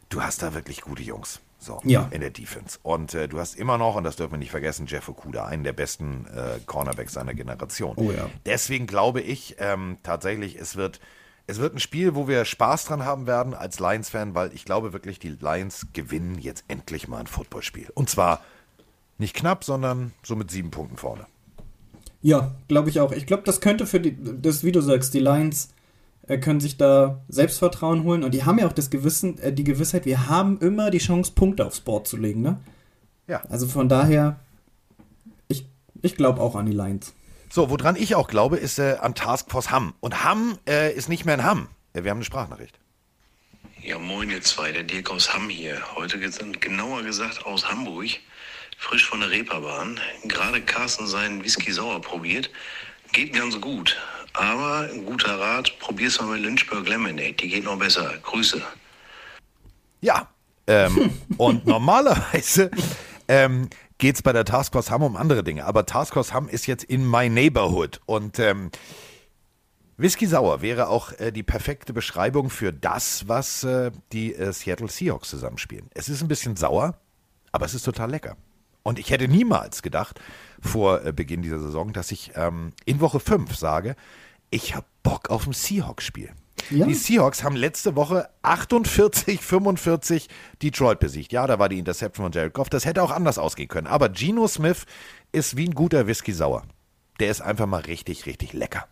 du hast da wirklich gute Jungs. So, ja. in der Defense. Und äh, du hast immer noch, und das dürfen wir nicht vergessen, Jeff Okuda, einen der besten äh, Cornerbacks seiner Generation. Oh ja. Deswegen glaube ich ähm, tatsächlich, es wird, es wird ein Spiel, wo wir Spaß dran haben werden als Lions-Fan, weil ich glaube wirklich, die Lions gewinnen jetzt endlich mal ein Footballspiel. Und zwar nicht knapp, sondern so mit sieben Punkten vorne. Ja, glaube ich auch. Ich glaube, das könnte für die, das, wie du sagst, die Lions können sich da Selbstvertrauen holen und die haben ja auch das Gewissen, äh, die Gewissheit, wir haben immer die Chance, Punkte aufs Board zu legen, ne? Ja. Also von daher, ich, ich glaube auch an die Lions. So, woran ich auch glaube, ist äh, an Taskforce Hamm. Und Hamm äh, ist nicht mehr in Hamm. wir haben eine Sprachnachricht. Ja, moin ihr zwei, der Dirk aus Hamm hier. Heute genauer gesagt aus Hamburg. Frisch von der Reeperbahn. Gerade Carsten seinen Whisky sauer probiert. Geht ganz gut. Aber ein guter Rat, probier's mal mit Lynchburg Lemonade. Die geht noch besser. Grüße. Ja, ähm, <laughs> und normalerweise ähm, geht es bei der Taskforce Hamm um andere Dinge. Aber Taskforce Hamm ist jetzt in my neighborhood. Und ähm, Whisky Sauer wäre auch äh, die perfekte Beschreibung für das, was äh, die äh, Seattle Seahawks zusammenspielen. Es ist ein bisschen sauer, aber es ist total lecker. Und ich hätte niemals gedacht, vor äh, Beginn dieser Saison, dass ich ähm, in Woche 5 sage, ich habe Bock auf ein Seahawks-Spiel. Ja. Die Seahawks haben letzte Woche 48, 45 Detroit besiegt. Ja, da war die Interception von Jared Goff. Das hätte auch anders ausgehen können. Aber Geno Smith ist wie ein guter Whisky sauer. Der ist einfach mal richtig, richtig lecker.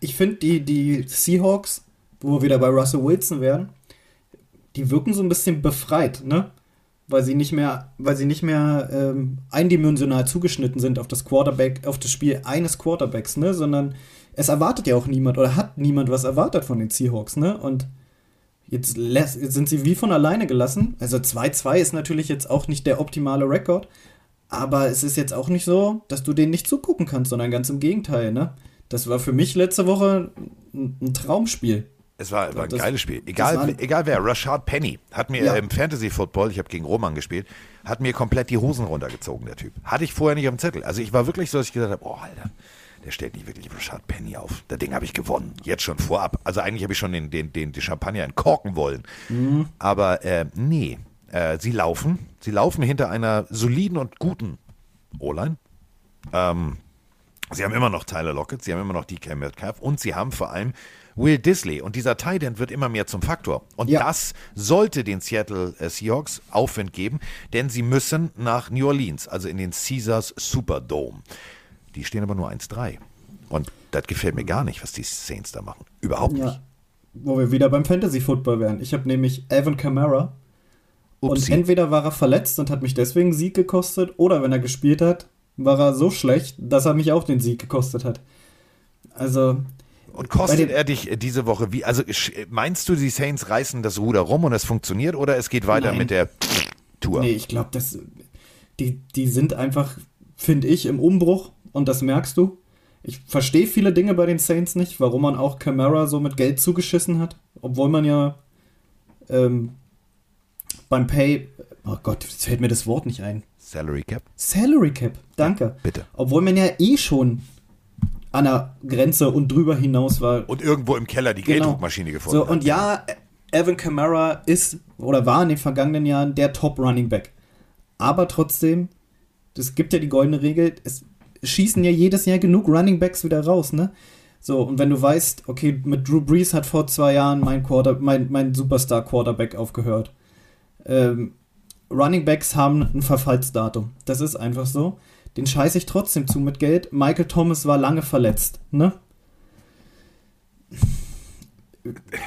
Ich finde, die, die Seahawks, wo wir wieder bei Russell Wilson wären, die wirken so ein bisschen befreit, ne? Weil sie nicht mehr, weil sie nicht mehr ähm, eindimensional zugeschnitten sind auf das Quarterback, auf das Spiel eines Quarterbacks, ne, sondern es erwartet ja auch niemand oder hat niemand was erwartet von den Seahawks, ne? Und jetzt, jetzt sind sie wie von alleine gelassen. Also 2-2 ist natürlich jetzt auch nicht der optimale Rekord, aber es ist jetzt auch nicht so, dass du denen nicht zugucken kannst, sondern ganz im Gegenteil, ne? Das war für mich letzte Woche ein, ein Traumspiel. Es war, war ein Das- geiles Spiel. Egal, war- egal wer, Rashad Penny hat mir Ja. im Fantasy Football, ich habe gegen Roman gespielt, hat mir komplett die Hosen runtergezogen, der Typ. Hatte ich vorher nicht dem Zettel. Also ich war wirklich so, dass ich gesagt habe, oh Alter, der stellt nicht wirklich Rashad Penny auf. Das Ding habe ich gewonnen. Jetzt schon vorab. Also eigentlich habe ich schon den, den, den, den Champagner entkorken wollen. Mhm. Aber äh, nee, äh, sie laufen. Sie laufen hinter einer soliden und guten O-Line. Ähm, Sie haben immer noch Tyler Lockett, sie haben immer noch DK Metcalf und sie haben vor allem Will Disley. Und dieser Tight End wird immer mehr zum Faktor. Und Ja. das sollte den Seattle äh, Seahawks Aufwind geben, denn sie müssen nach New Orleans, also in den Caesars Superdome. Die stehen aber nur 1-3. Und das gefällt mir gar nicht, was die Saints da machen. Überhaupt nicht. Ja. Wo wir wieder beim Fantasy Football wären. Ich habe nämlich Evan Kamara. Und Upsi. entweder war er verletzt und hat mich deswegen Sieg gekostet, oder wenn er gespielt hat, war er so schlecht, dass er mich auch den Sieg gekostet hat. Also, Und kostet er dich äh, diese Woche wie? Also sch- meinst du, die Saints reißen das Ruder rum und es funktioniert oder es geht weiter Nein. mit der Tour? nee, ich glaube, das die, die sind einfach, finde ich, im Umbruch und das merkst du. Ich verstehe viele Dinge bei den Saints nicht, warum man auch Camara so mit Geld zugeschissen hat, obwohl man ja ähm, beim Pay, oh Gott, jetzt fällt mir das Wort nicht ein. Salary Cap? Salary Cap, danke. bitte. Obwohl man ja eh schon an der Grenze und drüber hinaus war. Und irgendwo im Keller die Genau. Gelddruckmaschine gefunden So, und ja, Evan Kamara ist oder war in den vergangenen Jahren der Top Running Back. Aber trotzdem, es gibt ja die goldene Regel, es schießen ja jedes Jahr genug Running Backs wieder raus, ne? So, und wenn du weißt, okay, mit Drew Brees hat vor zwei Jahren mein, Quarter, mein, mein Superstar-Quarterback aufgehört. Ähm, Running Backs haben ein Verfallsdatum. Das ist einfach so. Den scheiße ich trotzdem zu mit Geld. Michael Thomas war lange verletzt, ne?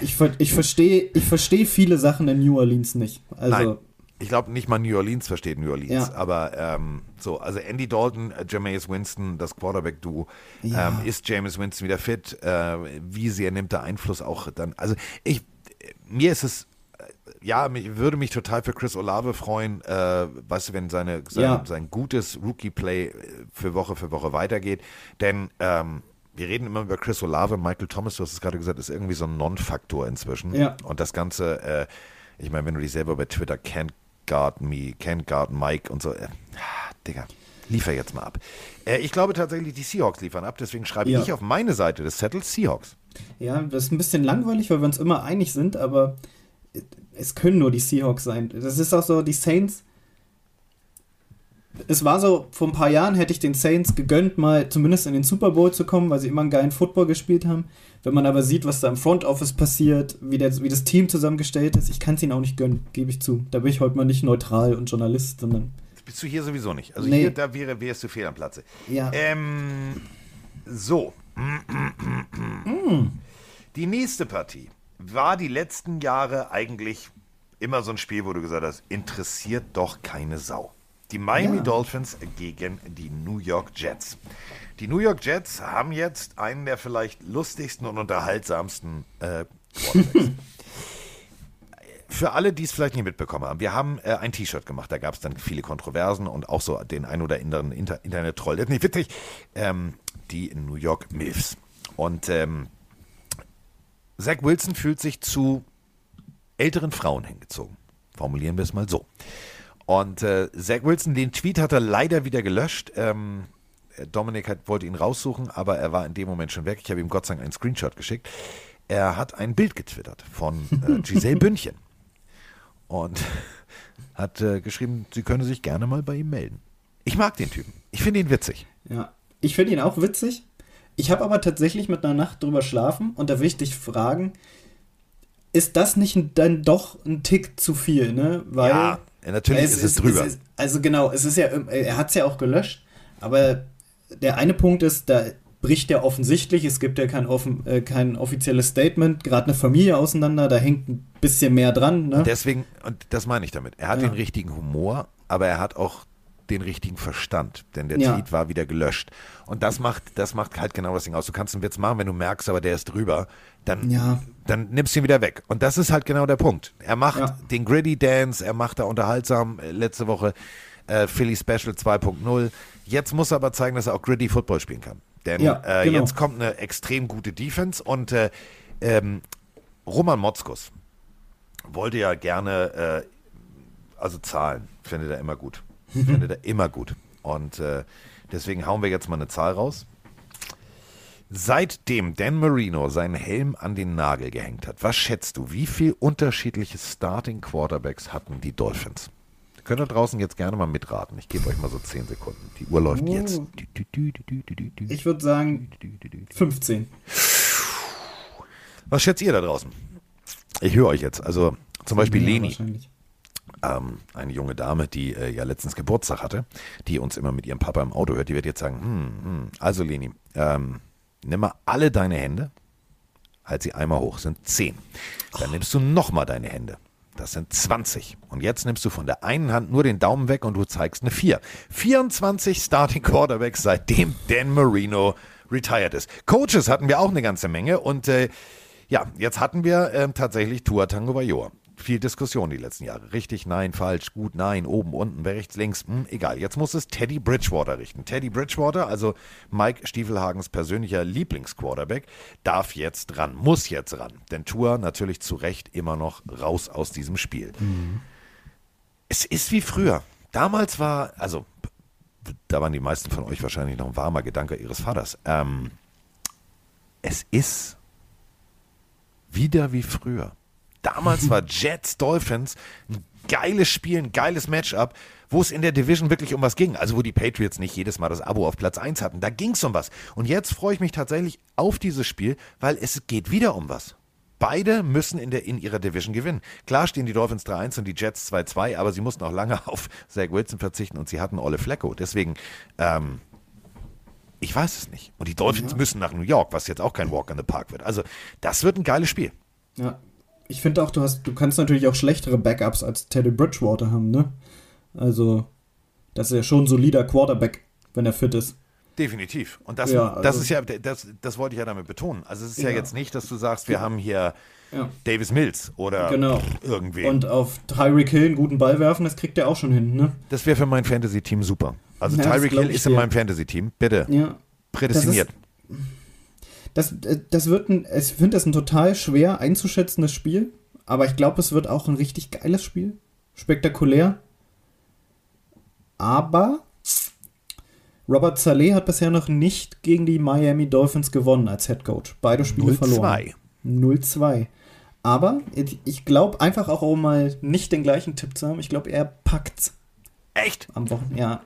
Ich, ich verstehe ich versteh viele Sachen in New Orleans nicht. Also, Nein. Ich glaube nicht mal New Orleans versteht New Orleans, Ja. aber ähm, so, also Andy Dalton, äh, Jameis Winston, das Quarterback-Duo, Ja. ähm, ist Jameis Winston wieder fit? Äh, wie sehr nimmt der Einfluss auch dann? Also ich, mir ist es, ja, mich, würde mich total für Chris Olave freuen, äh, weißt du, wenn seine, sein, Ja. sein gutes Rookie-Play äh, für Woche für Woche weitergeht, denn ähm, wir reden immer über Chris Olave, Michael Thomas, du hast es gerade gesagt, ist irgendwie so ein Non-Faktor inzwischen. Ja. Und das Ganze, äh, ich meine, wenn du dich selber bei Twitter can't guard me, can't guard Mike und so, äh, Digga, liefer jetzt mal ab. Äh, ich glaube tatsächlich, die Seahawks liefern ab, deswegen schreibe Ja. ich auf meine Seite des Zettels Seahawks. ja, das ist ein bisschen langweilig, weil wir uns immer einig sind, aber es können nur die Seahawks sein. Das ist auch so, die Saints. Es war so, vor ein paar Jahren hätte ich den Saints gegönnt, mal zumindest in den Super Bowl zu kommen, weil sie immer einen geilen Football gespielt haben. Wenn man aber sieht, was da im Front Office passiert, wie, der, wie das Team zusammengestellt ist, ich kann es ihnen auch nicht gönnen, gebe ich zu. Da bin ich heute mal nicht neutral und Journalist, sondern Das bist du hier sowieso nicht. Also Nee. hier, da wäre, wärst du fehl am Platze. ja. Ähm, so. Die nächste Partie war die letzten Jahre eigentlich immer so ein Spiel, wo du gesagt hast, interessiert doch keine Sau. Die Miami Ja. Dolphins gegen die New York Jets. Die New York Jets haben jetzt einen der vielleicht lustigsten und unterhaltsamsten äh. <laughs> Für alle, die es vielleicht nicht mitbekommen haben, wir haben äh, ein T-Shirt gemacht. Da gab es dann viele Kontroversen und auch so den ein oder anderen Inter Internet-Troll. Das ist nicht witzig. Ähm, die New York Milfs. Und ähm, Zach Wilson fühlt sich zu älteren Frauen hingezogen. Formulieren wir es mal so. Und äh, Zach Wilson, den Tweet hat er leider wieder gelöscht. Ähm, Dominik hat, wollte ihn raussuchen, aber er war in dem Moment schon weg. Ich habe ihm Gott sei Dank einen Screenshot geschickt. Er hat ein Bild getwittert von äh, <laughs> Giselle Bündchen und <laughs> hat äh, geschrieben, sie könne sich gerne mal bei ihm melden. Ich mag den Typen. Ich finde ihn witzig. Ja, ich finde ihn auch witzig. Ich habe aber tatsächlich mit einer Nacht drüber schlafen und da will ich dich fragen, ist das nicht dann doch ein Tick zu viel, ne? Weil ja, natürlich ist es drüber. ist- also genau, es ist ja, er hat es ja auch gelöscht, aber der eine Punkt ist, da bricht ja offensichtlich, es gibt ja kein, offen, äh, kein offizielles Statement, gerade eine Familie auseinander, da hängt ein bisschen mehr dran, ne? Deswegen, und das meine ich damit, er hat Ja. den richtigen Humor, aber er hat auch den richtigen Verstand, denn der Ja. Tweet war wieder gelöscht. Und das macht, das macht halt genau das Ding aus. Du kannst einen Witz machen, wenn du merkst, aber der ist drüber, dann, Ja. dann nimmst du ihn wieder weg. Und das ist halt genau der Punkt. Er macht Ja. den Gritty Dance, er macht da unterhaltsam, äh, letzte Woche äh, Philly Special 2.0. Jetzt muss er aber zeigen, dass er auch Gritty Football spielen kann. Denn Ja, äh, genau. jetzt kommt eine extrem gute Defense und äh, ähm, Roman Motzkus wollte ja gerne, äh, also Zahlen, findet er immer gut. Findet er immer gut. Und äh, deswegen hauen wir jetzt mal eine Zahl raus. Seitdem Dan Marino seinen Helm an den Nagel gehängt hat, was schätzt du, wie viel unterschiedliche Starting Quarterbacks hatten die Dolphins? Ihr könnt da draußen jetzt gerne mal mitraten. Ich gebe euch mal so 10 Sekunden. Die Uhr läuft Oh. jetzt. Ich würde sagen 15. Was schätzt ihr da draußen? Ich höre euch jetzt. Also zum Beispiel Ja, Leni, wahrscheinlich. Ähm, eine junge Dame, die äh, ja letztens Geburtstag hatte, die uns immer mit ihrem Papa im Auto hört, die wird jetzt sagen, hm, hm. also Leni, ähm, nimm mal alle deine Hände, halt sie einmal hoch, sind 10. Dann nimmst du nochmal deine Hände. Das sind 20. Und jetzt nimmst du von der einen Hand nur den Daumen weg und du zeigst eine 4. 24 Starting Quarterbacks, seitdem Dan Marino retired ist. Coaches hatten wir auch eine ganze Menge und äh, ja, jetzt hatten wir ähm, tatsächlich Tua Tango Bailoa. Viel Diskussion die letzten Jahre. Richtig, nein, falsch, gut, nein, oben, unten, rechts, links, hm, egal. Jetzt muss es Teddy Bridgewater richten. Teddy Bridgewater, also Mike Stiefelhagens persönlicher Lieblingsquarterback, darf jetzt ran, muss jetzt ran. Denn Tua natürlich zu Recht immer noch raus aus diesem Spiel. Es ist wie früher. Damals war, also da waren die meisten von euch wahrscheinlich noch ein warmer Gedanke ihres Vaters. Ähm, es ist wieder wie früher. Damals war Jets Dolphins ein geiles Spiel, ein geiles Matchup, wo es in der Division wirklich um was ging. Also wo die Patriots nicht jedes Mal das Abo auf Platz 1 hatten. Da ging es um was. Und jetzt freue ich mich tatsächlich auf dieses Spiel, weil es geht wieder um was. Beide müssen in, der, in ihrer Division gewinnen. Klar stehen die Dolphins 3-1 und die Jets 2-2, aber sie mussten auch lange <laughs> auf Zach Wilson verzichten und sie hatten Olle Flecko. Deswegen, ähm, ich weiß es nicht. Und die Dolphins müssen nach New York, was jetzt auch kein Walk in the Park wird. Also, das wird ein geiles Spiel. Ja. Ich finde auch, du hast, du kannst natürlich auch schlechtere Backups als Teddy Bridgewater haben, ne? Also, das ist ja schon ein solider Quarterback, wenn er fit ist. Definitiv. Und das, Ja, das also- ist ja, das, das wollte ich ja damit betonen. Also es ist ja, Ja. jetzt nicht, dass du sagst, wir haben hier Ja. Davis Mills oder Genau. irgendwie. Und auf Tyreek Hill einen guten Ball werfen, das kriegt er auch schon hin, ne? das wäre für mein Fantasy-Team super. Also das Tyreek Hill ist in meinem Fantasy-Team. Bitte. Ja. Prädestiniert. Das, äh, das wird ein, ich finde das ein total schwer einzuschätzendes Spiel, aber ich glaube, es wird auch ein richtig geiles Spiel. Spektakulär. Aber Robert Saleh hat bisher noch nicht gegen die Miami Dolphins gewonnen als Head Coach. Beide Spiele verloren. 0-2. 0-2. Aber ich- glaube einfach auch, um mal nicht den gleichen Tipp zu haben, ich glaube, er packt's Echt? am Wochenende. Ja,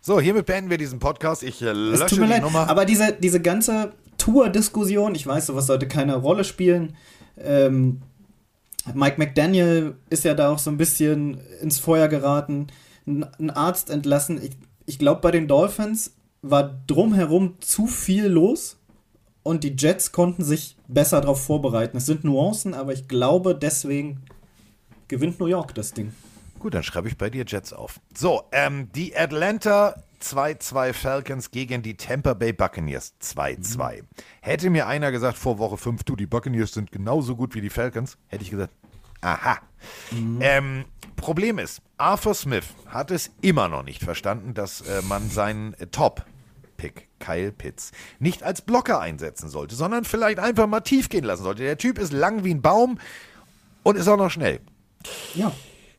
So, hiermit beenden wir diesen Podcast. Ich äh, es lösche tut mir die leid, Nummer. aber diese, diese ganze Tour-Diskussion, ich weiß, sowas sollte keine Rolle spielen. Ähm, Mike McDaniel ist ja da auch so ein bisschen ins Feuer geraten, ein, Arzt entlassen. Ich, ich glaube, bei den Dolphins war drumherum zu viel los und die Jets konnten sich besser darauf vorbereiten. Es sind Nuancen, aber ich glaube, deswegen gewinnt New York das Ding. Gut, dann schreibe ich bei dir Jets auf. So, ähm, die Atlanta 2-2 Falcons gegen die Tampa Bay Buccaneers 2-2. Hätte mir einer gesagt vor Woche 5, du, die Buccaneers sind genauso gut wie die Falcons, hätte ich gesagt, aha. Ähm, Problem ist, Arthur Smith hat es immer noch nicht verstanden, dass äh, man seinen äh, Top-Pick, Kyle Pitts, nicht als Blocker einsetzen sollte, sondern vielleicht einfach mal tief gehen lassen sollte. Der Typ ist lang wie ein Baum und ist auch noch schnell. Ja,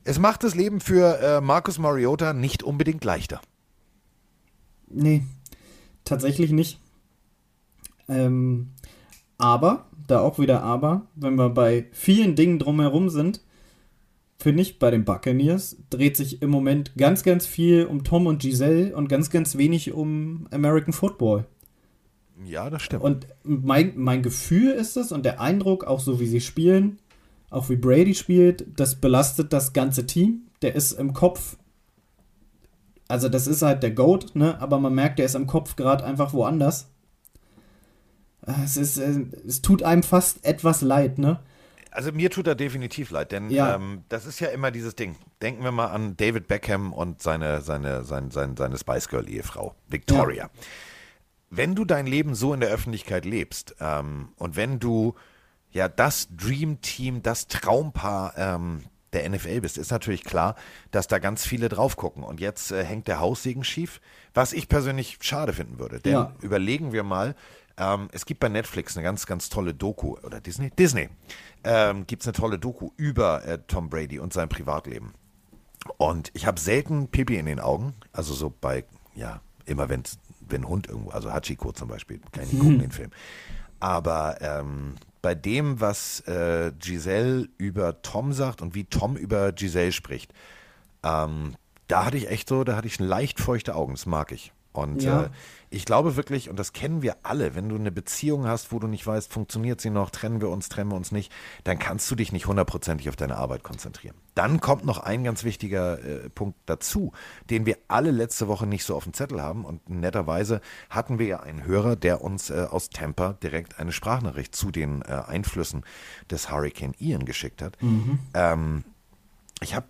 Es macht das Leben für äh, Marcus Mariota nicht unbedingt leichter. Nee, tatsächlich nicht. Ähm, aber, da auch wieder aber, wenn wir bei vielen Dingen drumherum sind, finde ich, bei den Buccaneers dreht sich im Moment ganz, ganz viel um Tom und Giselle und ganz, ganz wenig um American Football. Ja, das stimmt. Und mein, mein Gefühl ist es und der Eindruck, auch so wie sie spielen, auch wie Brady spielt, das belastet das ganze Team. Der ist im Kopf, also das ist halt der Goat, ne? aber man merkt, der ist im Kopf gerade einfach woanders. Äh, Es, ist, äh, es tut einem fast etwas leid, ne? Also mir tut er definitiv leid, denn Ja. ähm, das ist ja immer dieses Ding. Denken wir mal an David Beckham und seine, seine, sein, sein, seine Spice Girl Ehefrau, Victoria. Wenn du dein Leben so in der Öffentlichkeit lebst ähm, und wenn du ja das Dream Team, das Traumpaar ähm, der NFL bist, ist natürlich klar, dass da ganz viele drauf gucken. Und jetzt äh, hängt der Haussegen schief, was ich persönlich schade finden würde. Denn Ja. überlegen wir mal, ähm, es gibt bei Netflix eine ganz, ganz tolle Doku, oder Disney? Disney. Ähm, gibt es eine tolle Doku über äh, Tom Brady und sein Privatleben. Und ich habe selten Pipi in den Augen, also so bei, ja, immer wenn, wenn Hund irgendwo, also Hachiko zum Beispiel, kann ich nicht gucken, den Film. Aber ähm, bei dem, was äh, Giselle über Tom sagt und wie Tom über Giselle spricht, ähm, da hatte ich echt so, da hatte ich leicht feuchte Augen, das mag ich. Und Ja. äh, ich glaube wirklich, und das kennen wir alle, wenn du eine Beziehung hast, wo du nicht weißt, funktioniert sie noch, trennen wir uns, trennen wir uns nicht, dann kannst du dich nicht hundertprozentig auf deine Arbeit konzentrieren. Dann kommt noch ein ganz wichtiger äh, Punkt dazu, den wir alle letzte Woche nicht so auf dem Zettel haben. Und netterweise hatten wir ja einen Hörer, der uns äh, aus Tampa direkt eine Sprachnachricht zu den äh, Einflüssen des Hurricane Ian geschickt hat. Ähm, ich habe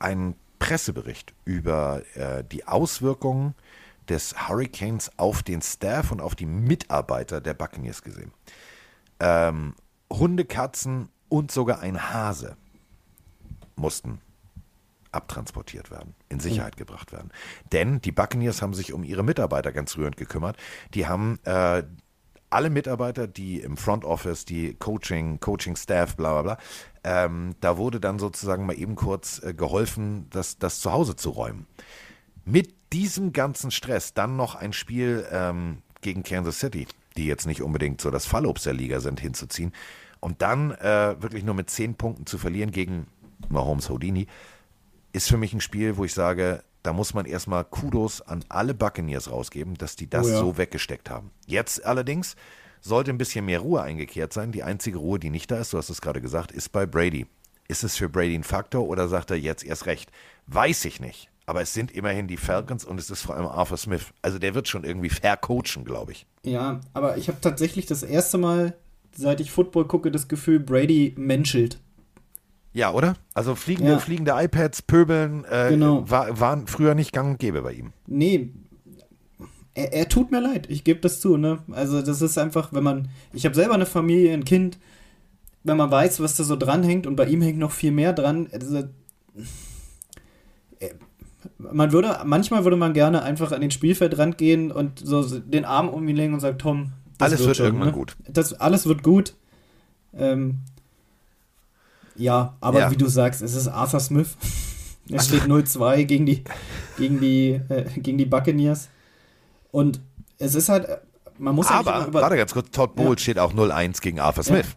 einen Pressebericht über äh, die Auswirkungen des Hurricanes auf den Staff und auf die Mitarbeiter der Buccaneers gesehen. Ähm, Hunde, Katzen und sogar ein Hase mussten abtransportiert werden, in Sicherheit gebracht werden. Denn die Buccaneers haben sich um ihre Mitarbeiter ganz rührend gekümmert. Die haben äh, alle Mitarbeiter, die im Front Office, die Coaching, Coaching-Staff, bla bla bla, ähm, da wurde dann sozusagen mal eben kurz äh, geholfen, das, das zu Hause zu räumen. Mit diesem ganzen Stress dann noch ein Spiel ähm, gegen Kansas City, die jetzt nicht unbedingt so das Fallobst der Liga sind, hinzuziehen. Und dann äh, wirklich nur mit zehn Punkten zu verlieren gegen Mahomes Houdini, ist für mich ein Spiel, wo ich sage, da muss man erstmal Kudos an alle Buccaneers rausgeben, dass die das Oh ja. so weggesteckt haben. Jetzt allerdings sollte ein bisschen mehr Ruhe eingekehrt sein. Die einzige Ruhe, die nicht da ist, du hast es gerade gesagt, ist bei Brady. Ist es für Brady ein Faktor oder sagt er jetzt erst recht? Weiß ich nicht. Aber es sind immerhin die Falcons und es ist vor allem Arthur Smith. Also der wird schon irgendwie fair coachen, glaube ich. Ja, aber ich habe tatsächlich das erste Mal, seit ich Football gucke, das Gefühl, Brady menschelt. Ja, oder? Also fliegende, Ja. fliegende iPads, Pöbeln äh, Genau. war, waren früher nicht gang und gäbe bei ihm. Nee, er, er tut mir leid, ich gebe das zu, ne? Also das ist einfach, wenn man, ich habe selber eine Familie, ein Kind, wenn man weiß, was da so dranhängt und bei ihm hängt noch viel mehr dran, also, man würde, manchmal würde man gerne einfach an den Spielfeldrand gehen und so den Arm um ihn legen und sagen, Tom, das Alles wird schon, irgendwann ne? gut. Das, alles wird gut. Ähm, ja, aber Ja. wie du sagst, es ist Arthur Smith. <laughs> Es steht 0-2 gegen die, gegen, die, äh, gegen die Buccaneers. Und es ist halt, man muss ja Aber, über, warte ganz kurz, Todd Bowles steht auch 0-1 gegen Arthur Smith.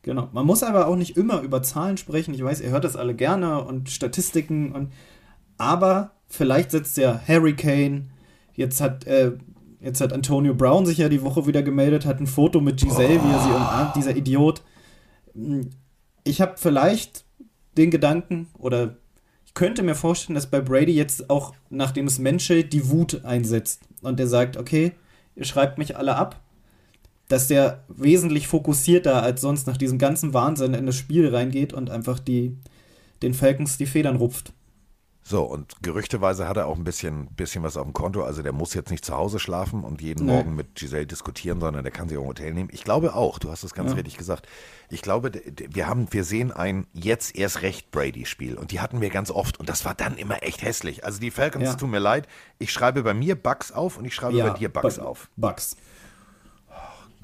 Genau. Man muss aber auch nicht immer über Zahlen sprechen. Ich weiß, ihr hört das alle gerne und Statistiken und aber vielleicht setzt der Harry Kane. Jetzt hat, äh, jetzt hat Antonio Brown sich ja die Woche wieder gemeldet, hat ein Foto mit Giselle, wie er sie umarmt, dieser Idiot. Hm, Ich habe vielleicht den Gedanken oder ich könnte mir vorstellen, dass bei Brady jetzt auch, nachdem es menschelt, die Wut einsetzt und der sagt, okay, ihr schreibt mich alle ab, dass der wesentlich fokussierter als sonst nach diesem ganzen Wahnsinn in das Spiel reingeht und einfach die, den Falcons die Federn rupft. So, und gerüchteweise hat er auch ein bisschen, bisschen was auf dem Konto. Also der muss jetzt nicht zu Hause schlafen und jeden Nee. Morgen mit Giselle diskutieren, sondern der kann sich auch ein Hotel nehmen. Ich glaube auch, du hast es ganz Ja. richtig gesagt. Ich glaube, wir haben, wir sehen ein jetzt erst recht Brady-Spiel. Und die hatten wir ganz oft. Und das war dann immer echt hässlich. Also die Falcons, Ja. tut mir leid. Ich schreibe bei mir Bugs auf und ich schreibe bei dir Bugs Bu- auf. Bugs.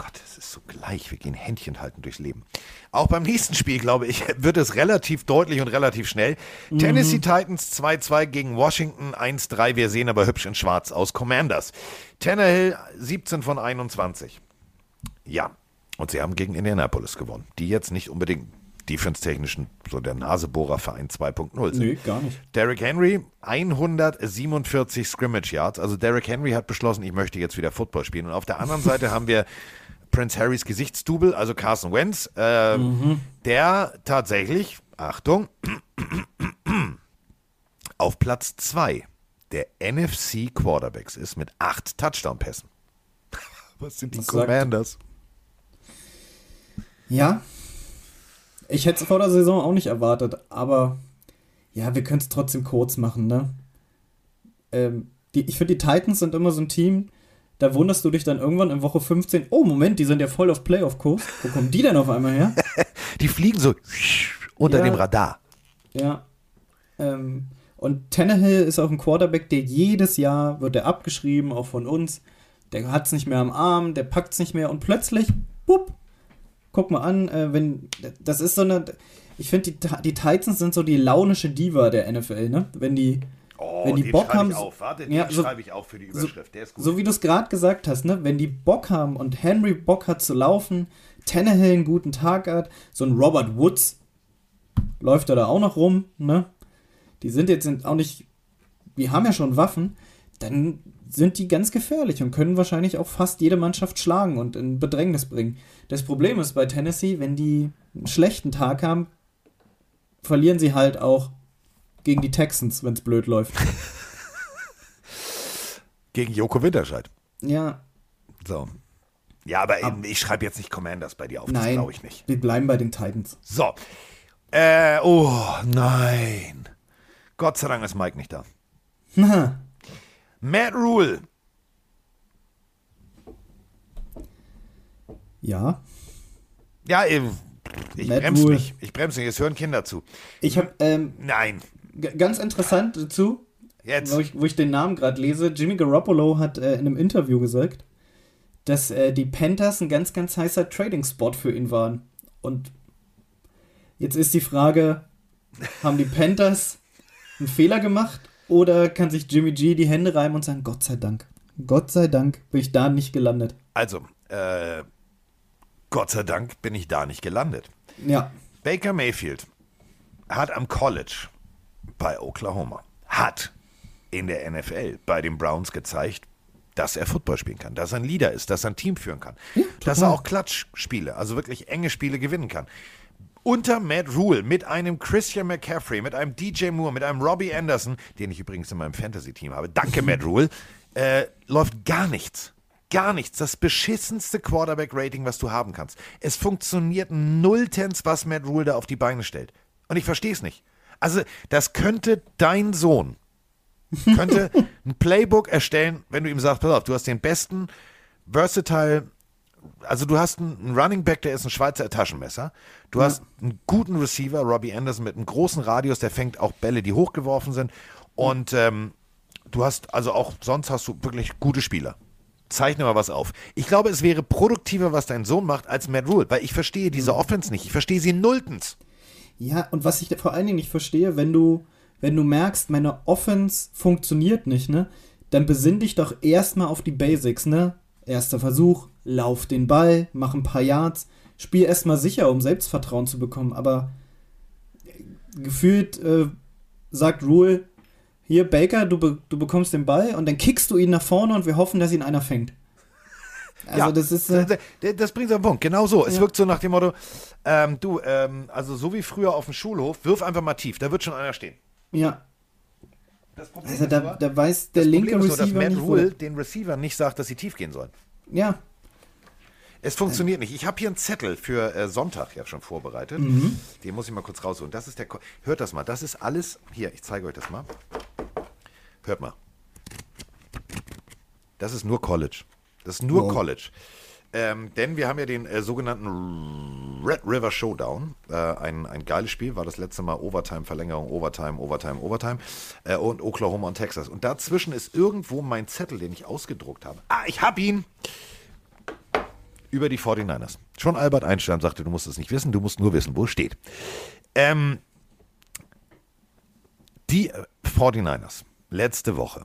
Gott, es ist so gleich. Wir gehen Händchen halten durchs Leben. Auch beim nächsten Spiel, glaube ich, <laughs> wird es relativ deutlich und relativ schnell. Tennessee Titans 2-2 gegen Washington 1-3. Wir sehen aber hübsch in schwarz aus. Commanders. Tannehill 17 von 21. Ja, und sie haben gegen Indianapolis gewonnen. Die jetzt nicht unbedingt defense-technischen, so der Nasebohrerverein 2.0 sind. Nö, gar nicht. Derrick Henry, 147 Scrimmage Yards. Also Derrick Henry hat beschlossen, ich möchte jetzt wieder Football spielen. Und auf der anderen <laughs> Seite haben wir Prince Harrys Gesichtsdouble, also Carson Wentz, ähm, der tatsächlich, Achtung, <clears throat> auf Platz 2 der NFC Quarterbacks ist mit acht Touchdown-Pässen. <laughs> Was sind die sagt- Commanders? Ja. Ich hätte es vor der Saison auch nicht erwartet, aber ja, wir können es trotzdem kurz machen, ne? Ähm, die, ich finde, die Titans sind immer so ein Team, da wunderst du dich dann irgendwann in Woche 15, oh Moment, die sind ja voll auf Playoff-Kurs. Wo kommen die denn auf einmal her? <laughs> Die fliegen so unter Ja. dem Radar. Ja. Ähm, und Tannehill ist auch ein Quarterback, der jedes Jahr wird er abgeschrieben, auch von uns. Der hat es nicht mehr am Arm, der packt es nicht mehr und plötzlich, bupp, guck mal an, äh, wenn, das ist so eine, ich finde, die, die Titans sind so die launische Diva der NFL, ne? Wenn die, Oh, wenn die Bock schreibe haben. Warte, ja, so- schreibe ich auf für die Überschrift. Der ist gut. So wie du es gerade gesagt hast, ne? Wenn die Bock haben und Henry Bock hat zu laufen, Tannehill einen guten Tag hat, so ein Robert Woods läuft er da auch noch rum, ne? Die sind jetzt sind auch nicht, wir haben ja schon Waffen, dann sind die ganz gefährlich und können wahrscheinlich auch fast jede Mannschaft schlagen und in Bedrängnis bringen. Das Problem ist bei Tennessee, wenn die einen schlechten Tag haben, verlieren sie halt auch gegen die Texans, wenn es blöd läuft. <laughs> Gegen Joko Winterscheid. Ja, So. Ja, aber eben, ich schreibe jetzt nicht Commanders bei dir auf. Das nein, glaube ich nicht. wir bleiben bei den Titans. So. Äh, oh, nein. Gott sei Dank ist Mike nicht da. <laughs> Matt Rule. ja. Ja, eben. Ich Matt bremse Rule. nicht. Ich bremse nicht. Es hören Kinder zu. Ich habe ähm, Nein. Ganz interessant dazu, Jetzt. wo ich, wo ich den Namen gerade lese. Jimmy Garoppolo hat äh, in einem Interview gesagt, dass äh, die Panthers ein ganz, ganz heißer Trading-Spot für ihn waren. Und jetzt ist die Frage, haben die Panthers einen Fehler gemacht oder kann sich Jimmy G die Hände reiben und sagen, Gott sei Dank, Gott sei Dank bin ich da nicht gelandet. Also, äh, Gott sei Dank bin ich da nicht gelandet. Ja, Baker Mayfield hat am College bei Oklahoma, hat in der NFL bei den Browns gezeigt, dass er Football spielen kann, dass er ein Leader ist, dass er ein Team führen kann, dass er auch Klatschspiele, also wirklich enge Spiele gewinnen kann. Unter Matt Rule mit einem Christian McCaffrey, mit einem DJ Moore, mit einem Robbie Anderson, den ich übrigens in meinem Fantasy-Team habe, danke <laughs> Matt Rule, äh, läuft gar nichts. Gar nichts. Das beschissenste Quarterback-Rating, was du haben kannst. Es funktioniert nulltens, was Matt Rule da auf die Beine stellt. Und ich verstehe es nicht. Also, das könnte dein Sohn, könnte <laughs> ein Playbook erstellen, wenn du ihm sagst, pass auf, du hast den besten, versatile, also du hast einen Running Back, der ist ein Schweizer Taschenmesser. Du hast einen guten Receiver, Robbie Anderson, mit einem großen Radius, der fängt auch Bälle, die hochgeworfen sind. Und ähm, du hast, also auch sonst hast du wirklich gute Spieler. Zeichne mal was auf. Ich glaube, es wäre produktiver, was dein Sohn macht, als Matt Rule, weil ich verstehe diese Offense nicht. Ich verstehe sie nulltens. Ja, und was ich vor allen Dingen nicht verstehe, wenn du, wenn du merkst, meine Offense funktioniert nicht, ne, dann besinn dich doch erstmal auf die Basics, ne? Erster Versuch, lauf den Ball, mach ein paar Yards, spiel erstmal sicher, um Selbstvertrauen zu bekommen, aber gefühlt äh, sagt Rule, hier Baker, du, be du bekommst den Ball und dann kickst du ihn nach vorne und wir hoffen, dass ihn einer fängt. Also ja, das ist äh, das, das bringt den Punkt. Genau so. Es Ja. wirkt so nach dem Motto, ähm, du, ähm, also so wie früher auf dem Schulhof, wirf einfach mal tief, da wird schon einer stehen. ja, Das Problem also da, da weiß der linke ist nur, dass Receiver Matt Rule den Receiver nicht sagt, dass sie tief gehen sollen. Ja, Es funktioniert nicht. Ich habe hier einen Zettel für äh, Sonntag ja schon vorbereitet. Mhm. Den muss ich mal kurz rausholen. Das ist der. Ko Hört das mal. Das ist alles. Hier, ich zeige euch das mal. Hört mal. Das ist nur College. Das ist nur Wow. College. Ähm, denn wir haben ja den äh, sogenannten Red River Showdown. Äh, ein, ein geiles Spiel, war das letzte Mal Overtime, Verlängerung, Overtime, Overtime, Overtime. Äh, und Oklahoma und Texas. Und dazwischen ist irgendwo mein Zettel, den ich ausgedruckt habe. Ah, ich hab ihn! über die 49ers. Schon Albert Einstein sagte, du musst es nicht wissen, du musst nur wissen, wo es steht. Ähm, die äh, 49ers letzte Woche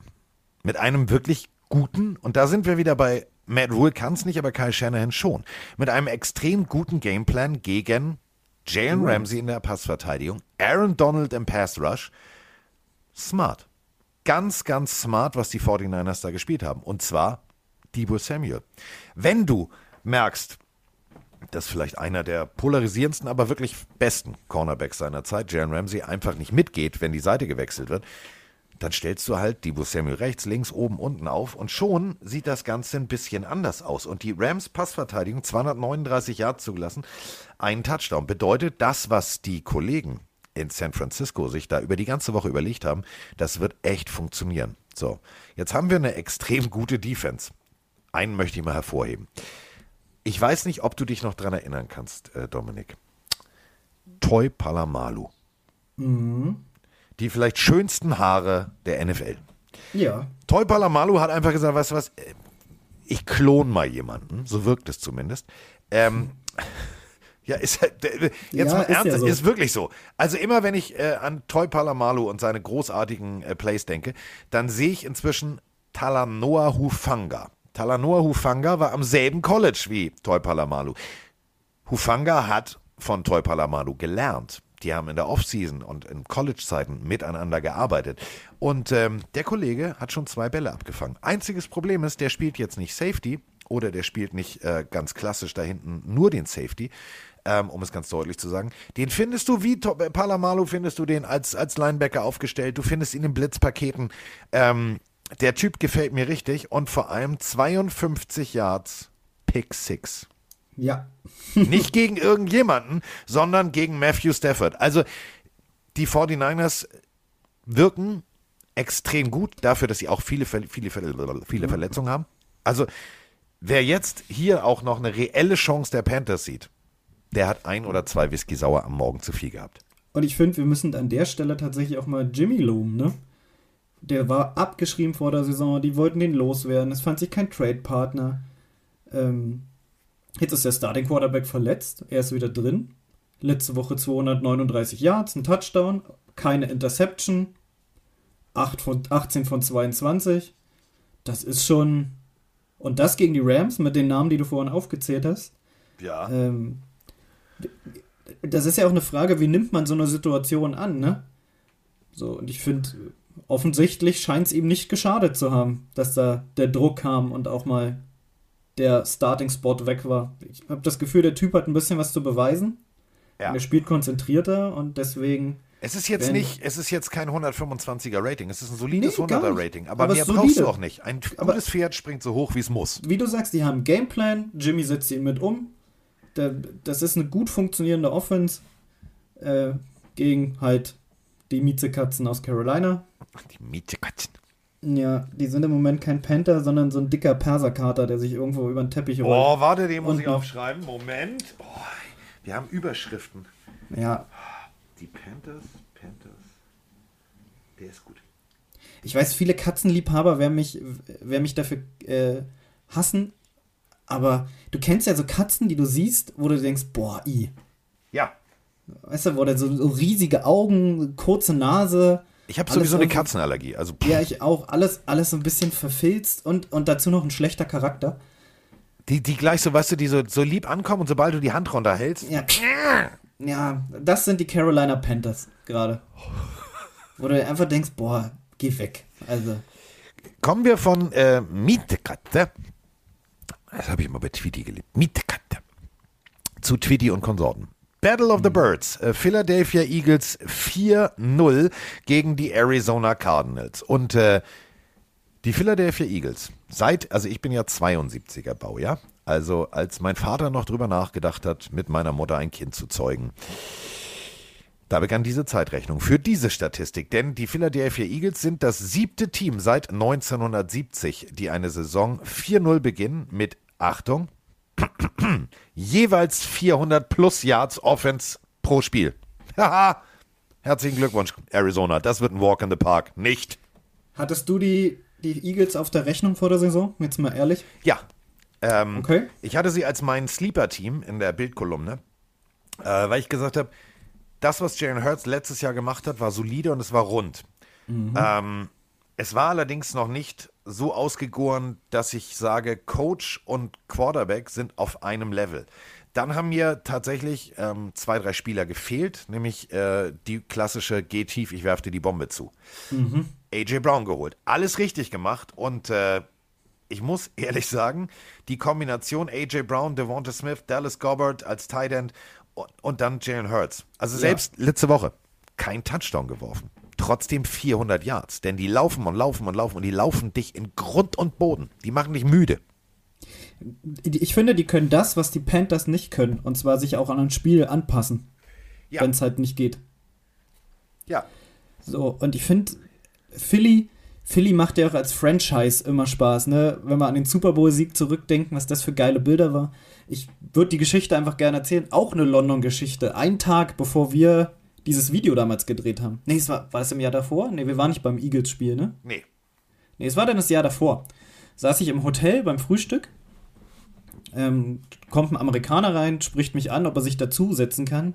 mit einem wirklich guten, und da sind wir wieder bei Matt Rule kann es nicht, aber Kyle Shanahan schon, mit einem extrem guten Gameplan gegen Jalen Ramsey in der Passverteidigung, Aaron Donald im Pass Rush. Smart. Ganz, ganz smart, was die 49ers da gespielt haben. Und zwar Debo Samuel. Wenn du merkst, dass vielleicht einer der polarisierendsten, aber wirklich besten Cornerbacks seiner Zeit, Jalen Ramsey, einfach nicht mitgeht, wenn die Seite gewechselt wird, dann stellst du halt Debo Samuel rechts, links, oben, unten auf und schon sieht das Ganze ein bisschen anders aus. Und die Rams Passverteidigung, 239 Yards zugelassen, einen Touchdown, bedeutet das, was die Kollegen in San Francisco sich da über die ganze Woche überlegt haben, das wird echt funktionieren. So, jetzt haben wir eine extrem gute Defense. Einen möchte ich mal hervorheben. Ich weiß nicht, ob du dich noch dran erinnern kannst, äh, Dominik. Toy Palamalu. Die vielleicht schönsten Haare der NFL. Ja. Toy Palamalu hat einfach gesagt, weißt du was, äh, ich klon mal jemanden, so wirkt es zumindest. Ähm, <laughs> ja, ist halt, jetzt Ja, mal ist ja ernsthaft, so. ist wirklich so. Also immer wenn ich äh, an Toy Palamalu und seine großartigen äh, Plays denke, dann sehe ich inzwischen Talanoa Hufanga. Talanoa Hufanga war am selben College wie Toy Palamalu. Hufanga hat von Toy Palamalu gelernt. Die haben in der Offseason und in College-Zeiten miteinander gearbeitet. Und ähm, der Kollege hat schon zwei Bälle abgefangen. Einziges Problem ist, der spielt jetzt nicht Safety oder der spielt nicht äh, ganz klassisch da hinten nur den Safety, ähm, um es ganz deutlich zu sagen. Den findest du wie To- äh, Palamalu, findest du den als, als Linebacker aufgestellt. Du findest ihn in Blitzpaketen. Ähm, der Typ gefällt mir richtig und vor allem 52 Yards Pick Six. Ja. <laughs> Nicht gegen irgendjemanden, sondern gegen Matthew Stafford. Also die 49ers wirken extrem gut dafür, dass sie auch viele, viele, viele Verletzungen haben. Also wer jetzt hier auch noch eine reelle Chance der Panthers sieht, der hat ein oder zwei Whisky sauer am Morgen zu viel gehabt. Und ich finde, wir müssen an der Stelle tatsächlich auch mal Jimmy loben, ne? Der war abgeschrieben vor der Saison, die wollten den loswerden, es fand sich kein Trade-Partner. Ähm, jetzt ist der Starting Quarterback verletzt, er ist wieder drin. Letzte Woche 239 Yards, ein Touchdown, keine Interception, 8 von, 18 von 22. Das ist schon. Und das gegen die Rams mit den Namen, die du vorhin aufgezählt hast. Ja. Ähm, das ist ja auch eine Frage, wie nimmt man so eine Situation an, ne? So, und ich finde, offensichtlich scheint es ihm nicht geschadet zu haben, dass da der Druck kam und auch mal der Starting-Spot weg war. Ich habe das Gefühl, der Typ hat ein bisschen was zu beweisen. Ja. Er spielt konzentrierter und deswegen. Es ist jetzt nicht, es ist jetzt kein 125er Rating, es ist ein solides Nee, gar 100er nicht. Rating, aber, Aber mehr solide. brauchst du auch nicht. Ein Aber- gutes Pferd springt so hoch, wie es muss. Wie du sagst, die haben Gameplan, Jimmy setzt ihn mit um. Das ist eine gut funktionierende Offense äh, gegen halt die Miezekatzen aus Carolina. Die Mietekatzen. Ja, die sind im Moment kein Panther, sondern so ein dicker Perserkater, der sich irgendwo über den Teppich rollt. Oh, warte, den muss ich aufschreiben. Moment. Oh, wir haben Überschriften. Ja, Die Panthers, Panthers. Der ist gut. ich weiß, viele Katzenliebhaber werden mich, werden mich dafür äh, hassen, aber du kennst ja so Katzen, die du siehst, wo du denkst, boah, i. Ja. Weißt du, wo der so, so riesige Augen, kurze Nase. Ich habe sowieso eine Katzenallergie. Also, pff, Ja, ich auch. Alles, alles so ein bisschen verfilzt und, und dazu noch ein schlechter Charakter. die, die gleich so, weißt du, die so, so lieb ankommen und sobald du die Hand runterhältst. Ja, ja das sind die Carolina Panthers gerade. Wo du einfach denkst, boah, geh weg. Also, Kommen wir von äh, Mietekatze. Das habe ich immer bei Tweety geliebt. Mietekatze. Zu Tweety und Konsorten. Battle of the Birds. Äh, Philadelphia Eagles 4-0 gegen die Arizona Cardinals. Und äh, die Philadelphia Eagles, seit, also ich bin ja 72er Baujahr, also als mein Vater noch drüber nachgedacht hat, mit meiner Mutter ein Kind zu zeugen. Da begann diese Zeitrechnung für diese Statistik, denn die Philadelphia Eagles sind das siebte Team seit 1970, die eine Saison 4-0 beginnen mit, Achtung, <clears throat> jeweils 400 plus Yards Offense pro Spiel. <laughs> Haha, herzlichen Glückwunsch, Arizona, das wird ein Walk in the Park, nicht. hattest du die, die Eagles auf der Rechnung vor der Saison? Jetzt mal ehrlich. Ja, ähm, Okay. ich hatte sie als mein Sleeper-Team in der Bildkolumne, äh, weil ich gesagt habe, das, was Jalen Hurts letztes Jahr gemacht hat, war solide und es war rund. Ähm, es war allerdings noch nicht so ausgegoren, dass ich sage, Coach und Quarterback sind auf einem Level. Dann haben mir tatsächlich ähm, zwei, drei Spieler gefehlt, nämlich äh, die klassische Geh tief, ich werfe dir die Bombe zu. AJ Brown geholt. Alles richtig gemacht und äh, ich muss <laughs> ehrlich sagen, die Kombination AJ Brown, Devonta Smith, Dallas Gobbard als Tight End und, und dann Jalen Hurts. Also selbst letzte Woche kein Touchdown geworfen. Trotzdem 400 Yards, denn die laufen und laufen und laufen und die laufen dich in Grund und Boden. Die machen dich müde. Ich finde, die können das, was die Panthers nicht können. Und zwar sich auch an ein Spiel anpassen. Ja. Wenn es halt nicht geht. Ja. So, und ich finde, Philly, Philly macht ja auch als Franchise immer Spaß, ne? Wenn wir an den Super Bowl-Sieg zurückdenken, was das für geile Bilder war. Ich würde die Geschichte einfach gerne erzählen. Auch eine London-Geschichte. Ein Tag bevor wir dieses Video damals gedreht haben. Nee, es war, war das im Jahr davor? Nee, wir waren nicht beim Eagles-Spiel, ne? Nee. Nee, es war dann das Jahr davor. Saß ich im Hotel beim Frühstück. Ähm, kommt ein Amerikaner rein, spricht mich an, ob er sich dazusetzen kann.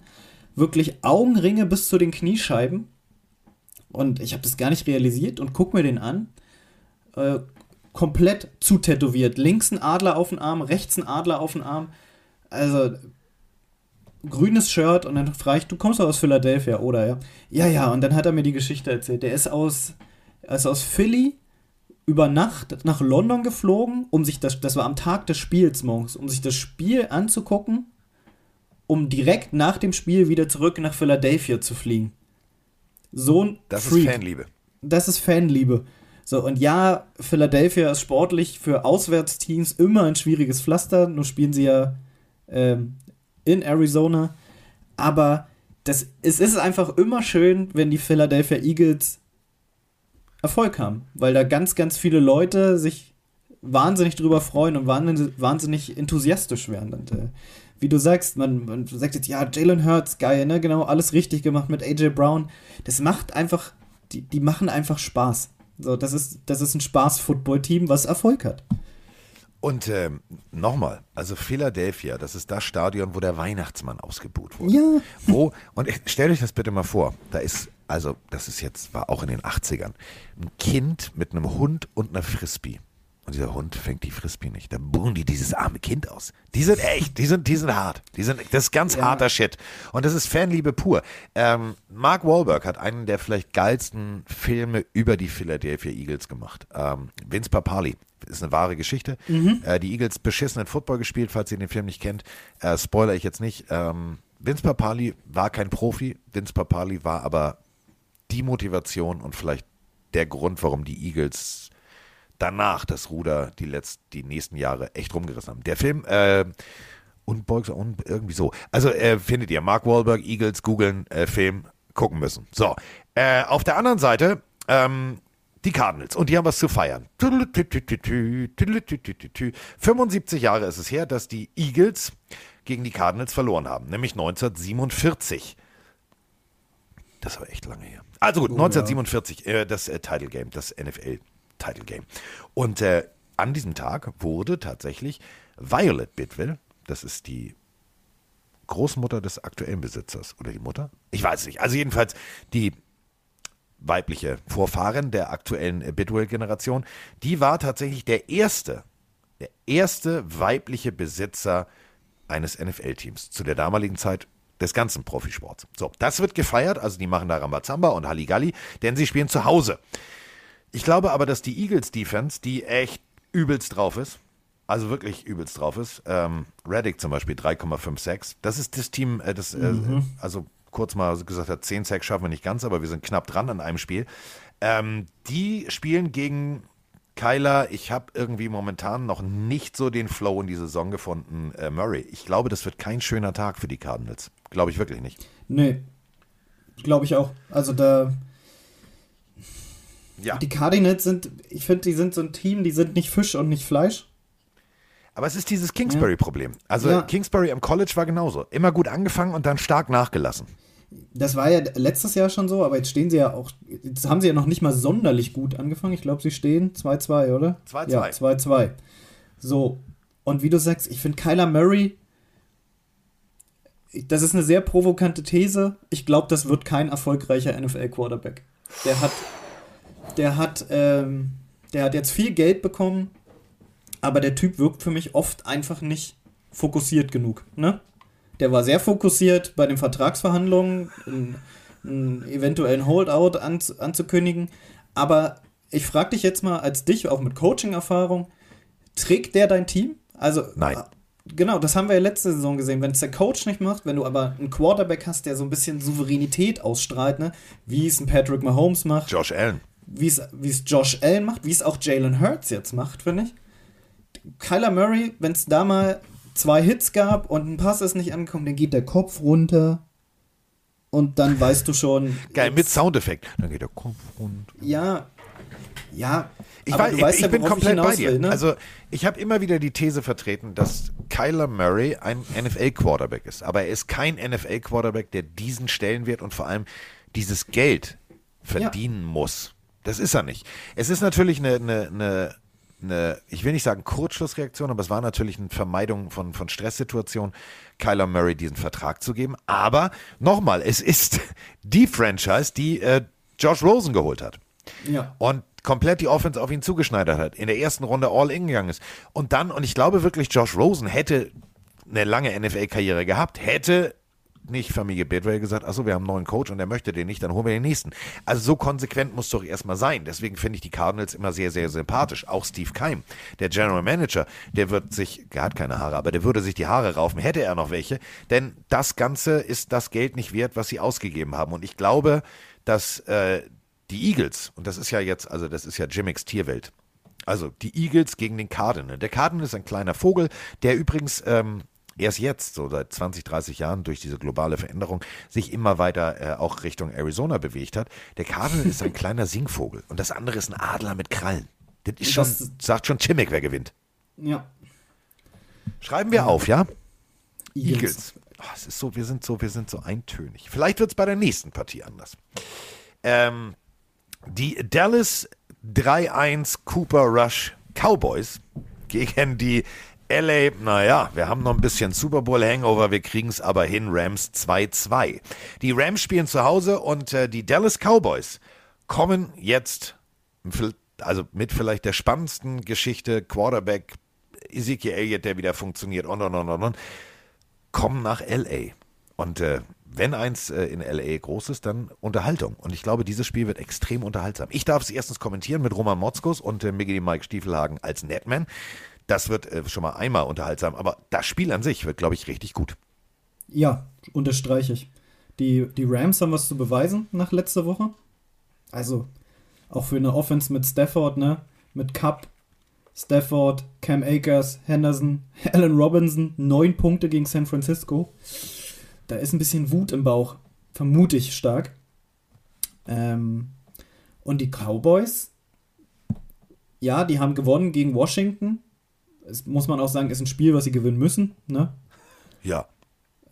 Wirklich Augenringe bis zu den Kniescheiben. Und ich habe das gar nicht realisiert und guck mir den an. Äh, komplett zutätowiert. Links ein Adler auf den Arm, rechts ein Adler auf den Arm. Also grünes Shirt und dann frage ich, du kommst doch aus Philadelphia, oder? Ja, ja, ja. Und dann hat er mir die Geschichte erzählt. Der ist aus, also aus Philly über Nacht nach London geflogen, um sich das, das war am Tag des Spiels morgens, um sich das Spiel anzugucken, um direkt nach dem Spiel wieder zurück nach Philadelphia zu fliegen. So ein Das Freak. ist Fanliebe. Das ist Fanliebe. So, und ja, Philadelphia ist sportlich für Auswärtsteams immer ein schwieriges Pflaster. Nur spielen sie ja ähm, in Arizona. Aber das, es ist einfach immer schön, wenn die Philadelphia Eagles Erfolg haben. Weil da ganz, ganz viele Leute sich wahnsinnig drüber freuen und wahnsinnig, enthusiastisch werden. Und, äh, wie du sagst, man, man sagt jetzt, ja, Jalen Hurts, geil, ne? Genau, alles richtig gemacht mit AJ Brown. Das macht einfach, die, die machen einfach Spaß. So, das ist, das ist ein Spaß-Football-Team, was Erfolg hat. Und ähm, nochmal, also Philadelphia, das ist das Stadion, wo der Weihnachtsmann ausgebuht wurde. Ja. Wo, und stellt euch das bitte mal vor, da ist, also das ist jetzt, war auch in den 80ern, ein Kind mit einem Hund und einer Frisbee. Und dieser Hund fängt die Frisbee nicht. Da buhen die dieses arme Kind aus. Die sind echt, die sind, die sind hart. Die sind, das ist ganz harter Shit. Und das ist Fanliebe pur. Ähm, Mark Wahlberg hat einen der vielleicht geilsten Filme über die Philadelphia Eagles gemacht. Ähm, Vince Papali. Ist eine wahre Geschichte. Äh, die Eagles beschissenen Football gespielt, falls ihr den Film nicht kennt. Äh, spoiler ich jetzt nicht. Ähm, Vince Papali war kein Profi. Vince Papali war aber die Motivation und vielleicht der Grund, warum die Eagles danach das Ruder die letzten, die nächsten Jahre echt rumgerissen haben. Der Film, äh, unbeugsam, un, irgendwie so. Also äh, findet ihr Mark Wahlberg, Eagles, googeln, äh, Film, gucken müssen. So, äh, auf der anderen Seite, ähm, die Cardinals. Und die haben was zu feiern. 75 Jahre ist es her, dass die Eagles gegen die Cardinals verloren haben, nämlich 1947. Das war echt lange her. Also gut, 1947, äh, das äh, Title Game, das NFL Title Game. Und äh, an diesem Tag wurde tatsächlich Violet Bidwell, das ist die Großmutter des aktuellen Besitzers oder die Mutter? Ich weiß es nicht. Also jedenfalls die weibliche Vorfahrin der aktuellen äh, Bidwell-Generation, die war tatsächlich der erste, der erste weibliche Besitzer eines NFL-Teams zu der damaligen Zeit des ganzen Profisports. So, das wird gefeiert, also die machen da Rambazamba und Halligalli, denn sie spielen zu Hause. Ich glaube aber, dass die Eagles Defense, die echt übelst drauf ist, also wirklich übelst drauf ist, ähm, Reddick zum Beispiel 3,56, das ist das Team, äh, das, äh, also kurz mal gesagt hat, 10 Sacks schaffen wir nicht ganz, aber wir sind knapp dran an einem Spiel. Ähm, die spielen gegen Kyler, ich habe irgendwie momentan noch nicht so den Flow in die Saison gefunden, äh, Murray. Ich glaube, das wird kein schöner Tag für die Cardinals. Glaube ich wirklich nicht. Nee. Glaube ich auch. Also da. Ja. Die Cardinals sind, ich finde, die sind so ein Team, die sind nicht Fisch und nicht Fleisch. Aber es ist dieses Kingsbury-Problem. Also Ja. Kingsbury am College war genauso. Immer gut angefangen und dann stark nachgelassen. Das war ja letztes Jahr schon so, aber jetzt stehen sie ja auch, jetzt haben sie ja noch nicht mal sonderlich gut angefangen. Ich glaube, sie stehen 2-2, oder? 2-2. Ja, 2-2. So, und wie du sagst, ich finde Kyler Murray, das ist eine sehr provokante These. Ich glaube, das wird kein erfolgreicher NFL-Quarterback. Der hat, der hat, ähm, der hat jetzt viel Geld bekommen, aber der Typ wirkt für mich oft einfach nicht fokussiert genug, ne? Der war sehr fokussiert bei den Vertragsverhandlungen, einen, einen eventuellen Holdout an, anzukündigen. Aber ich frage dich jetzt mal als dich, auch mit Coaching-Erfahrung, trägt der dein Team? Also, Nein. äh, Genau, das haben wir ja letzte Saison gesehen. Wenn es der Coach nicht macht, wenn du aber einen Quarterback hast, der so ein bisschen Souveränität ausstrahlt, ne? wie es ein Patrick Mahomes macht, Josh Allen. Wie es Josh Allen macht, wie es auch Jalen Hurts jetzt macht, finde ich. Kyler Murray, wenn es da mal zwei Hits gab und ein Pass ist nicht angekommen, dann geht der Kopf runter und dann <laughs> weißt du schon. Geil, mit Soundeffekt. Dann geht der Kopf rund. Ja, Ja, Ich, aber weiß, ich, ich ja, bin komplett bei hinaus dir. will, ne? Also ich habe immer wieder die These vertreten, dass Kyler Murray ein NFL-Quarterback ist. Aber er ist kein NFL-Quarterback, der diesen Stellenwert und vor allem dieses Geld verdienen muss. Das ist er nicht. Es ist natürlich eine, eine, eine, eine, ich will nicht sagen Kurzschlussreaktion, aber es war natürlich eine Vermeidung von, von Stresssituationen, Kyler Murray diesen Vertrag zu geben. Aber nochmal, es ist <laughs> die Franchise, die äh, Josh Rosen geholt hat ja. und komplett die Offense auf ihn zugeschneidert hat, in der ersten Runde all in gegangen ist. Und dann, und ich glaube wirklich, Josh Rosen hätte eine lange NFL-Karriere gehabt, hätte nicht Familie Bidwell gesagt, achso, wir haben einen neuen Coach und er möchte den nicht, dann holen wir den nächsten. Also so konsequent muss doch erstmal sein. Deswegen finde ich die Cardinals immer sehr, sehr sympathisch. Auch Steve Keim, der General Manager, der wird sich, er hat keine Haare, aber der würde sich die Haare raufen, hätte er noch welche. Denn das Ganze ist das Geld nicht wert, was sie ausgegeben haben. Und ich glaube, dass äh, die Eagles, und das ist ja jetzt, also das ist ja Jimmicks Tierwelt, also die Eagles gegen den Cardinal. Der Cardinal ist ein kleiner Vogel, der übrigens ähm, erst jetzt, so seit 20, 30 Jahren durch diese globale Veränderung, sich immer weiter äh, auch Richtung Arizona bewegt hat. Der Cardinal ist ein <laughs> kleiner Singvogel und das andere ist ein Adler mit Krallen. Das ist schon, Das- sagt schon Chimmick, wer gewinnt. ja. Schreiben wir auf, ja? Eagles. Eagles. Oh, es ist so, wir sind so, wir sind so eintönig. Vielleicht wird es bei der nächsten Partie anders. Ähm, die Dallas 3-1 Cooper Rush Cowboys gegen die LA, naja, wir haben noch ein bisschen Super Bowl Hangover, wir kriegen es aber hin, Rams 2-2. Die Rams spielen zu Hause und äh, die Dallas Cowboys kommen jetzt, also mit vielleicht der spannendsten Geschichte, Quarterback Ezekiel Elliott, der wieder funktioniert und und und und und, kommen nach LA. Und äh, wenn eins äh, in LA groß ist, dann Unterhaltung. Und ich glaube, dieses Spiel wird extrem unterhaltsam. Ich darf es erstens kommentieren mit Roman Motzkus und äh, Miggy Mike Stiefelhagen als Netman. Das wird äh, schon mal einmal unterhaltsam. Aber das Spiel an sich wird, glaube ich, richtig gut. Ja, unterstreiche ich. Die, die Rams haben was zu beweisen nach letzter Woche. Also, auch für eine Offense mit Stafford, ne? Mit Cup, Stafford, Cam Akers, Henderson, <laughs> Allen Robinson, neun Punkte gegen San Francisco. Da ist ein bisschen Wut im Bauch. Vermute ich stark. Ähm, und die Cowboys, ja, die haben gewonnen gegen Washington. Es muss man auch sagen, ist ein Spiel, was sie gewinnen müssen, ne? Ja.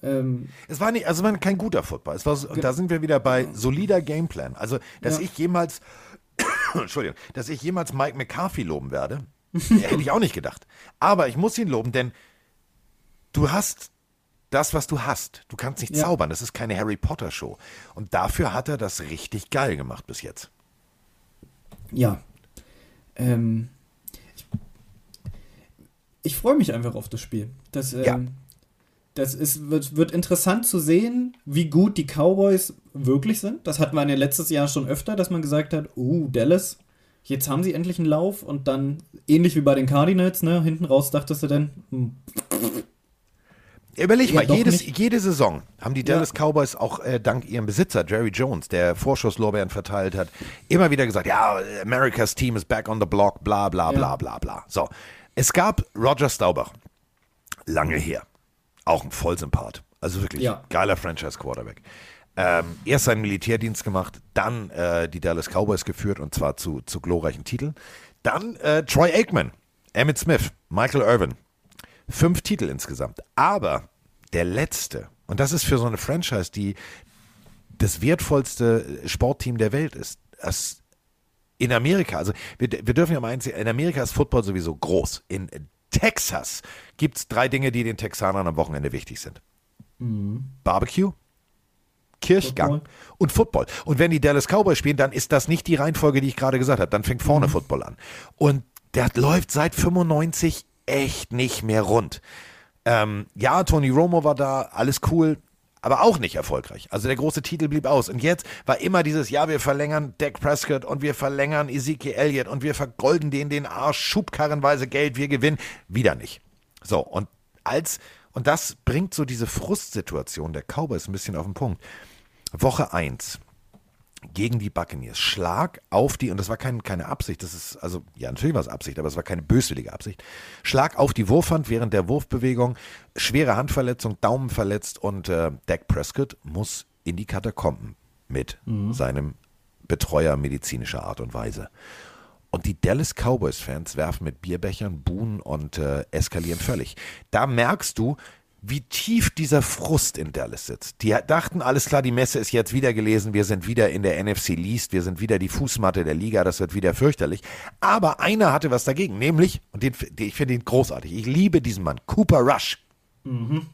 Ähm, Es war nicht, also war kein guter Football. Es war, da sind wir wieder bei solider Gameplan. Also, dass Ja. ich jemals, <coughs> Entschuldigung, dass ich jemals Mike McCarthy loben werde, <laughs> hätte ich auch nicht gedacht. Aber ich muss ihn loben, denn du hast das, was du hast. Du kannst nicht Ja. zaubern. Das ist keine Harry Potter Show. Und dafür hat er das richtig geil gemacht bis jetzt. Ja. Ähm, ich freue mich einfach auf das Spiel. Das, ähm, Ja. das ist, wird, wird interessant zu sehen, wie gut die Cowboys wirklich sind. Das hatten wir ja letztes Jahr schon öfter, dass man gesagt hat, uh, Dallas, jetzt haben sie endlich einen Lauf und dann, ähnlich wie bei den Cardinals, ne, hinten raus dachtest du dann, hm, Überleg Ja, mal, jedes, jede Saison haben die Dallas Cowboys auch äh, dank ihrem Besitzer, Jerry Jones, der Vorschusslorbeeren verteilt hat, immer wieder gesagt, ja, America's Team is back on the block, bla bla bla Ja. bla bla. So, es gab Roger Staubach, lange her, auch ein Vollsympath, also wirklich Ja. geiler Franchise-Quarterback. Ähm, erst seinen Militärdienst gemacht, dann äh, die Dallas Cowboys geführt und zwar zu, zu glorreichen Titeln. Dann äh, Troy Aikman, Emmett Smith, Michael Irvin, Fünf Titel insgesamt. Aber der letzte, und das ist für so eine Franchise, die das wertvollste Sportteam der Welt ist, das in Amerika, also wir, wir dürfen ja mal eins in Amerika ist Football sowieso groß. In Texas gibt es drei Dinge, die den Texanern am Wochenende wichtig sind. Barbecue, Kirchgang Football. und Football. Und wenn die Dallas Cowboys spielen, dann ist das nicht die Reihenfolge, die ich gerade gesagt habe. Dann fängt vorne Football an. Und der läuft seit 95 echt nicht mehr rund. Ähm, ja, Tony Romo war da, alles cool, aber auch nicht erfolgreich. Also der große Titel blieb aus. Und jetzt war immer dieses, ja, wir verlängern Dak Prescott und wir verlängern Ezekiel Elliott und wir vergolden denen den Arsch, schubkarrenweise Geld, wir gewinnen. Wieder nicht. So, und als, und das bringt so diese Frustsituation der Cowboys ein bisschen auf den Punkt. Woche 1 gegen die Buccaneers. Schlag auf die, und das war kein, keine Absicht, das ist, also, ja, natürlich war es Absicht, aber es war keine böswillige Absicht. Schlag auf die Wurfhand während der Wurfbewegung, schwere Handverletzung, Daumen verletzt und äh, Dak Prescott muss in die Katakomben mit seinem Betreuer medizinischer Art und Weise. Und die Dallas Cowboys-Fans werfen mit Bierbechern, buhen und äh, eskalieren völlig. Da merkst du, wie tief dieser Frust in Dallas sitzt. Die dachten, alles klar, die Messe ist jetzt wieder gelesen, wir sind wieder in der NFC Least, wir sind wieder die Fußmatte der Liga, das wird wieder fürchterlich. Aber einer hatte was dagegen, nämlich, und den, ich finde ihn großartig, ich liebe diesen Mann, Cooper Rush. Mhm.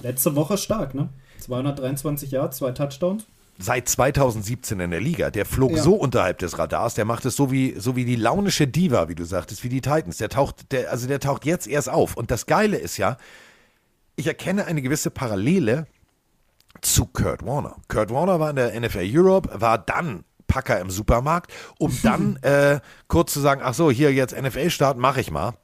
Letzte Woche stark, ne? 223 Yards, zwei Touchdowns seit 2017 in der Liga. Der flog ja. so unterhalb des Radars, der macht es so wie, so wie die launische Diva, wie du sagtest, wie die Titans. Der taucht, der, also der taucht jetzt erst auf. Und das Geile ist ja, ich erkenne eine gewisse Parallele zu Kurt Warner. Kurt Warner war in der NFL Europe, war dann Packer im Supermarkt, um dann <laughs> äh, kurz zu sagen, ach so, hier jetzt NFL-Start, mache ich mal.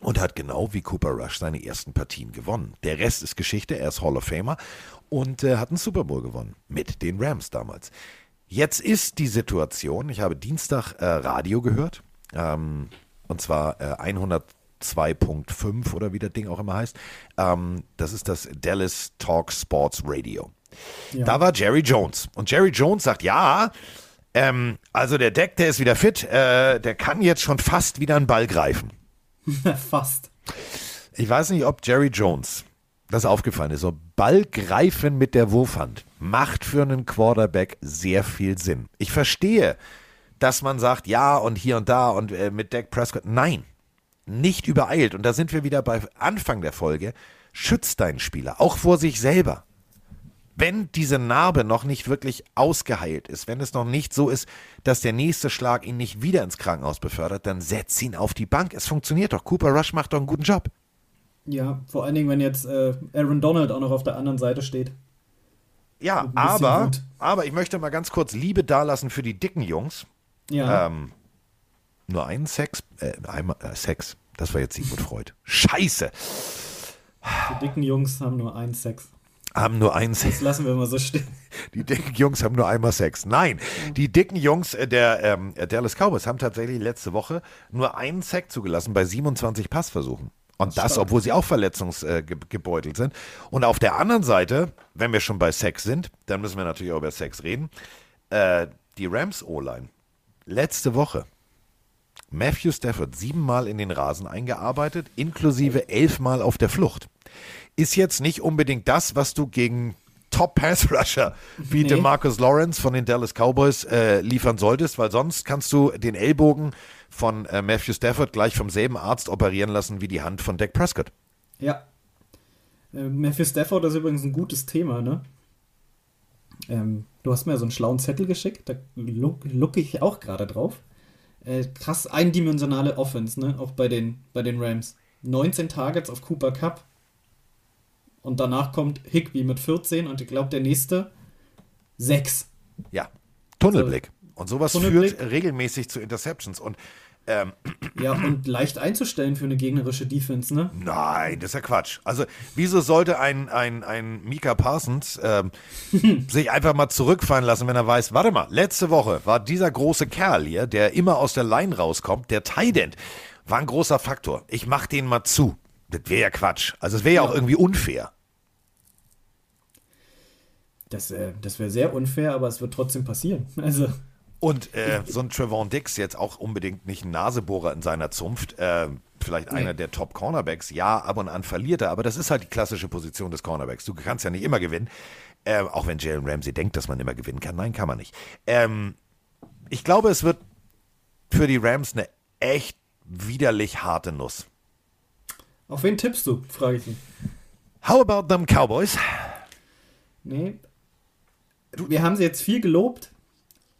Und hat genau wie Cooper Rush seine ersten Partien gewonnen. Der Rest ist Geschichte, er ist Hall of Famer und äh, hat einen Super Bowl gewonnen mit den Rams damals. Jetzt ist die Situation, ich habe Dienstag äh, Radio gehört, ähm, und zwar äh, 102.5 oder wie das Ding auch immer heißt. Ähm, das ist das Dallas Talk Sports Radio. Ja. Da war Jerry Jones. Und Jerry Jones sagt, ja, ähm, also der Deck, der ist wieder fit, äh, der kann jetzt schon fast wieder einen Ball greifen. <laughs> fast. Ich weiß nicht, ob Jerry Jones das aufgefallen ist. So Ball greifen mit der Wurfhand macht für einen Quarterback sehr viel Sinn. Ich verstehe, dass man sagt, ja und hier und da und äh, mit Dak Prescott. Nein, nicht übereilt. Und da sind wir wieder bei Anfang der Folge. Schützt deinen Spieler, auch vor sich selber. Wenn diese Narbe noch nicht wirklich ausgeheilt ist, wenn es noch nicht so ist, dass der nächste Schlag ihn nicht wieder ins Krankenhaus befördert, dann setz ihn auf die Bank. Es funktioniert doch. Cooper Rush macht doch einen guten Job. Ja, vor allen Dingen, wenn jetzt äh, Aaron Donald auch noch auf der anderen Seite steht. Ja, aber, gut. aber ich möchte mal ganz kurz Liebe dalassen für die dicken Jungs. Ja. Ähm, nur einen Sex, äh, einmal, äh, Sex. Das war jetzt Sigmund Freud. Scheiße. Die dicken Jungs haben nur einen Sex. Haben nur einen Sex. Das lassen wir mal so stehen. <laughs> Die dicken Jungs haben nur einmal Sex. Nein, die dicken Jungs äh, der ähm, Dallas Cowboys haben tatsächlich letzte Woche nur einen Sex zugelassen bei 27 Passversuchen. Und das, obwohl sie auch verletzungsgebeutelt sind. Und auf der anderen Seite, wenn wir schon bei Sex sind, dann müssen wir natürlich auch über Sex reden. Äh, die Rams O-Line. Letzte Woche. Matthew Stafford siebenmal in den Rasen eingearbeitet, inklusive elfmal auf der Flucht. Ist jetzt nicht unbedingt das, was du gegen Top-Pass-Rusher wie nee. Marcus Lawrence von den Dallas Cowboys äh, liefern solltest, weil sonst kannst du den Ellbogen von äh, Matthew Stafford gleich vom selben Arzt operieren lassen wie die Hand von Dak Prescott. Ja. Äh, Matthew Stafford ist übrigens ein gutes Thema, ne? Ähm, du hast mir so einen schlauen Zettel geschickt, da lucke look ich auch gerade drauf. Äh, krass eindimensionale Offense, ne? Auch bei den, bei den Rams. 19 Targets auf Cooper Cup. Und danach kommt Higby mit 14 und ich glaube, der nächste 6. Ja, Tunnelblick. Und sowas führt regelmäßig zu Interceptions. Und ähm, ja, und leicht einzustellen für eine gegnerische Defense, ne? Nein, das ist ja Quatsch. Also, wieso sollte ein, ein, ein Mika Parsons ähm, <laughs> sich einfach mal zurückfallen lassen, wenn er weiß, warte mal, letzte Woche war dieser große Kerl hier, der immer aus der Line rauskommt, der Tident, war ein großer Faktor. Ich mach den mal zu. Das wäre ja Quatsch. Also, es wäre ja auch irgendwie unfair. Das, äh, das wäre sehr unfair, aber es wird trotzdem passieren. <laughs> Also. Und äh, so ein Trevon Dix jetzt auch unbedingt nicht ein Nasebohrer in seiner Zunft. Äh, vielleicht nee. einer der Top-Cornerbacks. Ja, ab und an verliert er, aber das ist halt die klassische Position des Cornerbacks. Du kannst ja nicht immer gewinnen. Äh, auch wenn Jalen Ramsey denkt, dass man immer gewinnen kann. Nein, kann man nicht. Ähm, ich glaube, es wird für die Rams eine echt widerlich harte Nuss. Auf wen tippst du, frage ich ihn. How about them Cowboys? Nee. Wir haben sie jetzt viel gelobt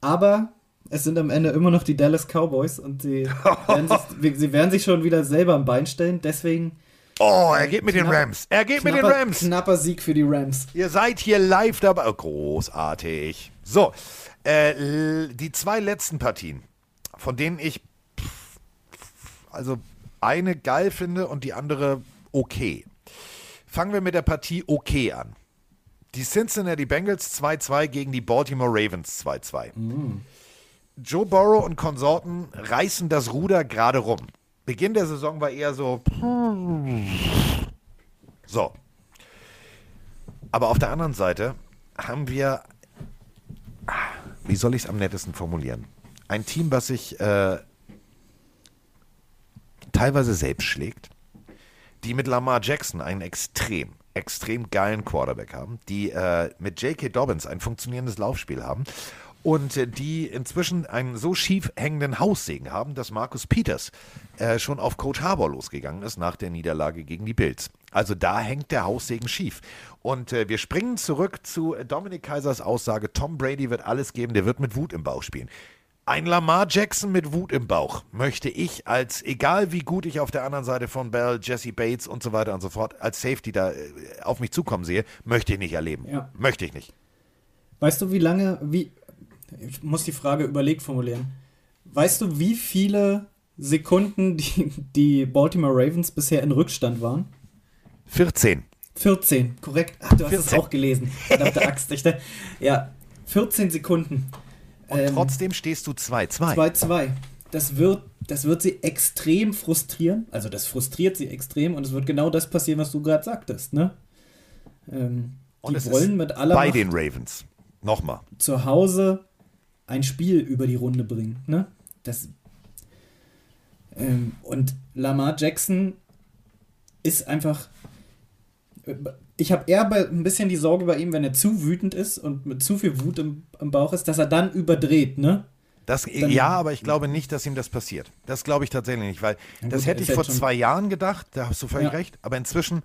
aber es sind am Ende immer noch die Dallas Cowboys und sie <laughs> werden sich, sie werden sich schon wieder selber am Bein stellen. Deswegen. Oh, er geht mit knapp, den Rams. Er geht knapper, mit den Rams. Knapper Sieg für die Rams. Ihr seid hier live dabei. Oh, großartig. So, äh, die zwei letzten Partien, von denen ich also eine geil finde und die andere okay. Fangen wir mit der Partie okay an. Die Cincinnati Bengals 2-2 gegen die Baltimore Ravens 2-2. Mhm. Joe Burrow und Konsorten reißen das Ruder gerade rum. Beginn der Saison war eher so. So. Aber auf der anderen Seite haben wir. Wie soll ich es am nettesten formulieren? ein Team, was sich äh, teilweise selbst schlägt, die mit Lamar Jackson einen extrem, extrem geilen Quarterback haben, die äh, mit J.K. Dobbins ein funktionierendes Laufspiel haben und äh, die inzwischen einen so schief hängenden Haussegen haben, dass Markus Peters äh, schon auf Coach Harbour losgegangen ist nach der Niederlage gegen die Bills. Also da hängt der Haussegen schief. Und äh, wir springen zurück zu Dominik Kaisers Aussage, Tom Brady wird alles geben, der wird mit Wut im Bauch spielen. Ein Lamar Jackson mit Wut im Bauch möchte ich als, egal wie gut ich auf der anderen Seite von Bell, Jesse Bates und so weiter und so fort, als Safety da äh, auf mich zukommen sehe, möchte ich nicht erleben. Ja. Möchte ich nicht. Weißt du, wie lange, wie, ich muss die Frage überlegt formulieren. Weißt du, wie viele Sekunden die, die Baltimore Ravens bisher in Rückstand waren? 14. 14, korrekt. Ach, du hast 14. es auch gelesen. Verdammte Axt. Ich, dachte- ja, 14 Sekunden. Und Ähm, trotzdem stehst du 2-2. 2-2. Das wird, das wird sie extrem frustrieren. Also das frustriert sie extrem und es wird genau das passieren, was du gerade sagtest, ne? Ähm, Und die wollen mit aller bei Macht den Ravens. Nochmal. zu Hause ein Spiel über die Runde bringen, ne? Das ähm, und Lamar Jackson ist einfach ich habe eher bei, ein bisschen die Sorge bei ihm, wenn er zu wütend ist und mit zu viel Wut im, im Bauch ist, dass er dann überdreht, ne? Das, Dann- ja, aber ich glaube nicht, dass ihm das passiert. Das glaube ich tatsächlich nicht, weil Na das gut, hätte ich vor jetzt schon- zwei Jahren gedacht, da hast du völlig Ja. recht, aber inzwischen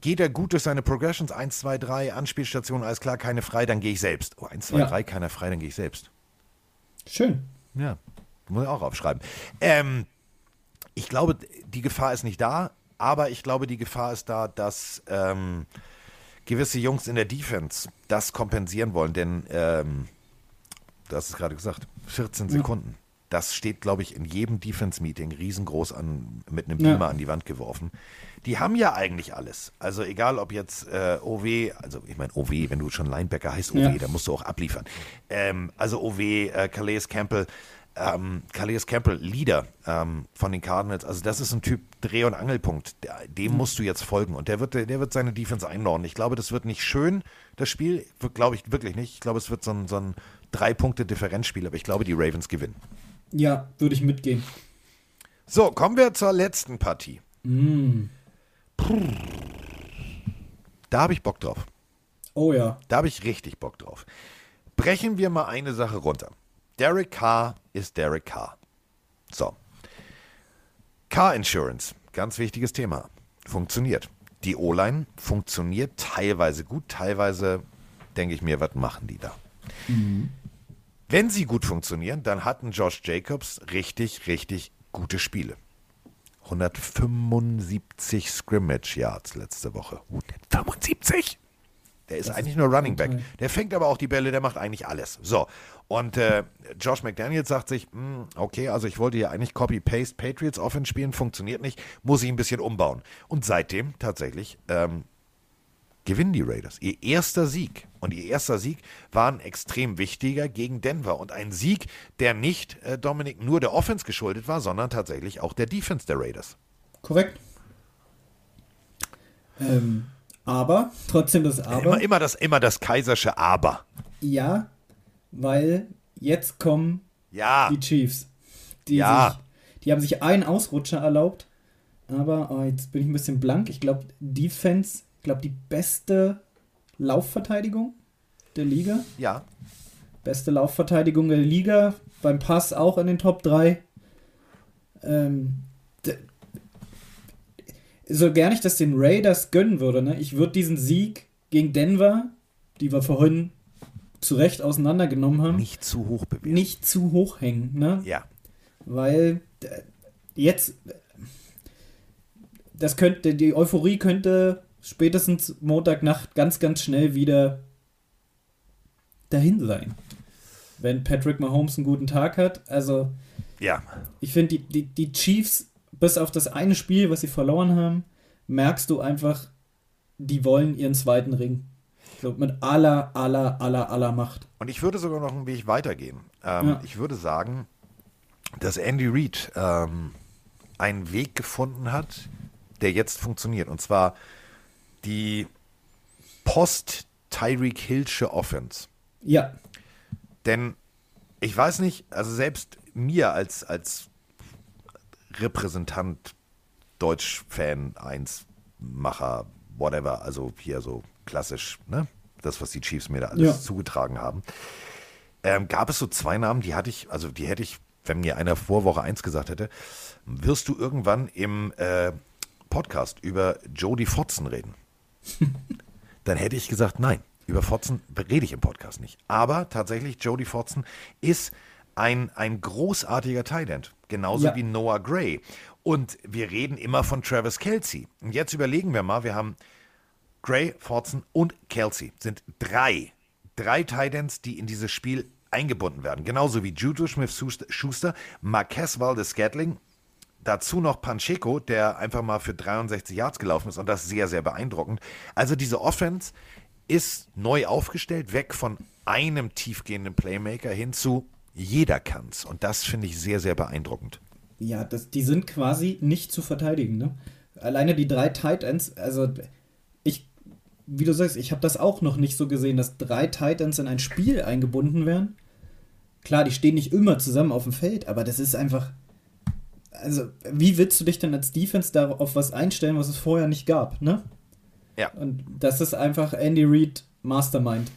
geht er gut durch seine Progressions, 1, 2, 3, Anspielstationen, alles klar, keine frei, dann gehe ich selbst. Oh, 1, 2, Ja. 3, keiner frei, dann gehe ich selbst. Schön. Ja, muss ich auch aufschreiben. Ähm, ich glaube, die Gefahr ist nicht da, aber ich glaube, die Gefahr ist da, dass ähm, gewisse Jungs in der Defense das kompensieren wollen, denn ähm, du hast es gerade gesagt, 14 Ja. Sekunden. Das steht, glaube ich, in jedem Defense-Meeting riesengroß an, mit einem Ja. Beamer an die Wand geworfen. Die haben ja eigentlich alles. Also egal, ob jetzt äh, OW, also ich meine OW, wenn du schon Linebacker heißt OW, Ja. da musst du auch abliefern. Ähm, also OW, äh, Calais Campbell, ähm, Calais Campbell, Leader ähm, von den Cardinals, also das ist ein Typ Dreh- und Angelpunkt. Dem musst du jetzt folgen und der wird, der wird seine Defense einordnen. Ich glaube, das wird nicht schön, das Spiel, glaube ich wirklich nicht. Ich glaube, es wird so ein, so ein Drei-Punkte-Differenzspiel, aber ich glaube, die Ravens gewinnen. Ja, würde ich mitgehen. So, kommen wir zur letzten Partie. Mm. Da habe ich Bock drauf. Oh ja. Da habe ich richtig Bock drauf. Brechen wir mal eine Sache runter. Derek Carr ist Derek Carr. So. Car Insurance, ganz wichtiges Thema. Funktioniert. Die O-Line funktioniert teilweise gut, teilweise denke ich mir, was machen die da? Wenn sie gut funktionieren, dann hatten Josh Jacobs richtig, richtig gute Spiele. 175 Scrimmage Yards letzte Woche. 175? Der ist eigentlich nur Running Back. Der fängt aber auch die Bälle, der macht eigentlich alles. So. Und äh, Josh McDaniels sagt sich, "Hm, okay, also ich wollte ja eigentlich Copy-Paste Patriots Offense spielen, funktioniert nicht, muss ich ein bisschen umbauen. Und seitdem tatsächlich ähm, gewinnen die Raiders. Ihr erster Sieg. Und ihr erster Sieg war ein extrem wichtiger gegen Denver. Und ein Sieg, der nicht, äh, Dominik, nur der Offense geschuldet war, sondern tatsächlich auch der Defense der Raiders. Korrekt. Ähm, aber, trotzdem das Aber. Immer, immer, das, immer das kaisersche Aber. Ja, weil jetzt kommen Ja. die Chiefs. Die, Ja. sich, die haben sich einen Ausrutscher erlaubt, aber oh, jetzt bin ich ein bisschen blank. Ich glaube, Defense, ich glaube, die beste Laufverteidigung der Liga. Ja. Beste Laufverteidigung der Liga. Beim Pass auch in den Top 3. Ähm, so gern ich das den Raiders gönnen würde, ne? ich würde diesen Sieg gegen Denver, die wir vorhin zu Recht auseinandergenommen haben, nicht, Nicht zu hoch bewerten. zu hoch hängen. Ne? Ja. Weil jetzt das könnte, die Euphorie könnte spätestens Montagnacht ganz, ganz schnell wieder dahin sein. Wenn Patrick Mahomes einen guten Tag hat. Also, Ja. ich finde, die, die, die Chiefs, bis auf das eine Spiel, was sie verloren haben, merkst du einfach, die wollen ihren zweiten Ring. So, mit aller, aller, aller, aller Macht. Und ich würde sogar noch einen Weg weitergehen. Ähm, Ja. Ich würde sagen, dass Andy Reid ähm, einen Weg gefunden hat, der jetzt funktioniert. Und zwar die Post-Tyreek Hillsche Offense. Ja, Denn ich weiß nicht, also selbst mir als, als Repräsentant Deutsch-Fan, Eins-Macher, whatever, also hier so klassisch, ne? Das, was die Chiefs mir da alles Ja. zugetragen haben. Ähm, gab es so zwei Namen, die hatte ich, also die hätte ich, wenn mir einer vor Woche 1 gesagt hätte, wirst du irgendwann im äh, Podcast über Jodie Fotzen reden? <laughs> Dann hätte ich gesagt, nein, über Fotzen rede ich im Podcast nicht. Aber tatsächlich, Jodie Fotzen ist ein, ein großartiger Tight genauso Ja. wie Noah Gray. Und wir reden immer von Travis Kelsey. Und jetzt überlegen wir mal, wir haben Gray, Forzen und Kelsey sind drei, drei Titans, die in dieses Spiel eingebunden werden. Genauso wie Juju Smith-Schuster, Marquez Valdez-Scantling, dazu noch Pancheco, der einfach mal für 63 Yards gelaufen ist und das sehr, sehr beeindruckend. Also diese Offense ist neu aufgestellt, weg von einem tiefgehenden Playmaker hin zu jeder kann's. Und das finde ich sehr, sehr beeindruckend. Ja, das, die sind quasi nicht zu verteidigen. Ne? Alleine die drei Tight Ends, also wie du sagst, ich habe das auch noch nicht so gesehen, dass drei Tight Ends in ein Spiel eingebunden werden. Klar, die stehen nicht immer zusammen auf dem Feld, aber das ist einfach. Also, wie willst du dich denn als Defense darauf was einstellen, was es vorher nicht gab, ne? Ja. Und das ist einfach Andy Reid Mastermind.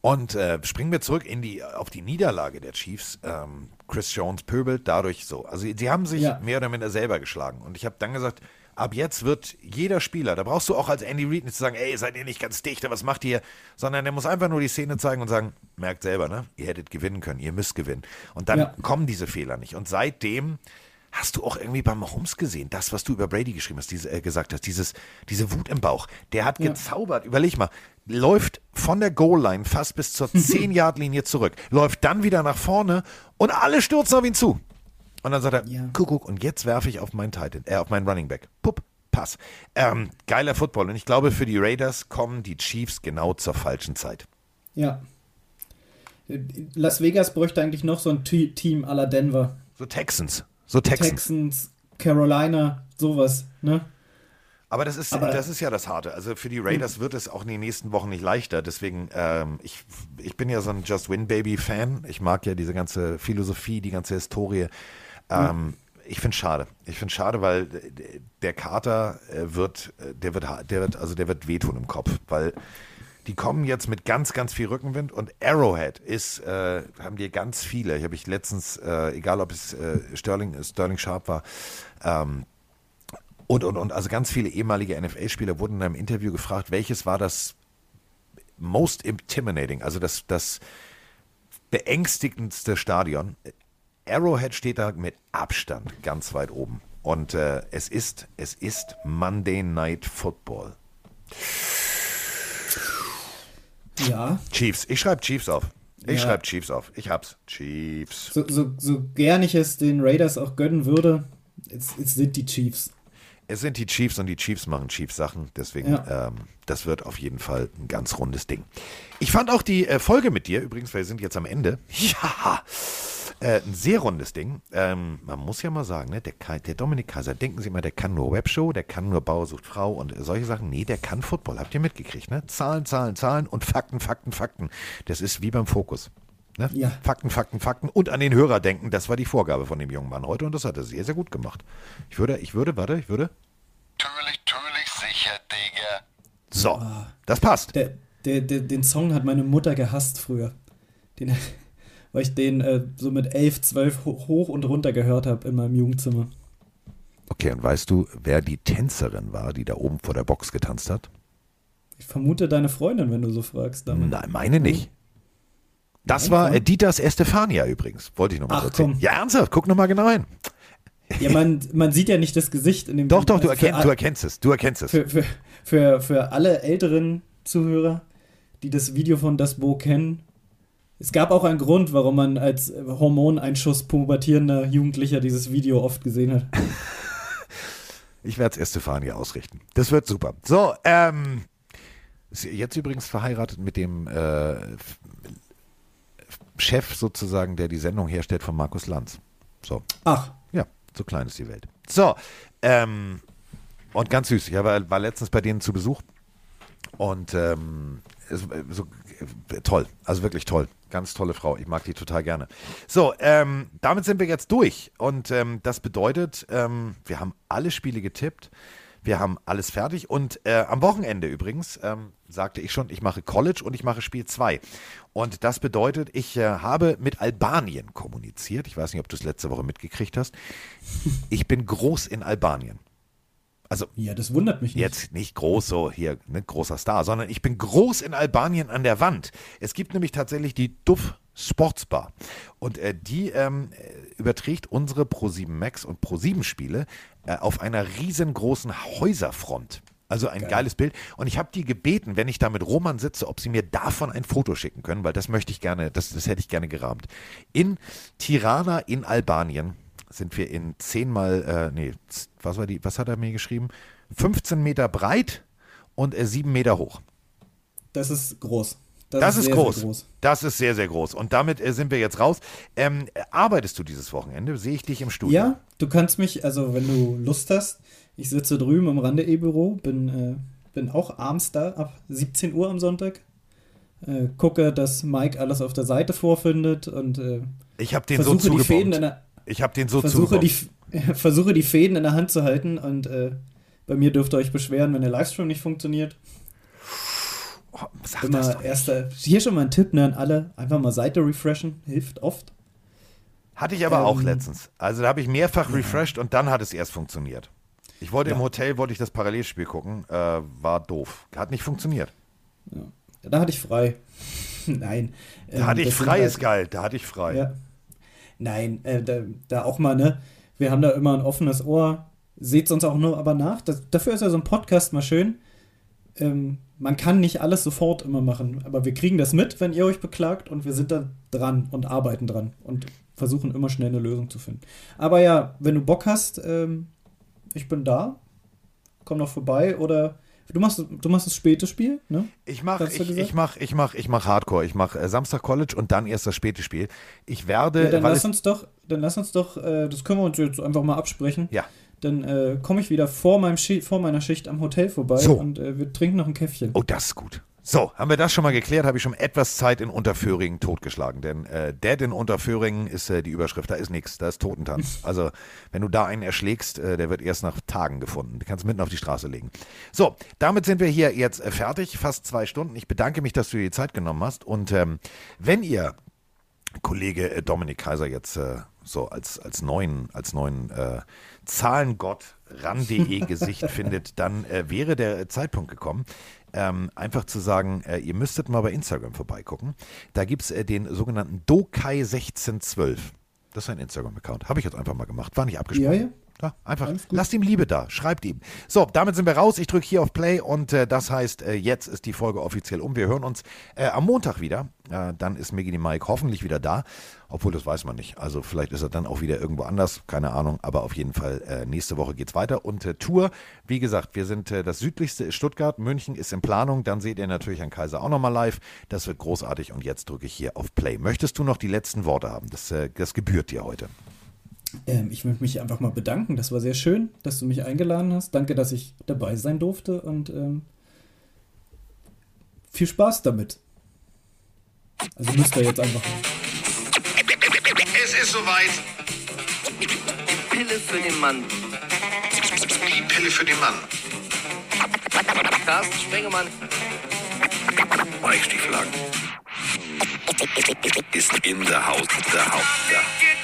Und äh, springen wir zurück in die, auf die Niederlage der Chiefs. Ähm, Chris Jones pöbelt dadurch so. Also sie haben sich Ja. mehr oder minder selber geschlagen. Und ich habe dann gesagt, ab jetzt wird jeder Spieler, da brauchst du auch als Andy Reid nicht zu sagen, ey, seid ihr nicht ganz dicht, was macht ihr? Sondern er muss einfach nur die Szene zeigen und sagen, merkt selber, ne? Ihr hättet gewinnen können, ihr müsst gewinnen. Und dann Ja. kommen diese Fehler nicht. Und seitdem hast du auch irgendwie bei Mahomes gesehen, das, was du über Brady geschrieben hast, diese, äh, gesagt hast, dieses, diese Wut im Bauch. Der hat Ja. gezaubert, überleg mal, läuft von der Goal-Line fast bis zur <laughs> 10-Yard-Linie zurück, läuft dann wieder nach vorne und alle stürzen auf ihn zu. Und dann sagt er, Ja. Kuckuck, und jetzt werfe ich auf meinen Titan, äh, auf meinen Running Back. Pupp, Pass. Ähm, geiler Football. Und ich glaube, für die Raiders kommen die Chiefs genau zur falschen Zeit. Ja. Las Vegas bräuchte eigentlich noch so ein T Team à la Denver. So Texans. So Texans. Texans, Carolina, sowas, ne? Aber das ist, Aber- das ist ja das Harte. Also für die Raiders wird es auch in den nächsten Wochen nicht leichter. Deswegen, ähm, ich, ich bin ja so ein Just Win Baby-Fan. Ich mag ja diese ganze Philosophie, die ganze Historie. Ähm, Ich finde es schade. Ich finde es schade, weil der Kater äh, wird, äh, der wird, der wird, also der wird wehtun im Kopf, weil die kommen jetzt mit ganz, ganz viel Rückenwind und Arrowhead ist, äh, haben die ganz viele. Ich habe ich letztens, äh, egal ob es äh, Sterling, Sterling Sharp war, ähm, und, und, und, also ganz viele ehemalige NFL-Spieler wurden in einem Interview gefragt, welches war das most intimidating, also das, das beängstigendste Stadion. Arrowhead steht da mit Abstand ganz weit oben. Und äh, es ist, es ist Monday Night Football. Ja. Chiefs. Ich schreibe Chiefs auf. Ich Ja. schreibe Chiefs auf. Ich hab's. Chiefs. So, so, so gern ich es den Raiders auch gönnen würde, es, es sind die Chiefs. Es sind die Chiefs und die Chiefs machen Chiefs-Sachen. Deswegen, Ja. ähm, das wird auf jeden Fall ein ganz rundes Ding. Ich fand auch die äh, Folge mit dir, übrigens, wir sind jetzt am Ende. <laughs> Ja, äh, ein sehr rundes Ding. Ähm, man muss ja mal sagen, ne, der, Kai- der Dominik Kaiser, denken Sie mal, der kann nur Webshow, der kann nur Bauer sucht Frau und solche Sachen. Nee, der kann Football. Habt ihr mitgekriegt, ne? Zahlen, Zahlen, Zahlen und Fakten, Fakten, Fakten. Das ist wie beim Fokus. Ne? Ja. Fakten, Fakten, Fakten und an den Hörer denken. Das war die Vorgabe von dem jungen Mann heute und das hat er sehr, sehr gut gemacht. Ich würde, ich würde, warte, ich würde. Natürlich, natürlich sicher, Digga. So, das passt. Der, der, der, den Song hat meine Mutter gehasst früher. Den, weil ich den äh, so mit 11, 12 ho- hoch und runter gehört habe in meinem Jugendzimmer. Okay, und weißt du, wer die Tänzerin war, die da oben vor der Box getanzt hat? Ich vermute deine Freundin, wenn du so fragst. Damit. Nein, meine nicht. Das Nein, war Dieters Estefania übrigens. Wollte ich nochmal Ach, erzählen. komm. Ja, ernsthaft, guck nochmal genau hin. Ja, man, man sieht ja nicht das Gesicht in dem Doch, doch, du, also erkenn, du erkennst es. Du erkennst es. für, für, für, für alle älteren Zuhörer, die das Video von Das Bo kennen, es gab auch einen Grund, warum man als Hormoneinschuss pubertierender Jugendlicher dieses Video oft gesehen hat. <laughs> Ich werde es Estefania ausrichten. Das wird super. So, ähm, ist jetzt übrigens verheiratet mit dem äh, Chef sozusagen, der die Sendung herstellt von Markus Lanz. So. Ach, Ja, so klein ist die Welt. So, ähm, und ganz süß. Ich war, war letztens bei denen zu Besuch und ähm, äh, so, toll, also wirklich toll. Ganz tolle Frau. Ich mag die total gerne. So, ähm, damit sind wir jetzt durch. Und ähm, das bedeutet, ähm, wir haben alle Spiele getippt. Wir haben alles fertig. Und äh, am Wochenende übrigens ähm, sagte ich schon, ich mache College und ich mache Spiel 2. Und das bedeutet, ich äh, habe mit Albanien kommuniziert. Ich weiß nicht, ob du es letzte Woche mitgekriegt hast. Ich bin groß in Albanien. Also Ja, das wundert mich nicht. Jetzt nicht groß, so hier, ne, großer Star, sondern ich bin groß in Albanien an der Wand. Es gibt nämlich tatsächlich die Duff Sportsbar. Und äh, die ähm, äh, überträgt unsere Pro7 Max und Pro7 Spiele äh, auf einer riesengroßen Häuserfront. Also ein geiles Bild. Und ich habe die gebeten, wenn ich da mit Roman sitze, ob sie mir davon ein Foto schicken können, weil das möchte ich gerne, das, das hätte ich gerne gerahmt. In Tirana in Albanien sind wir in zehnmal, äh, nee, was war die, was hat er mir geschrieben? 15 Meter breit und äh, 7 Meter hoch. Das ist groß. Das, ist sehr, groß. Sehr groß. Das ist sehr, sehr groß. Und damit äh, sind wir jetzt raus. Ähm, äh, arbeitest du dieses Wochenende? Sehe ich dich im Studio? Ja, du kannst mich, also wenn du Lust hast, ich sitze drüben im Rande-E-Büro, bin, äh, bin auch abends da, ab 17 Uhr am Sonntag. Äh, gucke, dass Mike alles auf der Seite vorfindet und äh, Ich habe den so versuche die Fäden in zugebombt. der, Ich habe den so versuche die, <laughs> versuche die Fäden in der Hand zu halten und äh, bei mir dürft ihr euch beschweren, wenn der Livestream nicht funktioniert. Oh, sag das Immer doch nicht. erster, hier schon mal ein Tipp ne, an alle, einfach mal Seite refreshen, hilft oft. Hatte ich aber auch ähm, letztens. Also da habe ich mehrfach refreshed und dann hat es erst funktioniert. Ich wollte im Ja. Hotel, wollte ich das Parallelspiel gucken, äh, war doof. Hat nicht funktioniert. Da hatte ich frei. <laughs> Nein. Da ähm, hatte ich das frei, halt- ist geil. Da hatte ich frei. Ja. Nein, äh, da, da auch mal, ne? Wir haben da immer ein offenes Ohr. Seht's uns auch nur aber nach. Das, dafür ist ja so ein Podcast mal schön. Ähm, man kann nicht alles sofort immer machen, aber wir kriegen das mit, wenn ihr euch beklagt und wir sind da dran und arbeiten dran und versuchen immer schnell eine Lösung zu finden. Aber ja, wenn du Bock hast, ähm, ich bin da. Komm noch vorbei oder du machst du machst das späte Spiel, ne? Ich mach, ich, ich mach, ich mach, ich mach Hardcore. Ich mach äh, Samstag College und dann erst das späte Spiel. Ich werde, Ja, dann lass uns doch, dann lass uns doch, äh, das können wir uns jetzt einfach mal absprechen. ja, Dann äh, komme ich wieder vor, meinem Schi vor meiner Schicht am Hotel vorbei So. und äh, wir trinken noch ein Käffchen. Oh, das ist gut. So, haben wir das schon mal geklärt, habe ich schon etwas Zeit in Unterföhringen totgeschlagen. Denn äh, Dead in Unterföhringen ist äh, die Überschrift, da ist nichts, da ist Totentanz. <laughs> Also, wenn du da einen erschlägst, äh, der wird erst nach Tagen gefunden. Du kannst mitten auf die Straße legen. So, damit sind wir hier jetzt äh, fertig, fast zwei Stunden. Ich bedanke mich, dass du dir die Zeit genommen hast. Und ähm, wenn ihr Kollege äh, Dominik Kaiser jetzt äh, so als, als neuen, als neuen Zahlengott ran.de Gesicht <laughs> findet, dann äh, wäre der Zeitpunkt gekommen, ähm, einfach zu sagen, äh, ihr müsstet mal bei Instagram vorbeigucken. Da gibt es äh, den sogenannten Dokai1612. Das ist ein Instagram-Account. Habe ich jetzt einfach mal gemacht. War nicht abgesprochen. Ja, ja. Ja, einfach, lasst ihm Liebe da, schreibt ihm. So, damit sind wir raus. Ich drücke hier auf Play und äh, das heißt, äh, jetzt ist die Folge offiziell um. Wir hören uns äh, am Montag wieder. Äh, dann ist Miggy Mike hoffentlich wieder da. Obwohl, das weiß man nicht. Also vielleicht ist er dann auch wieder irgendwo anders, keine Ahnung. Aber auf jeden Fall, äh, nächste Woche geht's weiter. Und äh, Tour, wie gesagt, wir sind, das südlichste ist Stuttgart, München ist in Planung. Dann seht ihr natürlich Herrn Kaiser auch nochmal live. Das wird großartig. Und jetzt drücke ich hier auf Play. Möchtest du noch die letzten Worte haben? Das, das gebührt dir heute. Ähm, ich möchte mich einfach mal bedanken. Das war sehr schön, dass du mich eingeladen hast. Danke, dass ich dabei sein durfte und ähm, viel Spaß damit. Also müsst ihr jetzt einfach. Es ist soweit. Pille für den Mann. Die Pille für den Mann. Carsten Spengemann. Mike Stieflagen. Ist in der Haus. Der Haus. Der.